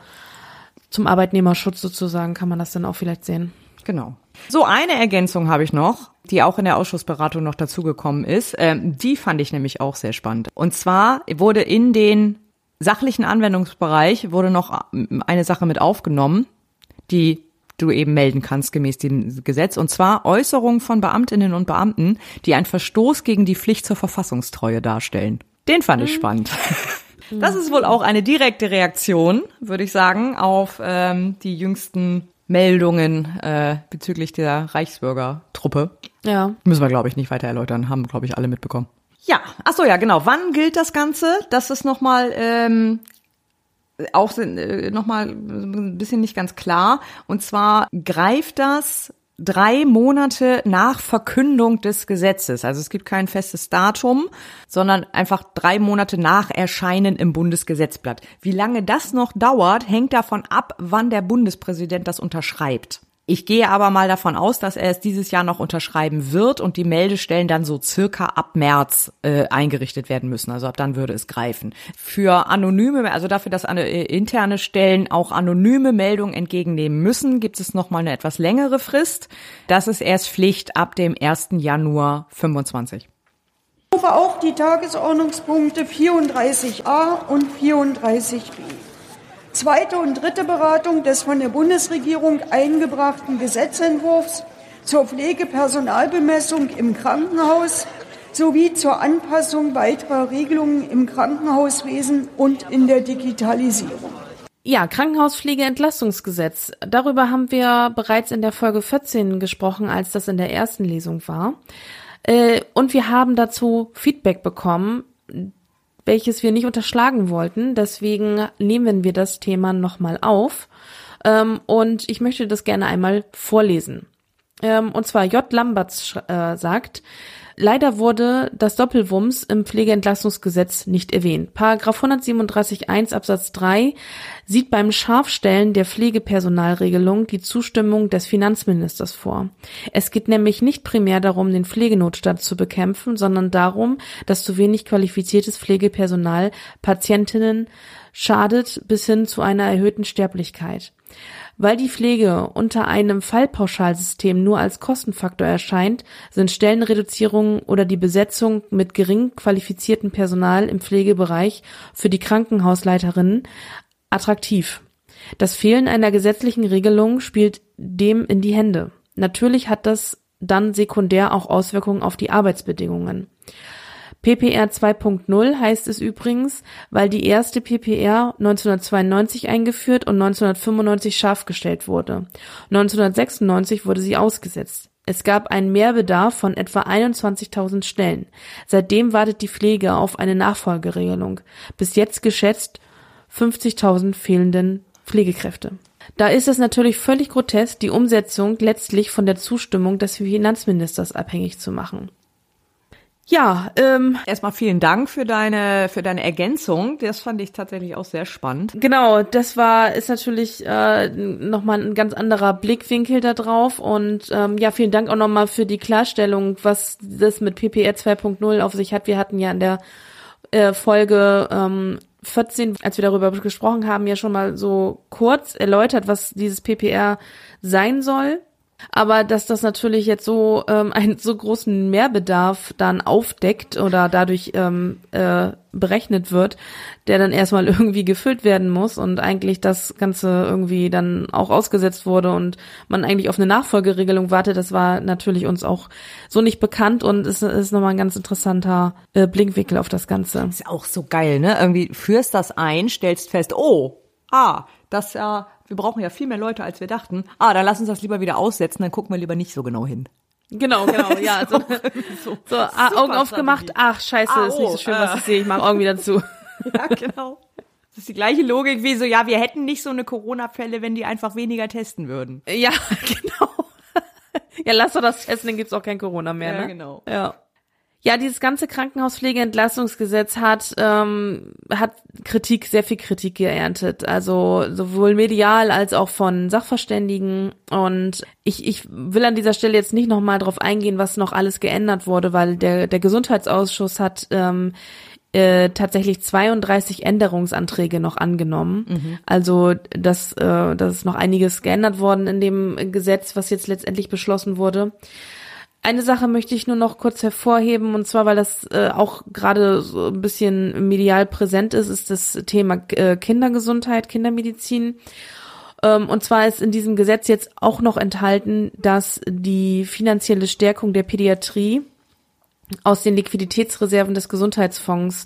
zum Arbeitnehmerschutz sozusagen kann man das dann auch vielleicht sehen. Genau. So, eine Ergänzung habe ich noch, die auch in der Ausschussberatung noch dazugekommen ist. Ähm, die fand ich nämlich auch sehr spannend. Und zwar wurde in den sachlichen Anwendungsbereich wurde noch ähm, eine Sache mit aufgenommen, die du eben melden kannst gemäß dem Gesetz, und zwar Äußerungen von Beamtinnen und Beamten, die einen Verstoß gegen die Pflicht zur Verfassungstreue darstellen. Den fand ich spannend. *laughs* Das ist wohl auch eine direkte Reaktion, würde ich sagen, auf ähm, die jüngsten Meldungen äh, bezüglich der Reichsbürgertruppe. Ja. Müssen wir, glaube ich, nicht weiter erläutern, haben, glaube ich, alle mitbekommen. Ja, ach so, ja, genau. Wann gilt das Ganze? Das ist nochmal ähm, auch äh, nochmal ein bisschen nicht ganz klar. Und zwar greift das drei Monate nach Verkündung des Gesetzes. Also es gibt kein festes Datum, sondern einfach drei Monate nach Erscheinen im Bundesgesetzblatt. Wie lange das noch dauert, hängt davon ab, wann der Bundespräsident das unterschreibt. Ich gehe aber mal davon aus, dass er es dieses Jahr noch unterschreiben wird und die Meldestellen dann so circa ab März äh, eingerichtet werden müssen. Also ab dann würde es greifen. Für anonyme, also dafür, dass eine, äh, interne Stellen auch anonyme Meldungen entgegennehmen müssen, gibt es noch mal eine etwas längere Frist. Das ist erst Pflicht ab dem 1. Januar 25. Ich rufe auch die Tagesordnungspunkte 34a und 34b. Zweite und dritte Beratung des von der Bundesregierung eingebrachten Gesetzentwurfs zur Pflegepersonalbemessung im Krankenhaus sowie zur Anpassung weiterer Regelungen im Krankenhauswesen und in der Digitalisierung. Ja, Krankenhauspflegeentlastungsgesetz. Darüber haben wir bereits in der Folge 14 gesprochen, als das in der ersten Lesung war. Äh, Und wir haben dazu Feedback bekommen, welches wir nicht unterschlagen wollten. Deswegen nehmen wir das Thema nochmal auf. Ähm, Und ich möchte das gerne einmal vorlesen. Ähm, Und zwar J. Lamberts äh, sagt, Leider wurde das Doppelwumms im Pflegeentlastungsgesetz nicht erwähnt. Paragraph 137.1 Absatz 3 sieht beim Scharfstellen der Pflegepersonalregelung die Zustimmung des Finanzministers vor. Es geht nämlich nicht primär darum, den Pflegenotstand zu bekämpfen, sondern darum, dass zu wenig qualifiziertes Pflegepersonal Patientinnen schadet bis hin zu einer erhöhten Sterblichkeit. Weil die Pflege unter einem Fallpauschalsystem nur als Kostenfaktor erscheint, sind Stellenreduzierungen oder die Besetzung mit gering qualifiziertem Personal im Pflegebereich für die Krankenhausleiterinnen attraktiv. Das Fehlen einer gesetzlichen Regelung spielt dem in die Hände. Natürlich hat das dann sekundär auch Auswirkungen auf die Arbeitsbedingungen. PPR 2.0 heißt es übrigens, weil die erste PPR 1992 eingeführt und 1995 scharf gestellt wurde. 1996 wurde sie ausgesetzt. Es gab einen Mehrbedarf von etwa 21.000 Stellen. Seitdem wartet die Pflege auf eine Nachfolgeregelung. Bis jetzt geschätzt 50.000 fehlenden Pflegekräfte. Da ist es natürlich völlig grotesk, die Umsetzung letztlich von der Zustimmung des Finanzministers abhängig zu machen. Ja, ähm, Erstmal vielen Dank für deine, für deine Ergänzung. Das fand ich tatsächlich auch sehr spannend. Genau, das war ist natürlich äh, nochmal ein ganz anderer Blickwinkel da drauf und ähm, ja, vielen Dank auch nochmal für die Klarstellung, was das mit PPR 2.0 auf sich hat. Wir hatten ja in der äh, Folge ähm, 14, als wir darüber gesprochen haben, ja schon mal so kurz erläutert, was dieses PPR sein soll. Aber dass das natürlich jetzt so ähm, einen so großen Mehrbedarf dann aufdeckt oder dadurch ähm, äh, berechnet wird, der dann erstmal *laughs* irgendwie gefüllt werden muss und eigentlich das Ganze irgendwie dann auch ausgesetzt wurde und man eigentlich auf eine Nachfolgeregelung wartet, das war natürlich uns auch so nicht bekannt und es ist nochmal ein ganz interessanter äh, Blinkwinkel auf das Ganze. Ist auch so geil, ne? Irgendwie führst das ein, stellst fest, oh, ah, das ja, wir brauchen ja viel mehr Leute, als wir dachten. Ah, dann lass uns das lieber wieder aussetzen, dann gucken wir lieber nicht so genau hin. Genau, genau, ja. *laughs* So, so, so ah, Augen aufgemacht, ach scheiße, ah, ist nicht so schön, was ich sehe, ich mache Augen wieder zu. *laughs* Ja, genau. Das ist die gleiche Logik wie so, ja, wir hätten nicht so eine Corona-Fälle, wenn die einfach weniger testen würden. Ja, *laughs* genau. Ja, lass doch das testen, dann gibt's auch kein Corona mehr, ja, ne? genau. Ja. Ja, dieses ganze Krankenhauspflegeentlastungsgesetz hat ähm, hat Kritik, sehr viel Kritik geerntet, also sowohl medial als auch von Sachverständigen. Und ich ich will an dieser Stelle jetzt nicht nochmal drauf eingehen, was noch alles geändert wurde, weil der der Gesundheitsausschuss hat ähm, äh, tatsächlich 32 Änderungsanträge noch angenommen. Mhm. Also das, äh, das ist noch einiges geändert worden in dem Gesetz, was jetzt letztendlich beschlossen wurde. Eine Sache möchte ich nur noch kurz hervorheben, und zwar, weil das äh, auch gerade so ein bisschen medial präsent ist, ist das Thema äh, Kindergesundheit, Kindermedizin. Ähm, und zwar ist in diesem Gesetz jetzt auch noch enthalten, dass die finanzielle Stärkung der Pädiatrie aus den Liquiditätsreserven des Gesundheitsfonds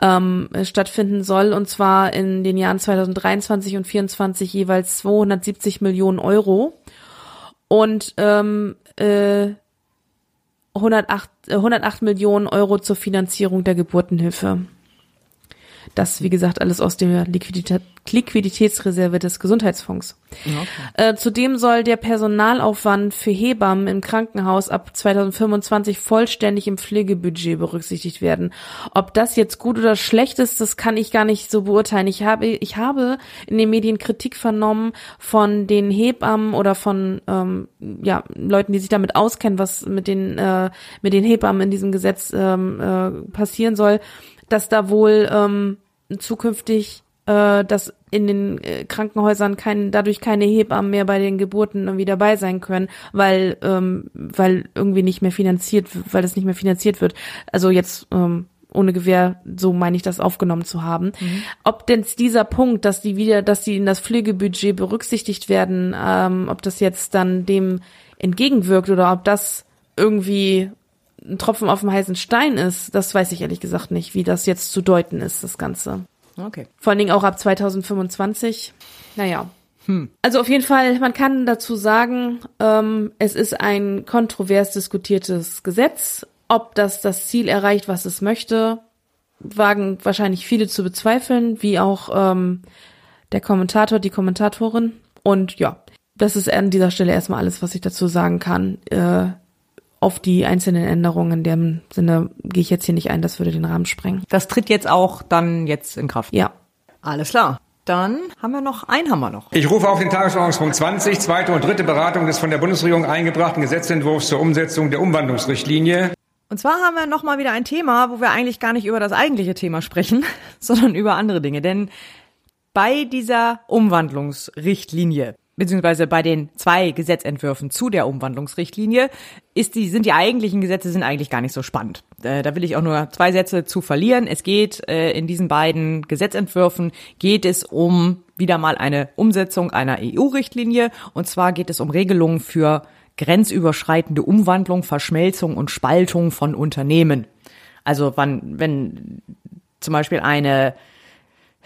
ähm, stattfinden soll, und zwar in den Jahren 2023 und 2024 jeweils 270 Millionen Euro. Und ähm, äh, 108, 108 äh, Millionen Euro zur Finanzierung der Geburtenhilfe. Das, wie gesagt, alles aus der Liquidität, Liquiditätsreserve des Gesundheitsfonds. Okay. Äh, zudem soll der Personalaufwand für Hebammen im Krankenhaus ab 2025 vollständig im Pflegebudget berücksichtigt werden. Ob das jetzt gut oder schlecht ist, das kann ich gar nicht so beurteilen. Ich habe, ich habe in den Medien Kritik vernommen von den Hebammen oder von ähm, ja, Leuten, die sich damit auskennen, was mit den, äh, mit den Hebammen in diesem Gesetz ähm, äh, passieren soll, dass da wohl ähm, zukünftig äh, dass in den äh, Krankenhäusern kein, dadurch keine Hebammen mehr bei den Geburten irgendwie dabei sein können, weil ähm, weil irgendwie nicht mehr finanziert, weil das nicht mehr finanziert wird. Also jetzt ähm, ohne Gewehr, so meine ich das aufgenommen zu haben. Mhm. Ob denn dieser Punkt, dass die wieder, dass die in das Pflegebudget berücksichtigt werden, ähm, ob das jetzt dann dem entgegenwirkt oder ob das irgendwie ein Tropfen auf dem heißen Stein ist, das weiß ich ehrlich gesagt nicht, wie das jetzt zu deuten ist, das Ganze. Okay. Vor allen Dingen auch ab 2025. Naja. Hm. Also auf jeden Fall, man kann dazu sagen, ähm, es ist ein kontrovers diskutiertes Gesetz. Ob das das Ziel erreicht, was es möchte, wagen wahrscheinlich viele zu bezweifeln, wie auch ähm, der Kommentator, die Kommentatorin. Und ja, das ist an dieser Stelle erstmal alles, was ich dazu sagen kann. Äh, auf die einzelnen Änderungen in dem Sinne gehe ich jetzt hier nicht ein, das würde den Rahmen sprengen. Das tritt jetzt auch dann jetzt in Kraft. Ja. Alles klar. Dann haben wir noch, einen haben wir noch. Ich rufe auf den Tagesordnungspunkt 20, zweite und dritte Beratung des von der Bundesregierung eingebrachten Gesetzentwurfs zur Umsetzung der Umwandlungsrichtlinie. Und zwar haben wir noch mal wieder ein Thema, wo wir eigentlich gar nicht über das eigentliche Thema sprechen, *laughs* sondern über andere Dinge. Denn bei dieser Umwandlungsrichtlinie beziehungsweise bei den zwei Gesetzentwürfen zu der Umwandlungsrichtlinie ist die, sind die eigentlichen Gesetze sind eigentlich gar nicht so spannend. Äh, da will ich auch nur zwei Sätze zu verlieren. Es geht äh, in diesen beiden Gesetzentwürfen geht es um wieder mal eine Umsetzung einer EU-Richtlinie und zwar geht es um Regelungen für grenzüberschreitende Umwandlung, Verschmelzung und Spaltung von Unternehmen. Also wann, wenn zum Beispiel eine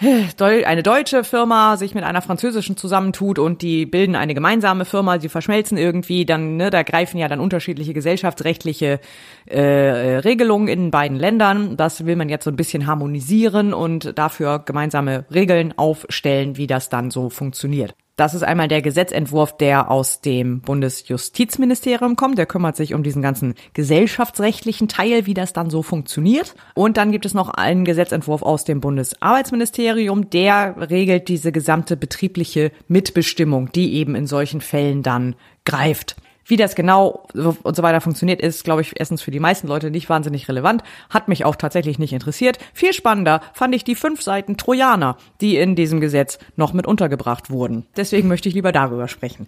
eine deutsche Firma sich mit einer französischen zusammentut und die bilden eine gemeinsame Firma, sie verschmelzen irgendwie, dann ne, da greifen ja dann unterschiedliche gesellschaftsrechtliche äh, Regelungen in beiden Ländern. Das will man jetzt so ein bisschen harmonisieren und dafür gemeinsame Regeln aufstellen, wie das dann so funktioniert. Das ist einmal der Gesetzentwurf, der aus dem Bundesjustizministerium kommt. Der kümmert sich um diesen ganzen gesellschaftsrechtlichen Teil, wie das dann so funktioniert. Und dann gibt es noch einen Gesetzentwurf aus dem Bundesarbeitsministerium, der regelt diese gesamte betriebliche Mitbestimmung, die eben in solchen Fällen dann greift. Wie das genau und so weiter funktioniert, ist, glaube ich, erstens für die meisten Leute nicht wahnsinnig relevant. Hat mich auch tatsächlich nicht interessiert. Viel spannender fand ich die fünf Seiten Trojaner, die in diesem Gesetz noch mit untergebracht wurden. Deswegen möchte ich lieber darüber sprechen.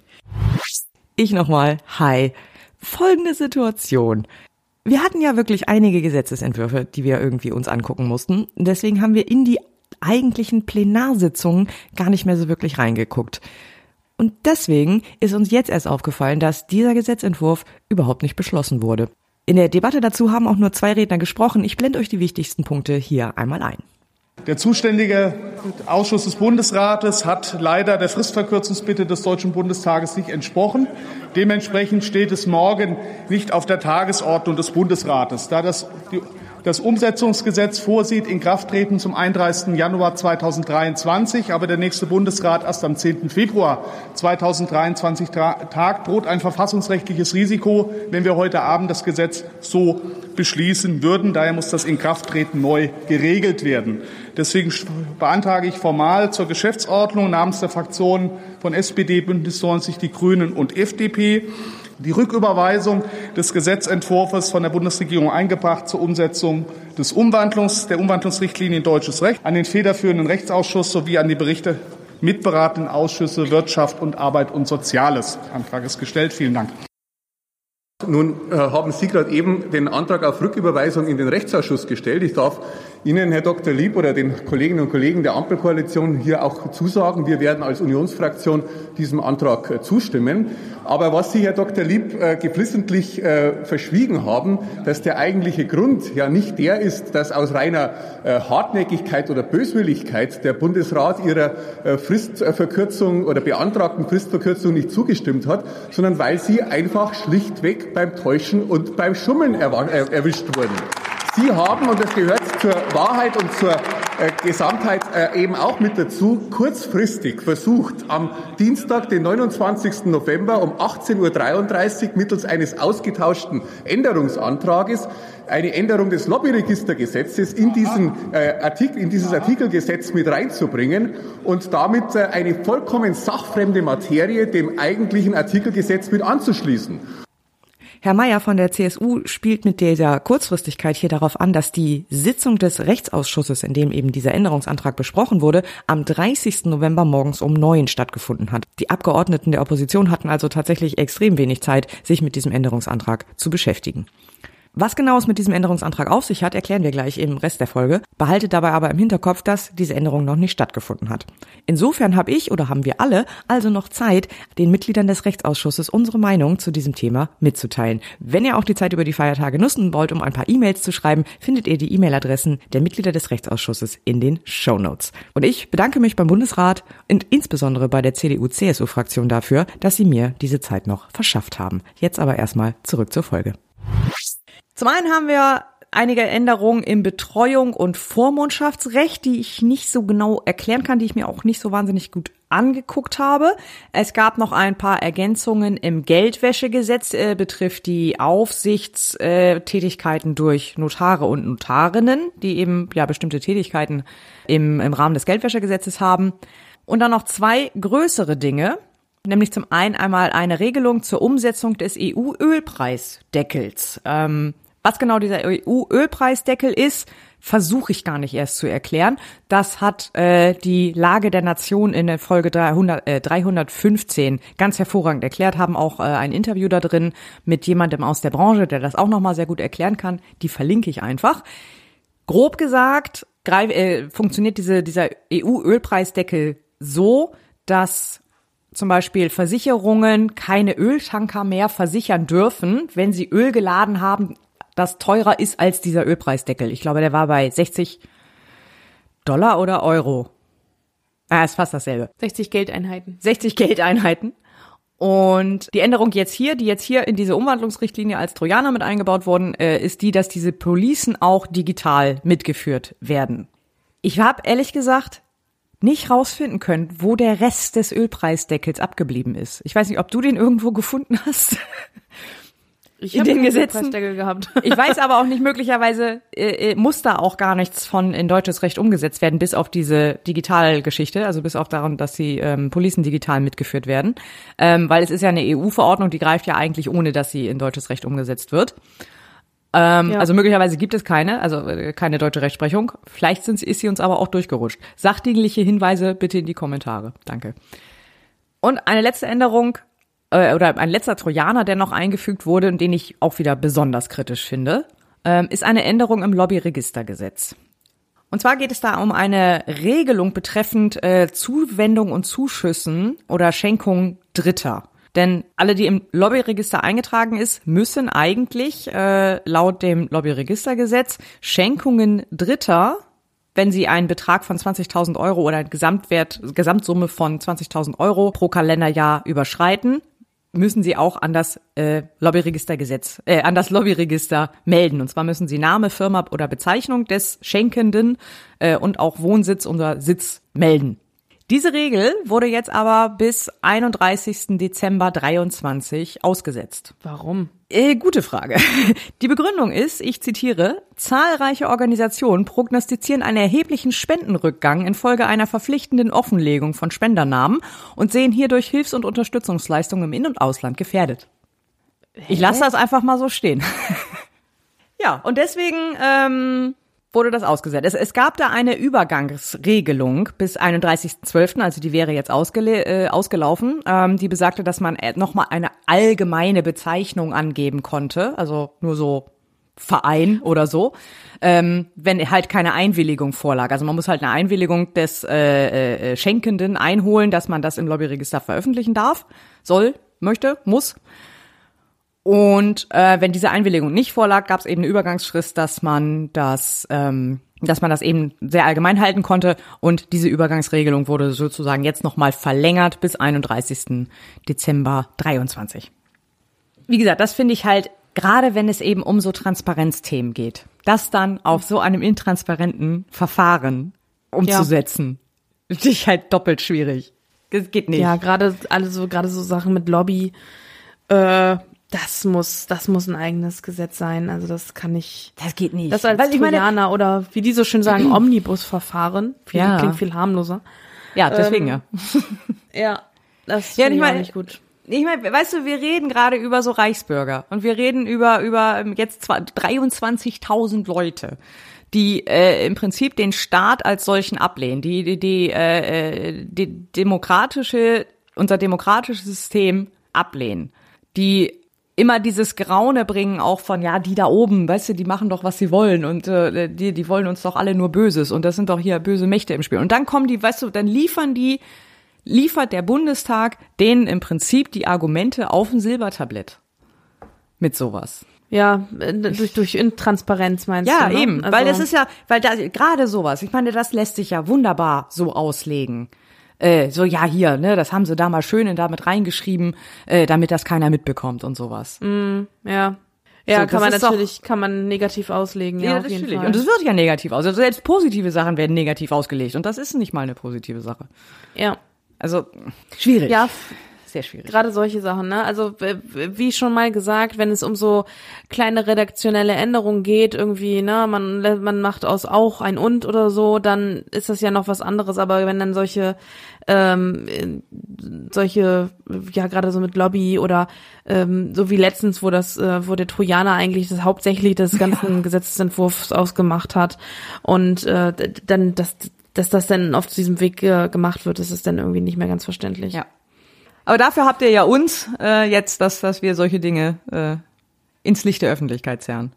Ich nochmal. Hi. Folgende Situation. Wir hatten ja wirklich einige Gesetzesentwürfe, die wir irgendwie uns angucken mussten. Deswegen haben wir in die eigentlichen Plenarsitzungen gar nicht mehr so wirklich reingeguckt. Und deswegen ist uns jetzt erst aufgefallen, dass dieser Gesetzentwurf überhaupt nicht beschlossen wurde. In der Debatte dazu haben auch nur zwei Redner gesprochen. Ich blende euch die wichtigsten Punkte hier einmal ein. Der zuständige Ausschuss des Bundesrates hat leider der Fristverkürzungsbitte des Deutschen Bundestages nicht entsprochen. Dementsprechend steht es morgen nicht auf der Tagesordnung des Bundesrates. Da das das Umsetzungsgesetz vorsieht Inkrafttreten zum 31. Januar 2023, aber der nächste Bundesrat erst am 10. Februar 2023 tagt, droht ein verfassungsrechtliches Risiko, wenn wir heute Abend das Gesetz so beschließen würden. Daher muss das Inkrafttreten neu geregelt werden. Deswegen beantrage ich formal zur Geschäftsordnung namens der Fraktionen von SPD, Bündnis 90, die Grünen und FDP die Rücküberweisung des Gesetzentwurfs von der Bundesregierung eingebracht zur Umsetzung des Umwandlungs, der Umwandlungsrichtlinie in deutsches Recht an den federführenden Rechtsausschuss sowie an die Berichte mitberatenden Ausschüsse Wirtschaft und Arbeit und Soziales. Antrag ist gestellt. Vielen Dank. Nun äh, haben Sie gerade eben den Antrag auf Rücküberweisung in den Rechtsausschuss gestellt. Ich darf Ihnen, Herr Dr. Lieb, oder den Kolleginnen und Kollegen der Ampelkoalition hier auch zusagen, wir werden als Unionsfraktion diesem Antrag äh, zustimmen. Aber was Sie, Herr Dr. Lieb, äh, geflissentlich äh, verschwiegen haben, dass der eigentliche Grund ja nicht der ist, dass aus reiner Hartnäckigkeit oder Böswilligkeit der Bundesrat ihrer Fristverkürzung oder beantragten Fristverkürzung nicht zugestimmt hat, sondern weil sie einfach schlichtweg beim Täuschen und beim Schummeln erwischt wurden. Sie haben, und das gehört zur Wahrheit und zur äh, Gesamtheit äh, eben auch mit dazu, kurzfristig versucht, am Dienstag, den 29. November um 18.33 Uhr mittels eines ausgetauschten Änderungsantrages eine Änderung des Lobbyregistergesetzes in, diesen, äh, Artikel, in dieses Artikelgesetz mit reinzubringen und damit eine vollkommen sachfremde Materie dem eigentlichen Artikelgesetz mit anzuschließen. Herr Mayer von der CSU spielt mit dieser Kurzfristigkeit hier darauf an, dass die Sitzung des Rechtsausschusses, in dem eben dieser Änderungsantrag besprochen wurde, am 30. November morgens um neun stattgefunden hat. Die Abgeordneten der Opposition hatten also tatsächlich extrem wenig Zeit, sich mit diesem Änderungsantrag zu beschäftigen. Was genau es mit diesem Änderungsantrag auf sich hat, erklären wir gleich im Rest der Folge. Behaltet dabei aber im Hinterkopf, dass diese Änderung noch nicht stattgefunden hat. Insofern habe ich oder haben wir alle also noch Zeit, den Mitgliedern des Rechtsausschusses unsere Meinung zu diesem Thema mitzuteilen. Wenn ihr auch die Zeit über die Feiertage nutzen wollt, um ein paar E-Mails zu schreiben, findet ihr die E-Mail-Adressen der Mitglieder des Rechtsausschusses in den Show Notes. Und ich bedanke mich beim Bundesrat und insbesondere bei der CDU-CSU-Fraktion dafür, dass sie mir diese Zeit noch verschafft haben. Jetzt aber erstmal zurück zur Folge. Zum einen haben wir einige Änderungen im Betreuung und Vormundschaftsrecht, die ich nicht so genau erklären kann, die ich mir auch nicht so wahnsinnig gut angeguckt habe. Es gab noch ein paar Ergänzungen im Geldwäschegesetz, äh, betrifft die Aufsichtstätigkeiten durch Notare und Notarinnen, die eben ja bestimmte Tätigkeiten im, im Rahmen des Geldwäschegesetzes haben. Und dann noch zwei größere Dinge, nämlich zum einen einmal eine Regelung zur Umsetzung des EU-Ölpreisdeckels. Ähm, was genau dieser EU-Ölpreisdeckel ist, versuche ich gar nicht erst zu erklären. Das hat äh, die Lage der Nation in der Folge 300, äh, 315 ganz hervorragend erklärt, haben auch äh, ein Interview da drin mit jemandem aus der Branche, der das auch nochmal sehr gut erklären kann. Die verlinke ich einfach. Grob gesagt greif, äh, funktioniert diese, dieser EU-Ölpreisdeckel so, dass zum Beispiel Versicherungen keine Öltanker mehr versichern dürfen, wenn sie Öl geladen haben, das teurer ist als dieser Ölpreisdeckel. Ich glaube, der war bei 60 Dollar oder Euro. Ah, ist fast dasselbe. 60 Geldeinheiten. 60 Geldeinheiten. Und die Änderung jetzt hier, die jetzt hier in diese Umwandlungsrichtlinie als Trojaner mit eingebaut worden, äh, ist die, dass diese Policen auch digital mitgeführt werden. Ich habe ehrlich gesagt nicht rausfinden können, wo der Rest des Ölpreisdeckels abgeblieben ist. Ich weiß nicht, ob du den irgendwo gefunden hast. *laughs* Ich in den Gesetzen. Gehabt. *laughs* ich weiß aber auch nicht, möglicherweise äh, äh, muss da auch gar nichts von in deutsches Recht umgesetzt werden, bis auf diese Digitalgeschichte, also bis auf daran, dass die ähm, Policen digital mitgeführt werden. Ähm, weil es ist ja eine EU-Verordnung, die greift ja eigentlich ohne, dass sie in deutsches Recht umgesetzt wird. Ähm, ja. Also möglicherweise gibt es keine, also äh, keine deutsche Rechtsprechung. Vielleicht sind, ist sie uns aber auch durchgerutscht. Sachdienliche Hinweise bitte in die Kommentare. Danke. Und eine letzte Änderung äh, oder ein letzter Trojaner, der noch eingefügt wurde und den ich auch wieder besonders kritisch finde, ähm, ist eine Änderung im Lobbyregistergesetz. Und zwar geht es da um eine Regelung betreffend äh, Zuwendung und Zuschüssen oder Schenkung Dritter. Denn alle, die im Lobbyregister eingetragen ist, müssen eigentlich äh, laut dem Lobbyregistergesetz Schenkungen Dritter, wenn sie einen Betrag von 20.000 Euro oder einen Gesamtwert, Gesamtsumme von 20.000 Euro pro Kalenderjahr überschreiten, müssen sie auch an das äh, Lobbyregistergesetz, äh, an das Lobbyregister melden. Und zwar müssen sie Name, Firma oder Bezeichnung des Schenkenden äh, und auch Wohnsitz oder Sitz melden. Diese Regel wurde jetzt aber bis 31. Dezember 23 ausgesetzt. Warum? Äh, gute Frage. *laughs* Die Begründung ist, ich zitiere, zahlreiche Organisationen prognostizieren einen erheblichen Spendenrückgang infolge einer verpflichtenden Offenlegung von Spendernamen und sehen hierdurch Hilfs- und Unterstützungsleistungen im In- und Ausland gefährdet. Ich lasse das einfach mal so stehen. *laughs* ja, und deswegen ähm, wurde das ausgesetzt. Es, es gab da eine Übergangsregelung bis 31.12., also die wäre jetzt ausgele äh, ausgelaufen, ähm, die besagte, dass man äh, nochmal eine allgemeine Bezeichnung angeben konnte, also nur so Verein oder so, ähm, wenn halt keine Einwilligung vorlag. Also man muss halt eine Einwilligung des äh, äh, Schenkenden einholen, dass man das im Lobbyregister veröffentlichen darf, soll, möchte, muss. Und äh, wenn diese Einwilligung nicht vorlag, gab es eben eine Übergangsfrist, dass man das, ähm, dass man das eben sehr allgemein halten konnte. Und diese Übergangsregelung wurde sozusagen jetzt nochmal verlängert bis 31. Dezember 23. Wie gesagt, das finde ich halt, gerade wenn es eben um so Transparenzthemen geht, das dann auf so einem intransparenten Verfahren umzusetzen, ja. finde ich halt doppelt schwierig. Das geht nicht. Ja, gerade alle so, gerade so Sachen mit Lobby, äh, das muss, das muss ein eigenes Gesetz sein. Also das kann nicht. Das geht nicht. Das als Weil Trojaner oder wie die so schön sagen, *clears throat* Omnibusverfahren. Ja. Klingt viel harmloser. Ja, deswegen ähm, ja. *laughs* Ja, das Ja, finde ich ich meine- nicht gut. Ich meine, weißt du, wir reden gerade über so Reichsbürger und wir reden über über ähm, jetzt zwar 23.000 Leute, die äh, im Prinzip den Staat als solchen ablehnen, die die die, äh, äh, die demokratische unser demokratisches System ablehnen, die immer dieses Graune bringen auch von ja die da oben, weißt du, die machen doch was sie wollen und äh, die die wollen uns doch alle nur Böses und das sind doch hier böse Mächte im Spiel und dann kommen die, weißt du, dann liefern die liefert der Bundestag denen im Prinzip die Argumente auf ein Silbertablett. Mit sowas. Ja, äh, durch, durch Intransparenz meinst Ja, du? ne? eben. Also- weil das ist ja, weil da gerade sowas, ich meine, das lässt sich ja wunderbar so auslegen. Äh, so, ja, hier, ne, das haben sie da mal schön in damit reingeschrieben, äh, damit das keiner mitbekommt und sowas. Ja. Ja, So, kann man ist doch- natürlich, kann man negativ auslegen, ja, auf jeden natürlich. Fall. Und es wird ja negativ aus. Also selbst positive Sachen werden negativ ausgelegt. Und das ist nicht mal eine positive Sache. ja. Also, schwierig. Ja, sehr schwierig. Gerade solche Sachen, ne? Also wie schon mal gesagt, wenn es um so kleine redaktionelle Änderungen geht, irgendwie, ne, man man macht aus auch ein und oder so, dann ist das ja noch was anderes. Aber wenn dann solche ähm, äh, solche ja gerade so mit Lobby oder ähm, so wie letztens, wo das äh, wo der Trojaner eigentlich das hauptsächlich des ganzen Gesetzentwurfs ausgemacht hat und äh, dann das dass das dann auf diesem Weg äh, gemacht wird, ist es dann irgendwie nicht mehr ganz verständlich. Ja. Aber dafür habt ihr ja uns äh, jetzt, dass, dass wir solche Dinge äh, ins Licht der Öffentlichkeit zerren.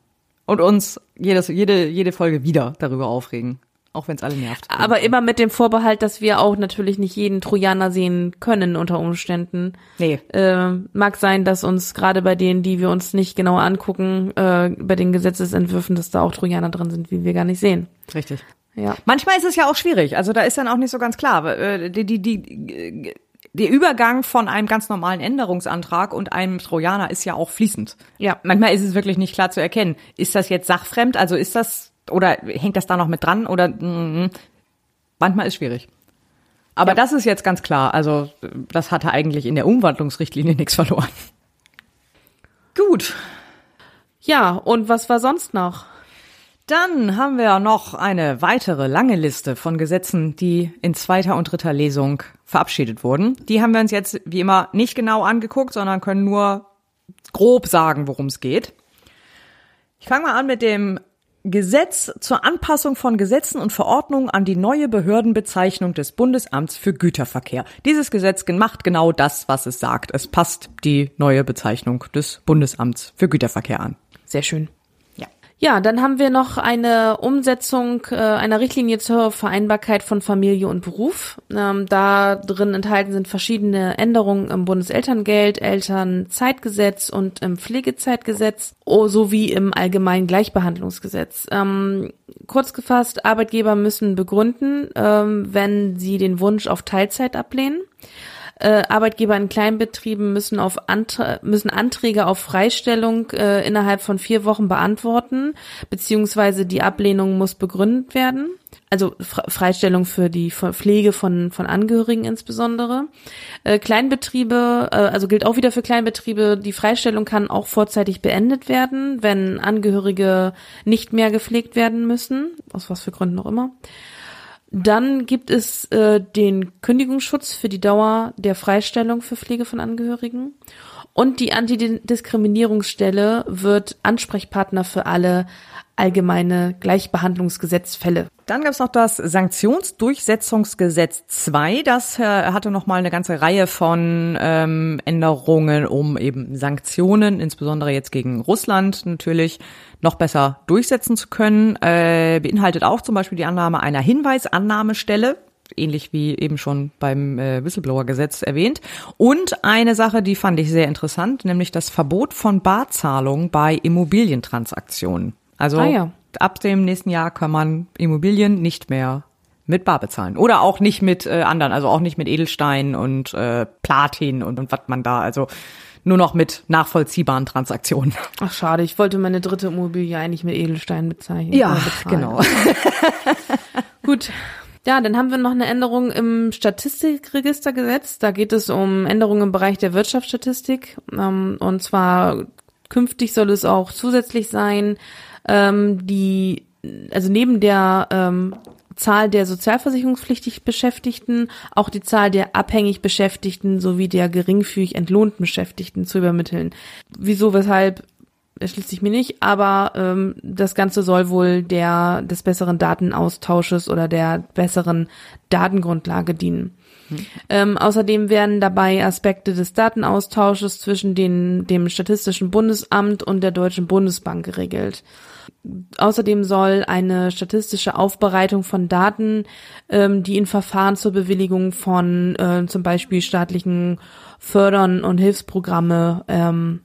Und uns jedes, jede, jede Folge wieder darüber aufregen. Auch wenn es alle nervt. Aber immer mit dem Vorbehalt, dass wir auch natürlich nicht jeden Trojaner sehen können unter Umständen. Nee. Äh, mag sein, dass uns gerade bei denen, die wir uns nicht genau angucken, äh, bei den Gesetzesentwürfen, dass da auch Trojaner drin sind, wie wir gar nicht sehen. Richtig. Ja. Manchmal ist es ja auch schwierig. Also da ist dann auch nicht so ganz klar. Äh, Die, die, die, der Übergang von einem ganz normalen Änderungsantrag und einem Trojaner ist ja auch fließend. Ja. Manchmal ist es wirklich nicht klar zu erkennen. Ist das jetzt sachfremd? Also ist das, oder hängt das da noch mit dran? Oder mm, manchmal ist schwierig. Aber Ja. das ist jetzt ganz klar. Also das hatte eigentlich in der Umwandlungsrichtlinie nichts verloren. Gut. Ja, und was war sonst noch? Dann haben wir noch eine weitere lange Liste von Gesetzen, die in zweiter und dritter Lesung verabschiedet wurden. Die haben wir uns jetzt wie immer nicht genau angeguckt, sondern können nur grob sagen, worum es geht. Ich fange mal an mit dem Gesetz zur Anpassung von Gesetzen und Verordnungen an die neue Behördenbezeichnung des Bundesamts für Güterverkehr. Dieses Gesetz macht genau das, was es sagt. Es passt die neue Bezeichnung des Bundesamts für Güterverkehr an. Sehr schön. Ja, dann haben wir noch eine Umsetzung äh, einer Richtlinie zur Vereinbarkeit von Familie und Beruf. Ähm, da drin enthalten sind verschiedene Änderungen im Bundeselterngeld, Elternzeitgesetz und im Pflegezeitgesetz oh, sowie im Allgemeinen Gleichbehandlungsgesetz. Ähm, kurz gefasst, Arbeitgeber müssen begründen, ähm, wenn sie den Wunsch auf Teilzeit ablehnen. Äh, Arbeitgeber in Kleinbetrieben müssen auf Antra müssen Anträge auf Freistellung äh, innerhalb von vier Wochen beantworten, beziehungsweise die Ablehnung muss begründet werden. Also Freistellung für die Pflege von, von Angehörigen insbesondere. Äh, Kleinbetriebe, äh, also gilt auch wieder für Kleinbetriebe, die Freistellung kann auch vorzeitig beendet werden, wenn Angehörige nicht mehr gepflegt werden müssen, aus was für Gründen auch immer. Dann gibt es äh, den Kündigungsschutz für die Dauer der Freistellung für Pflege von Angehörigen. Und die Antidiskriminierungsstelle wird Ansprechpartner für alle allgemeine Gleichbehandlungsgesetzfälle. Dann gab es noch das Sanktionsdurchsetzungsgesetz 2. Das äh, hatte noch mal eine ganze Reihe von ähm, Änderungen, um eben Sanktionen, insbesondere jetzt gegen Russland natürlich, noch besser durchsetzen zu können. Äh, beinhaltet auch zum Beispiel die Annahme einer Hinweisannahmestelle ähnlich wie eben schon beim äh, Whistleblower-Gesetz erwähnt. Und eine Sache, die fand ich sehr interessant, nämlich das Verbot von Barzahlungen bei Immobilientransaktionen. Also ah, ja. ab dem nächsten Jahr kann man Immobilien nicht mehr mit Bar bezahlen. Oder auch nicht mit äh, anderen, also auch nicht mit Edelstein und äh, Platin und, und was man da, also nur noch mit nachvollziehbaren Transaktionen. Ach schade, ich wollte meine dritte Immobilie eigentlich mit Edelstein bezeichnen. Ja, genau. *laughs* Gut. Ja, dann haben wir noch eine Änderung im Statistikregistergesetz. Da geht es um Änderungen im Bereich der Wirtschaftsstatistik. Ähm, und zwar künftig soll es auch zusätzlich sein, ähm, die, also neben der ähm, Zahl der sozialversicherungspflichtig Beschäftigten, auch die Zahl der abhängig Beschäftigten sowie der geringfügig entlohnten Beschäftigten zu übermitteln. Wieso, weshalb, erschließt sich mir nicht, aber ähm, das Ganze soll wohl der des besseren Datenaustausches oder der besseren Datengrundlage dienen. Hm. Ähm, außerdem werden dabei Aspekte des Datenaustausches zwischen den, dem Statistischen Bundesamt und der Deutschen Bundesbank geregelt. Außerdem soll eine statistische Aufbereitung von Daten, ähm, die in Verfahren zur Bewilligung von äh, zum Beispiel staatlichen Fördern und Hilfsprogramme ähm,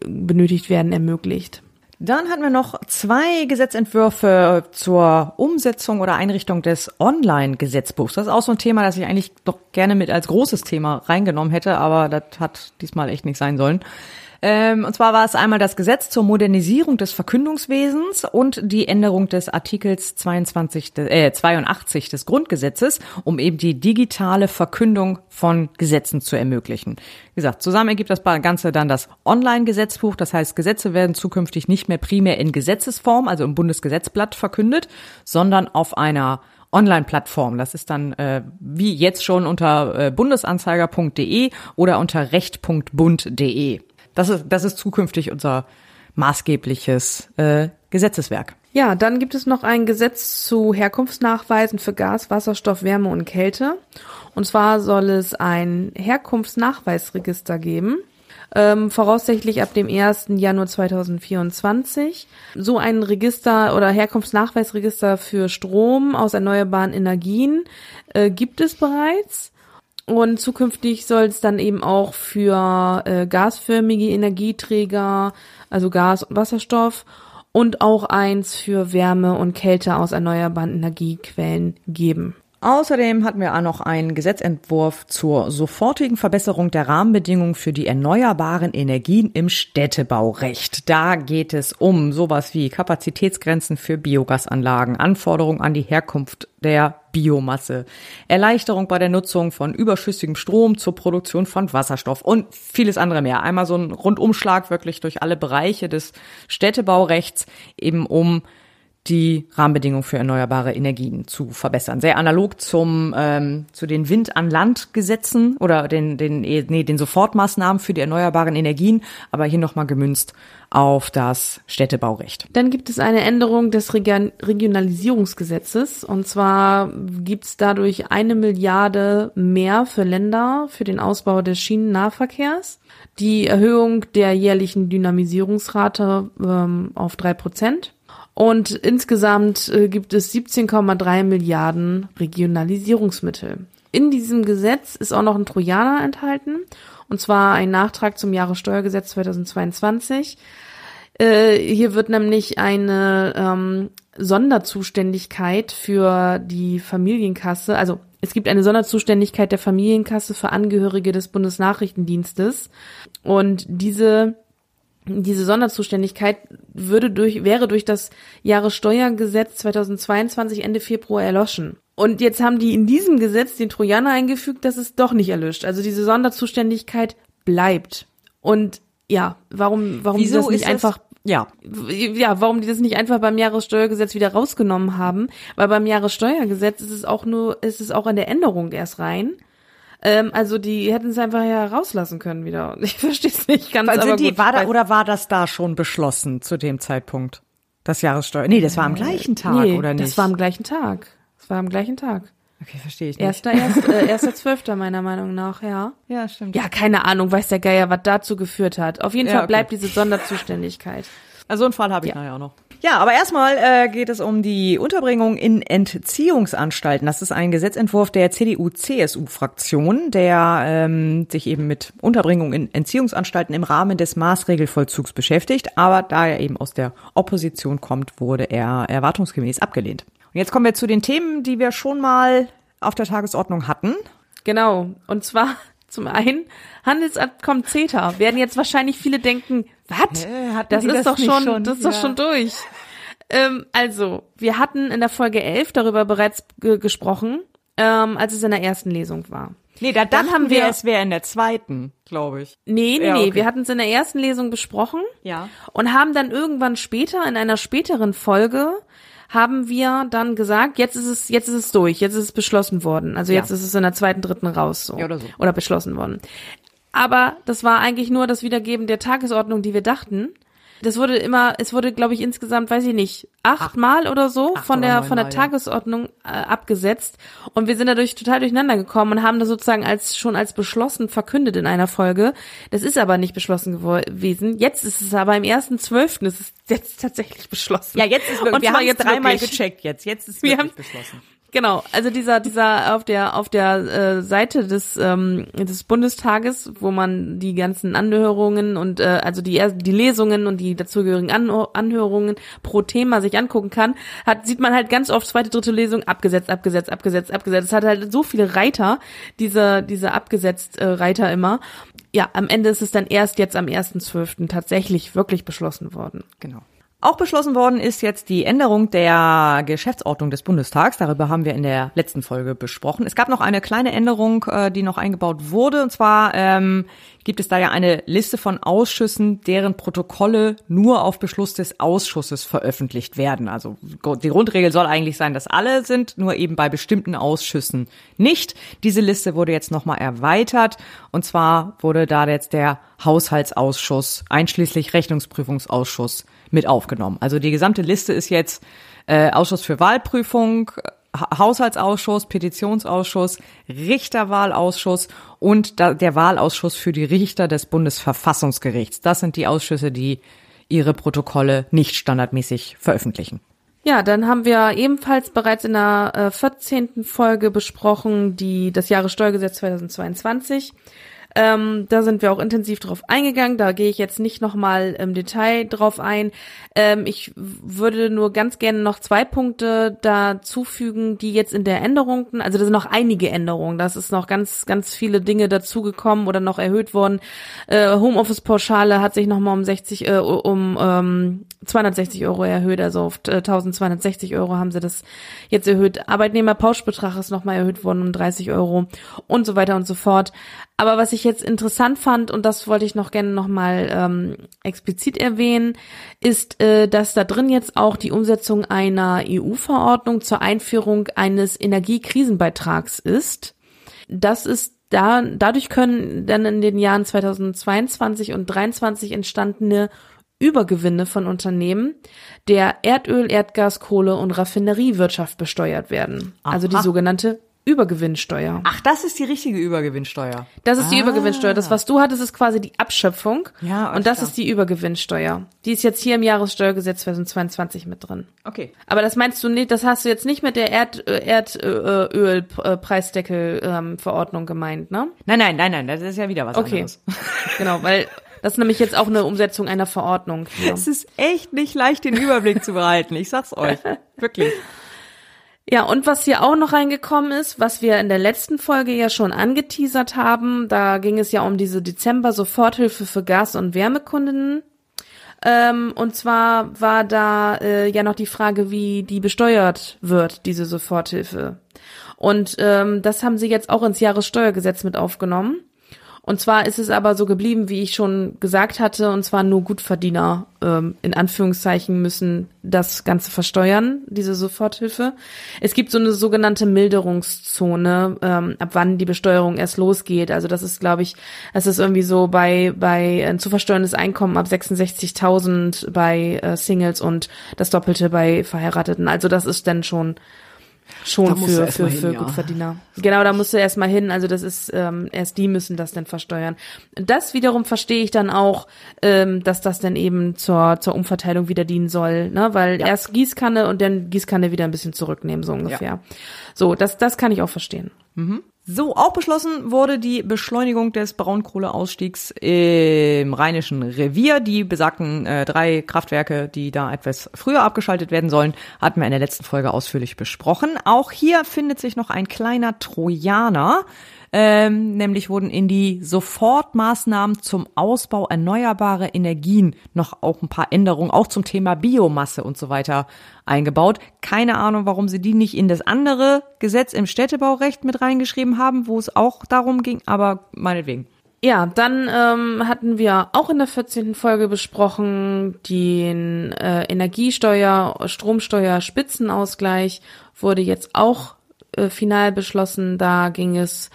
benötigt werden, ermöglicht. Dann hatten wir noch zwei Gesetzentwürfe zur Umsetzung oder Einrichtung des Online-Gesetzbuchs. Das ist auch so ein Thema, das ich eigentlich doch gerne mit als großes Thema reingenommen hätte, aber das hat diesmal echt nicht sein sollen. Ähm, und zwar war es einmal das Gesetz zur Modernisierung des Verkündungswesens und die Änderung des Artikels 22, äh, 82 des Grundgesetzes, um eben die digitale Verkündung von Gesetzen zu ermöglichen. Wie gesagt, zusammen ergibt das Ganze dann das Online-Gesetzbuch. Das heißt, Gesetze werden zukünftig nicht mehr primär in Gesetzesform, also im Bundesgesetzblatt verkündet, sondern auf einer Online-Plattform. Das ist dann äh, wie jetzt schon unter äh, bundesanzeiger.de oder unter recht.bund.de. Das ist, das ist zukünftig unser maßgebliches äh, Gesetzeswerk. Ja, dann gibt es noch ein Gesetz zu Herkunftsnachweisen für Gas, Wasserstoff, Wärme und Kälte. Und zwar soll es ein Herkunftsnachweisregister geben, ähm, voraussichtlich ab dem 1. Januar 2024. So ein Register oder Herkunftsnachweisregister für Strom aus erneuerbaren Energien äh, gibt es bereits. Und zukünftig soll es dann eben auch für äh, gasförmige Energieträger, also Gas und Wasserstoff und auch eins für Wärme und Kälte aus erneuerbaren Energiequellen geben. Außerdem hatten wir auch noch einen Gesetzentwurf zur sofortigen Verbesserung der Rahmenbedingungen für die erneuerbaren Energien im Städtebaurecht. Da geht es um sowas wie Kapazitätsgrenzen für Biogasanlagen, Anforderungen an die Herkunft der Biomasse, Erleichterung bei der Nutzung von überschüssigem Strom zur Produktion von Wasserstoff und vieles andere mehr. Einmal so ein Rundumschlag wirklich durch alle Bereiche des Städtebaurechts, eben um die Rahmenbedingungen für erneuerbare Energien zu verbessern. Sehr analog zum ähm, zu den Wind an Land Gesetzen oder den den nee, den Sofortmaßnahmen für die erneuerbaren Energien, aber hier nochmal gemünzt auf das Städtebaurecht. Dann gibt es eine Änderung des Regionalisierungsgesetzes und zwar gibt es dadurch eine Milliarde mehr für Länder für den Ausbau des Schienennahverkehrs, die Erhöhung der jährlichen Dynamisierungsrate ähm, auf drei Prozent und insgesamt äh, gibt es 17,3 Milliarden Regionalisierungsmittel. In diesem Gesetz ist auch noch ein Trojaner enthalten, und zwar ein Nachtrag zum Jahressteuergesetz 2022. Äh, hier wird nämlich eine ähm, Sonderzuständigkeit für die Familienkasse, also es gibt eine Sonderzuständigkeit der Familienkasse für Angehörige des Bundesnachrichtendienstes und diese diese Sonderzuständigkeit würde durch, wäre durch das Jahressteuergesetz 2022 Ende Februar erloschen. Und jetzt haben die in diesem Gesetz den Trojaner eingefügt, dass es doch nicht erlöscht. Also diese Sonderzuständigkeit bleibt. Und ja, warum, warum Wieso die das nicht einfach ja. Ja, warum die das nicht einfach beim Jahressteuergesetz wieder rausgenommen haben, weil beim Jahressteuergesetz ist es auch nur, ist es auch in der Änderung erst rein. Ähm, also die hätten es einfach ja rauslassen können wieder. *laughs* Ich verstehe es nicht ganz. Also aber die, gut, war da, oder war das da schon beschlossen zu dem Zeitpunkt? Das Jahressteuer. Nee, das war am gleichen Tag, nee, oder nicht? Das war am gleichen Tag. Das war am gleichen Tag. okay, verstehe ich nicht. Erster, erst, *laughs* äh, erster Zwölfter meiner Meinung nach, ja. ja, stimmt. Ja, keine Ahnung, weiß der Geier, was dazu geführt hat. Auf jeden Ja, Fall okay. bleibt diese Sonderzuständigkeit. *laughs* Also einen Fall habe ich Ja. nachher auch noch. Ja, aber erstmal äh, geht es um die Unterbringung in Entziehungsanstalten. Das ist ein Gesetzentwurf der CDU-CSU-Fraktion, der ähm, sich eben mit Unterbringung in Entziehungsanstalten im Rahmen des Maßregelvollzugs beschäftigt. Aber da er eben aus der Opposition kommt, wurde er erwartungsgemäß abgelehnt. Und jetzt kommen wir zu den Themen, die wir schon mal auf der Tagesordnung hatten. Genau. Und zwar *laughs* zum einen Handelsabkommen CETA. Werden jetzt wahrscheinlich viele denken, was? Das ist das doch schon, schon? das ist doch Ja. schon durch. Ähm, also, wir hatten in der Folge 11 darüber bereits ge gesprochen, ähm, als es in der ersten Lesung war. Nee, da Dann haben wir, wir- es wäre in der zweiten, glaube ich. Nee, nee, Ja, nee, okay. wir hatten es in der ersten Lesung besprochen. Ja. Und haben dann irgendwann später, in einer späteren Folge, haben wir dann gesagt, jetzt ist es, jetzt ist es durch, jetzt ist es beschlossen worden. Also Ja. jetzt ist es in der zweiten, dritten raus, so. Ja, oder so. Oder beschlossen worden. Aber das war eigentlich nur das Wiedergeben der Tagesordnung, die wir dachten. Das wurde immer, es wurde, glaube ich, insgesamt, weiß ich nicht, achtmal oder so Acht von oder der von der ja. Tagesordnung äh, abgesetzt und wir sind dadurch total durcheinander gekommen und haben das sozusagen als schon als beschlossen verkündet in einer Folge. Das ist aber nicht beschlossen gewesen. Jetzt ist es aber im ersten Zwölften ist es jetzt tatsächlich beschlossen. Ja, jetzt ist wirklich, Und wir haben jetzt dreimal wirklich. gecheckt jetzt. Jetzt ist Wir wirklich haben- beschlossen. Genau, also dieser dieser auf der auf der äh, Seite des ähm, des Bundestages, wo man die ganzen Anhörungen und äh, also die die Lesungen und die dazugehörigen An Anhörungen pro Thema sich angucken kann, hat sieht man halt ganz oft zweite dritte Lesung abgesetzt abgesetzt abgesetzt abgesetzt. Es hat halt so viele Reiter diese diese abgesetzt äh, Reiter immer. Ja, am Ende ist es dann erst jetzt am 1.12. tatsächlich wirklich beschlossen worden. Genau. Auch beschlossen worden ist jetzt die Änderung der Geschäftsordnung des Bundestags. Darüber haben wir in der letzten Folge besprochen. Es gab noch eine kleine Änderung, äh, die noch eingebaut wurde. Und zwar ähm, gibt es da ja eine Liste von Ausschüssen, deren Protokolle nur auf Beschluss des Ausschusses veröffentlicht werden. Also die Grundregel soll eigentlich sein, dass alle sind, nur eben bei bestimmten Ausschüssen nicht. Diese Liste wurde jetzt nochmal erweitert. Und zwar wurde da jetzt der Haushaltsausschuss einschließlich Rechnungsprüfungsausschuss mit aufgenommen. Also die gesamte Liste ist jetzt äh, Ausschuss für Wahlprüfung, Ha- Haushaltsausschuss, Petitionsausschuss, Richterwahlausschuss und der Wahlausschuss für die Richter des Bundesverfassungsgerichts. Das sind die Ausschüsse, die ihre Protokolle nicht standardmäßig veröffentlichen. Ja, dann haben wir ebenfalls bereits in der äh, 14. Folge besprochen, die das Jahressteuergesetz 2022. Ähm, da sind wir auch intensiv drauf eingegangen. Da gehe ich jetzt nicht nochmal im Detail drauf ein. Ähm, ich würde nur ganz gerne noch zwei Punkte dazufügen, die jetzt in der Änderung, also da sind noch einige Änderungen. Das ist noch ganz, ganz viele Dinge dazugekommen oder noch erhöht worden. Äh, Homeoffice-Pauschale hat sich nochmal um 60, äh, um ähm, 260 Euro erhöht, also auf 1260 Euro haben sie das jetzt erhöht. Arbeitnehmerpauschbetrag ist nochmal erhöht worden um 30 Euro und so weiter und so fort. Aber was ich jetzt interessant fand, und das wollte ich noch gerne nochmal ähm, explizit erwähnen, ist, äh, dass da drin jetzt auch die Umsetzung einer EU-Verordnung zur Einführung eines Energiekrisenbeitrags ist. Das ist da, dadurch können dann in den Jahren 2022 und 2023 entstandene Übergewinne von Unternehmen der Erdöl, Erdgas, Kohle und Raffineriewirtschaft besteuert werden. Aha. Also die sogenannte Übergewinnsteuer. Ach, das ist die richtige Übergewinnsteuer. Das ist die Ah. Übergewinnsteuer. Das, was du hattest, ist quasi die Abschöpfung. Ja, und das klar. ist die Übergewinnsteuer. Die ist jetzt hier im Jahressteuergesetz 2022 mit drin. Okay. Aber das meinst du nicht, das hast du jetzt nicht mit der Erdölpreisdeckel-Verordnung gemeint, ne? Nein, nein, nein, nein, das ist ja wieder was Okay. anderes. *laughs* Genau, weil das ist nämlich jetzt auch eine Umsetzung einer Verordnung. Hier. Es ist echt nicht leicht, den Überblick zu behalten. Ich sag's euch. *laughs* Wirklich. Ja, und was hier auch noch reingekommen ist, was wir in der letzten Folge ja schon angeteasert haben, da ging es ja um diese Dezember-Soforthilfe für Gas- und Wärmekunden. Ähm, und zwar war da äh, ja noch die Frage, wie die besteuert wird, diese Soforthilfe. Und ähm, das haben sie jetzt auch ins Jahressteuergesetz mit aufgenommen. Und zwar ist es aber so geblieben, wie ich schon gesagt hatte, und zwar nur Gutverdiener ähm, in Anführungszeichen müssen das Ganze versteuern, diese Soforthilfe. Es gibt so eine sogenannte Milderungszone, ähm, ab wann die Besteuerung erst losgeht. Also das ist, glaube ich, das ist irgendwie so bei bei ein zu versteuerndes Einkommen ab 66.000 bei äh, Singles und das Doppelte bei Verheirateten. Also das ist dann schon schon für, für, hin, für ja. Gutverdiener. Genau, da musst du erstmal hin. Also das ist, ähm, erst die müssen das dann versteuern. Das wiederum verstehe ich dann auch, ähm, dass das dann eben zur, zur Umverteilung wieder dienen soll, ne? Weil erst Gießkanne und dann Gießkanne wieder ein bisschen zurücknehmen, so ungefähr. So, das, das kann ich auch verstehen. So, auch beschlossen wurde die Beschleunigung des Braunkohleausstiegs im Rheinischen Revier. Die besagten äh, drei Kraftwerke, die da etwas früher abgeschaltet werden sollen, hatten wir in der letzten Folge ausführlich besprochen. Auch hier findet sich noch ein kleiner Trojaner. Ähm, nämlich wurden in die Sofortmaßnahmen zum Ausbau erneuerbarer Energien noch auch ein paar Änderungen, auch zum Thema Biomasse und so weiter eingebaut. Keine Ahnung, warum sie die nicht in das andere Gesetz im Städtebaurecht mit reingeschrieben haben, wo es auch darum ging, aber meinetwegen. Ja, dann ähm, hatten wir auch in der 14. Folge besprochen, den äh, Energiesteuer, Stromsteuer, Spitzenausgleich wurde jetzt auch äh, final beschlossen. Da ging es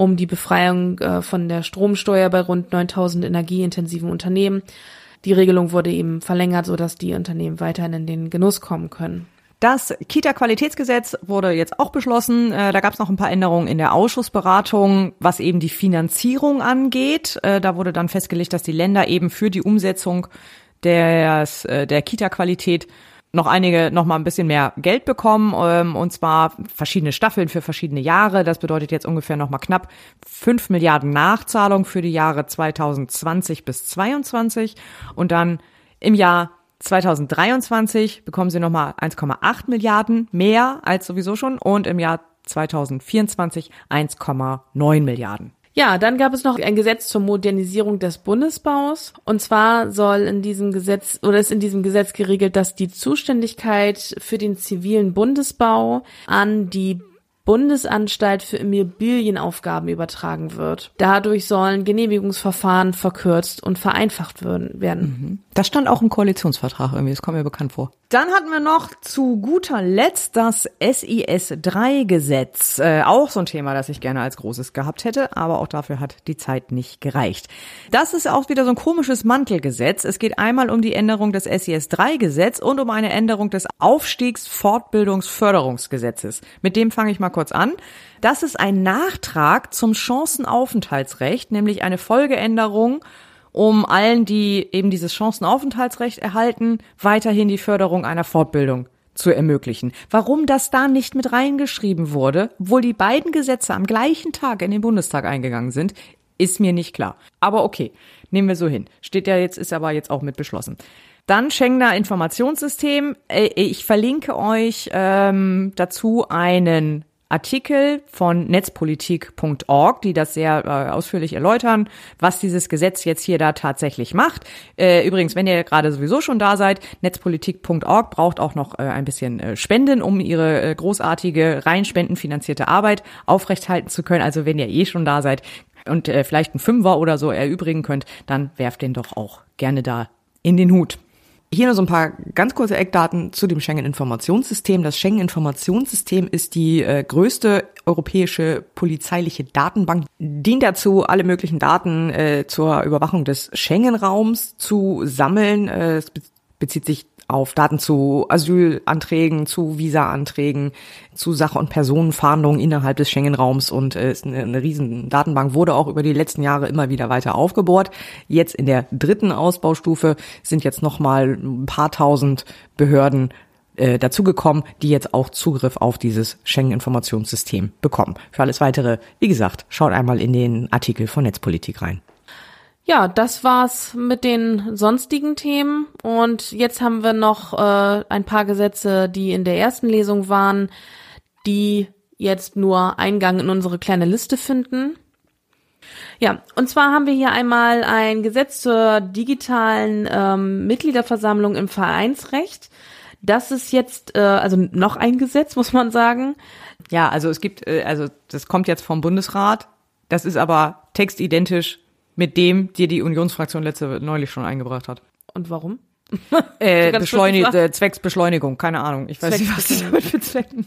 um die Befreiung äh, von der Stromsteuer bei rund 9000 energieintensiven Unternehmen. Die Regelung wurde eben verlängert, sodass die Unternehmen weiterhin in den Genuss kommen können. Das Kita-Qualitätsgesetz wurde jetzt auch beschlossen. Äh, da gab es noch ein paar Änderungen in der Ausschussberatung, was eben die Finanzierung angeht. Äh, da wurde dann festgelegt, dass die Länder eben für die Umsetzung des, der Kita-Qualität noch einige noch mal ein bisschen mehr Geld bekommen ähm, und zwar verschiedene Staffeln für verschiedene Jahre. Das bedeutet jetzt ungefähr noch mal knapp fünf Milliarden Nachzahlung für die Jahre 2020 bis 22 und dann im Jahr 2023 bekommen sie nochmal 1,8 Milliarden mehr als sowieso schon und im Jahr 2024 1,9 Milliarden. Ja, dann gab es noch ein Gesetz zur Modernisierung des Bundesbaus. Und zwar soll in diesem Gesetz oder ist in diesem Gesetz geregelt, dass die Zuständigkeit für den zivilen Bundesbau an die Bundesanstalt für Immobilienaufgaben übertragen wird. Dadurch sollen Genehmigungsverfahren verkürzt und vereinfacht werden. Das stand auch im Koalitionsvertrag irgendwie, das kommt mir bekannt vor. Dann hatten wir noch zu guter Letzt das SIS-3-Gesetz. Äh, auch so ein Thema, das ich gerne als großes gehabt hätte, aber auch dafür hat die Zeit nicht gereicht. Das ist auch wieder so ein komisches Mantelgesetz. Es geht einmal um die Änderung des SIS-3-Gesetz und um eine Änderung des Aufstiegs-Fortbildungsförderungsgesetzes. Mit dem fange ich mal kurz an. Das ist ein Nachtrag zum Chancenaufenthaltsrecht, nämlich eine Folgeänderung um allen, die eben dieses Chancenaufenthaltsrecht erhalten, weiterhin die Förderung einer Fortbildung zu ermöglichen. Warum das da nicht mit reingeschrieben wurde, obwohl die beiden Gesetze am gleichen Tag in den Bundestag eingegangen sind, ist mir nicht klar. Aber okay, nehmen wir so hin. Steht ja jetzt, ist aber jetzt auch mit beschlossen. Dann Schengener Informationssystem. Äh, Ich verlinke euch ähm, dazu einen Artikel von netzpolitik.org, die das sehr äh, ausführlich erläutern, was dieses Gesetz jetzt hier da tatsächlich macht. Äh, übrigens, wenn ihr gerade sowieso schon da seid, netzpolitik.org braucht auch noch äh, ein bisschen äh, Spenden, um ihre äh, großartige, rein spendenfinanzierte Arbeit aufrechthalten zu können. Also wenn ihr eh schon da seid und äh, vielleicht einen Fünfer oder so erübrigen könnt, dann werft den doch auch gerne da in den Hut. Hier nur so ein paar ganz kurze Eckdaten zu dem Schengen-Informationssystem. Das Schengen-Informationssystem ist die äh, größte europäische polizeiliche Datenbank, dient dazu, alle möglichen Daten äh, zur Überwachung des Schengen-Raums zu sammeln. Äh, es bezieht sich auf Daten zu Asylanträgen, zu Visa-Anträgen, zu Sache- und Personenfahndungen innerhalb des Schengen-Raums und äh, ist eine, eine riesen Datenbank, wurde auch über die letzten Jahre immer wieder weiter aufgebohrt. Jetzt in der dritten Ausbaustufe sind jetzt nochmal ein paar tausend Behörden äh, dazugekommen, die jetzt auch Zugriff auf dieses Schengen-Informationssystem bekommen. Für alles weitere, wie gesagt, schaut einmal in den Artikel von Netzpolitik rein. Ja, das war's mit den sonstigen Themen. Und jetzt haben wir noch äh, ein paar Gesetze, die in der ersten Lesung waren, die jetzt nur Eingang in unsere kleine Liste finden. Ja, und zwar haben wir hier einmal ein Gesetz zur digitalen ähm, Mitgliederversammlung im Vereinsrecht. Das ist jetzt äh, also noch ein Gesetz, muss man sagen. Ja, also es gibt, äh, also das kommt jetzt vom Bundesrat. Das ist aber textidentisch mit dem, die die Unionsfraktion letzte neulich schon eingebracht hat. Und warum? *laughs* Äh, Beschleunig äh, Zwecksbeschleunigung, keine Ahnung. Ich weiß nicht, was das damit bezwecken.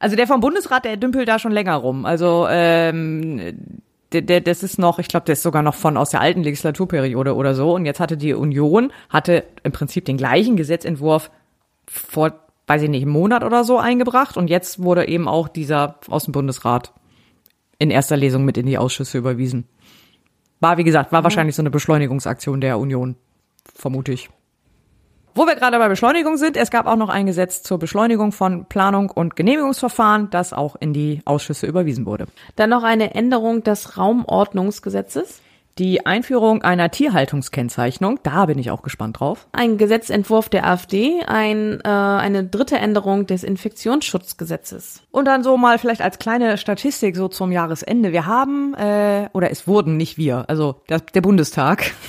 Also der vom Bundesrat, der dümpelt da schon länger rum. Also ähm, der, der, das ist noch, ich glaube, der ist sogar noch von aus der alten Legislaturperiode oder so. Und jetzt hatte die Union, hatte im Prinzip den gleichen Gesetzentwurf vor, weiß ich nicht, einem Monat oder so eingebracht. Und jetzt wurde eben auch dieser aus dem Bundesrat in erster Lesung mit in die Ausschüsse überwiesen. War, wie gesagt, war mhm. wahrscheinlich so eine Beschleunigungsaktion der Union, vermute ich. Wo wir gerade bei Beschleunigung sind, es gab auch noch ein Gesetz zur Beschleunigung von Planung und Genehmigungsverfahren, das auch in die Ausschüsse überwiesen wurde. Dann noch eine Änderung des Raumordnungsgesetzes. Die Einführung einer Tierhaltungskennzeichnung, da bin ich auch gespannt drauf. Ein Gesetzentwurf der AfD, ein, äh, eine dritte Änderung des Infektionsschutzgesetzes. Und dann so mal vielleicht als kleine Statistik so zum Jahresende. Wir haben, äh, oder es wurden nicht wir, also der, der Bundestag. *laughs*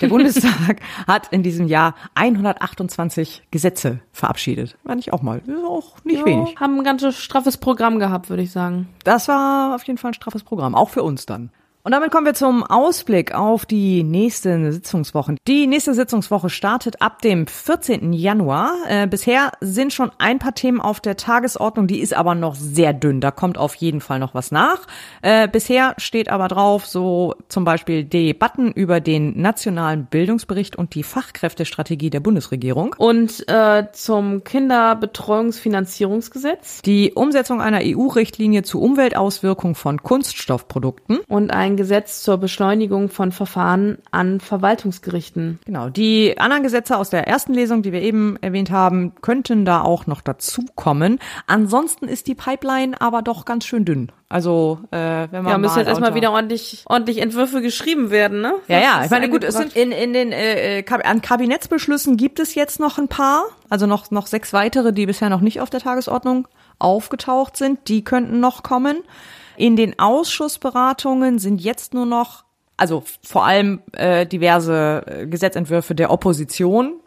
Der Bundestag *laughs* hat in diesem Jahr 128 Gesetze verabschiedet. War nicht auch mal. Ist auch nicht ja, wenig. Haben ein ganz straffes Programm gehabt, würde ich sagen. Das war auf jeden Fall ein straffes Programm, auch für uns dann. Und damit kommen wir zum Ausblick auf die nächsten Sitzungswochen. Die nächste Sitzungswoche startet ab dem 14. Januar. Äh, bisher sind schon ein paar Themen auf der Tagesordnung, die ist aber noch sehr dünn. Da kommt auf jeden Fall noch was nach. Äh, bisher steht aber drauf, so zum Beispiel Debatten über den nationalen Bildungsbericht und die Fachkräftestrategie der Bundesregierung. Und äh, zum Kinderbetreuungsfinanzierungsgesetz. Die Umsetzung einer EU-Richtlinie zu Umweltauswirkungen von Kunststoffprodukten. Und ein ein Gesetz zur Beschleunigung von Verfahren an Verwaltungsgerichten. Genau. Die anderen Gesetze aus der ersten Lesung, die wir eben erwähnt haben, könnten da auch noch dazukommen. Ansonsten ist die Pipeline aber doch ganz schön dünn. Also, äh, wenn man. Ja, müssen jetzt erstmal wieder ordentlich, ordentlich Entwürfe geschrieben werden, ne? Ja, ja. Ich meine, gut, es sind in, in den, äh, äh an Kabinettsbeschlüssen gibt es jetzt noch ein paar. Also noch, noch sechs weitere, die bisher noch nicht auf der Tagesordnung aufgetaucht sind. Die könnten noch kommen. In den Ausschussberatungen sind jetzt nur noch, also vor allem äh, diverse äh, Gesetzentwürfe der Opposition.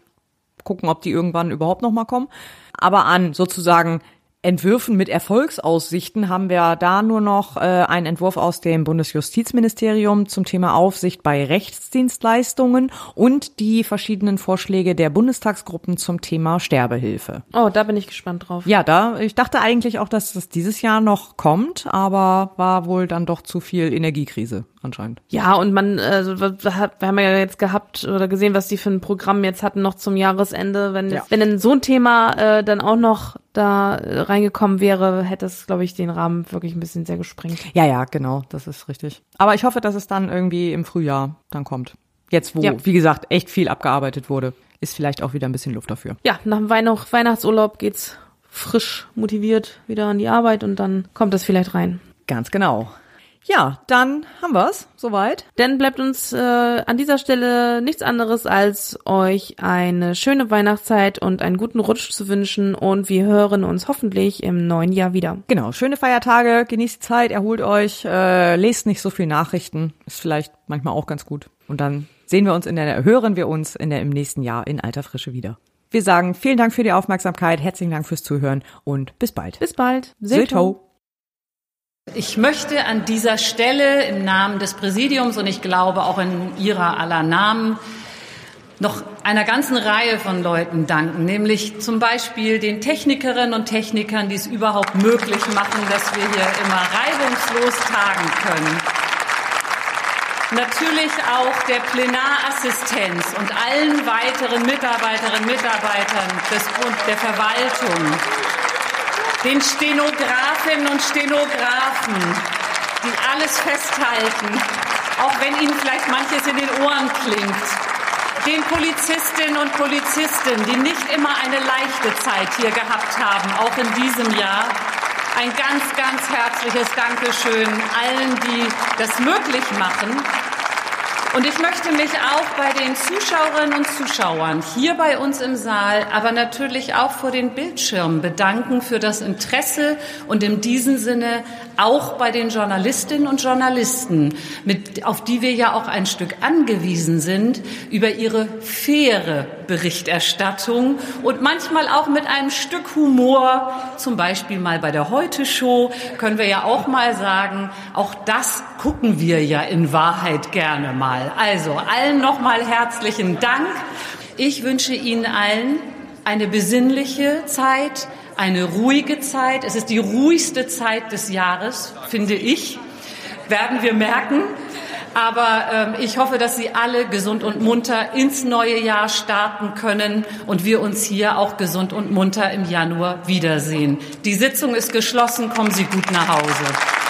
Gucken, ob die irgendwann überhaupt noch mal kommen. Aber an sozusagen Entwürfen mit Erfolgsaussichten haben wir da nur noch äh, einen Entwurf aus dem Bundesjustizministerium zum Thema Aufsicht bei Rechtsdienstleistungen und die verschiedenen Vorschläge der Bundestagsgruppen zum Thema Sterbehilfe. Oh, da bin ich gespannt drauf. Ja, da ich dachte eigentlich auch, dass das dieses Jahr noch kommt, aber war wohl dann doch zu viel Energiekrise anscheinend. Ja, und man, also, wir haben ja jetzt gehabt oder gesehen, was die für ein Programm jetzt hatten noch zum Jahresende. Wenn, ja. wenn denn so ein Thema äh, dann auch noch da reingekommen wäre, hätte es, glaube ich, den Rahmen wirklich ein bisschen sehr gesprengt. Ja, ja, genau, das ist richtig. Aber ich hoffe, dass es dann irgendwie im Frühjahr dann kommt. Jetzt, wo, ja. wie gesagt, echt viel abgearbeitet wurde, ist vielleicht auch wieder ein bisschen Luft dafür. Ja, nach dem Weihnacht Weihnachtsurlaub geht's frisch motiviert wieder an die Arbeit und dann kommt das vielleicht rein. Ganz genau. Ja, dann haben wir's soweit. Dann bleibt uns äh, an dieser Stelle nichts anderes, als euch eine schöne Weihnachtszeit und einen guten Rutsch zu wünschen und wir hören uns hoffentlich im neuen Jahr wieder. Genau, schöne Feiertage, genießt die Zeit, erholt euch, äh, lest nicht so viel Nachrichten, ist vielleicht manchmal auch ganz gut. Und dann sehen wir uns in der, hören wir uns in der, im nächsten Jahr in alter Frische wieder. Wir sagen vielen Dank für die Aufmerksamkeit, herzlichen Dank fürs Zuhören und bis bald. Bis bald. Seto. Ich möchte an dieser Stelle im Namen des Präsidiums und ich glaube auch in Ihrer aller Namen noch einer ganzen Reihe von Leuten danken, nämlich zum Beispiel den Technikerinnen und Technikern, die es überhaupt möglich machen, dass wir hier immer reibungslos tagen können. Natürlich auch der Plenarassistenz und allen weiteren Mitarbeiterinnen und Mitarbeitern des Bund der Verwaltung, den Stenografinnen und Stenografen, die alles festhalten, auch wenn ihnen vielleicht manches in den Ohren klingt, den Polizistinnen und Polizisten, die nicht immer eine leichte Zeit hier gehabt haben, auch in diesem Jahr. Ein ganz, ganz herzliches Dankeschön allen, die das möglich machen. Und ich möchte mich auch bei den Zuschauerinnen und Zuschauern hier bei uns im Saal, aber natürlich auch vor den Bildschirmen bedanken für das Interesse und in diesem Sinne auch bei den Journalistinnen und Journalisten, mit, auf die wir ja auch ein Stück angewiesen sind, über ihre faire Berichterstattung und manchmal auch mit einem Stück Humor, zum Beispiel mal bei der Heute-Show, können wir ja auch mal sagen, auch das gucken wir ja in Wahrheit gerne mal. Also allen nochmal herzlichen Dank. Ich wünsche Ihnen allen eine besinnliche Zeit, eine ruhige Zeit. Es ist die ruhigste Zeit des Jahres, finde ich, werden wir merken. Aber ähm, ich hoffe, dass Sie alle gesund und munter ins neue Jahr starten können und wir uns hier auch gesund und munter im Januar wiedersehen. Die Sitzung ist geschlossen. Kommen Sie gut nach Hause.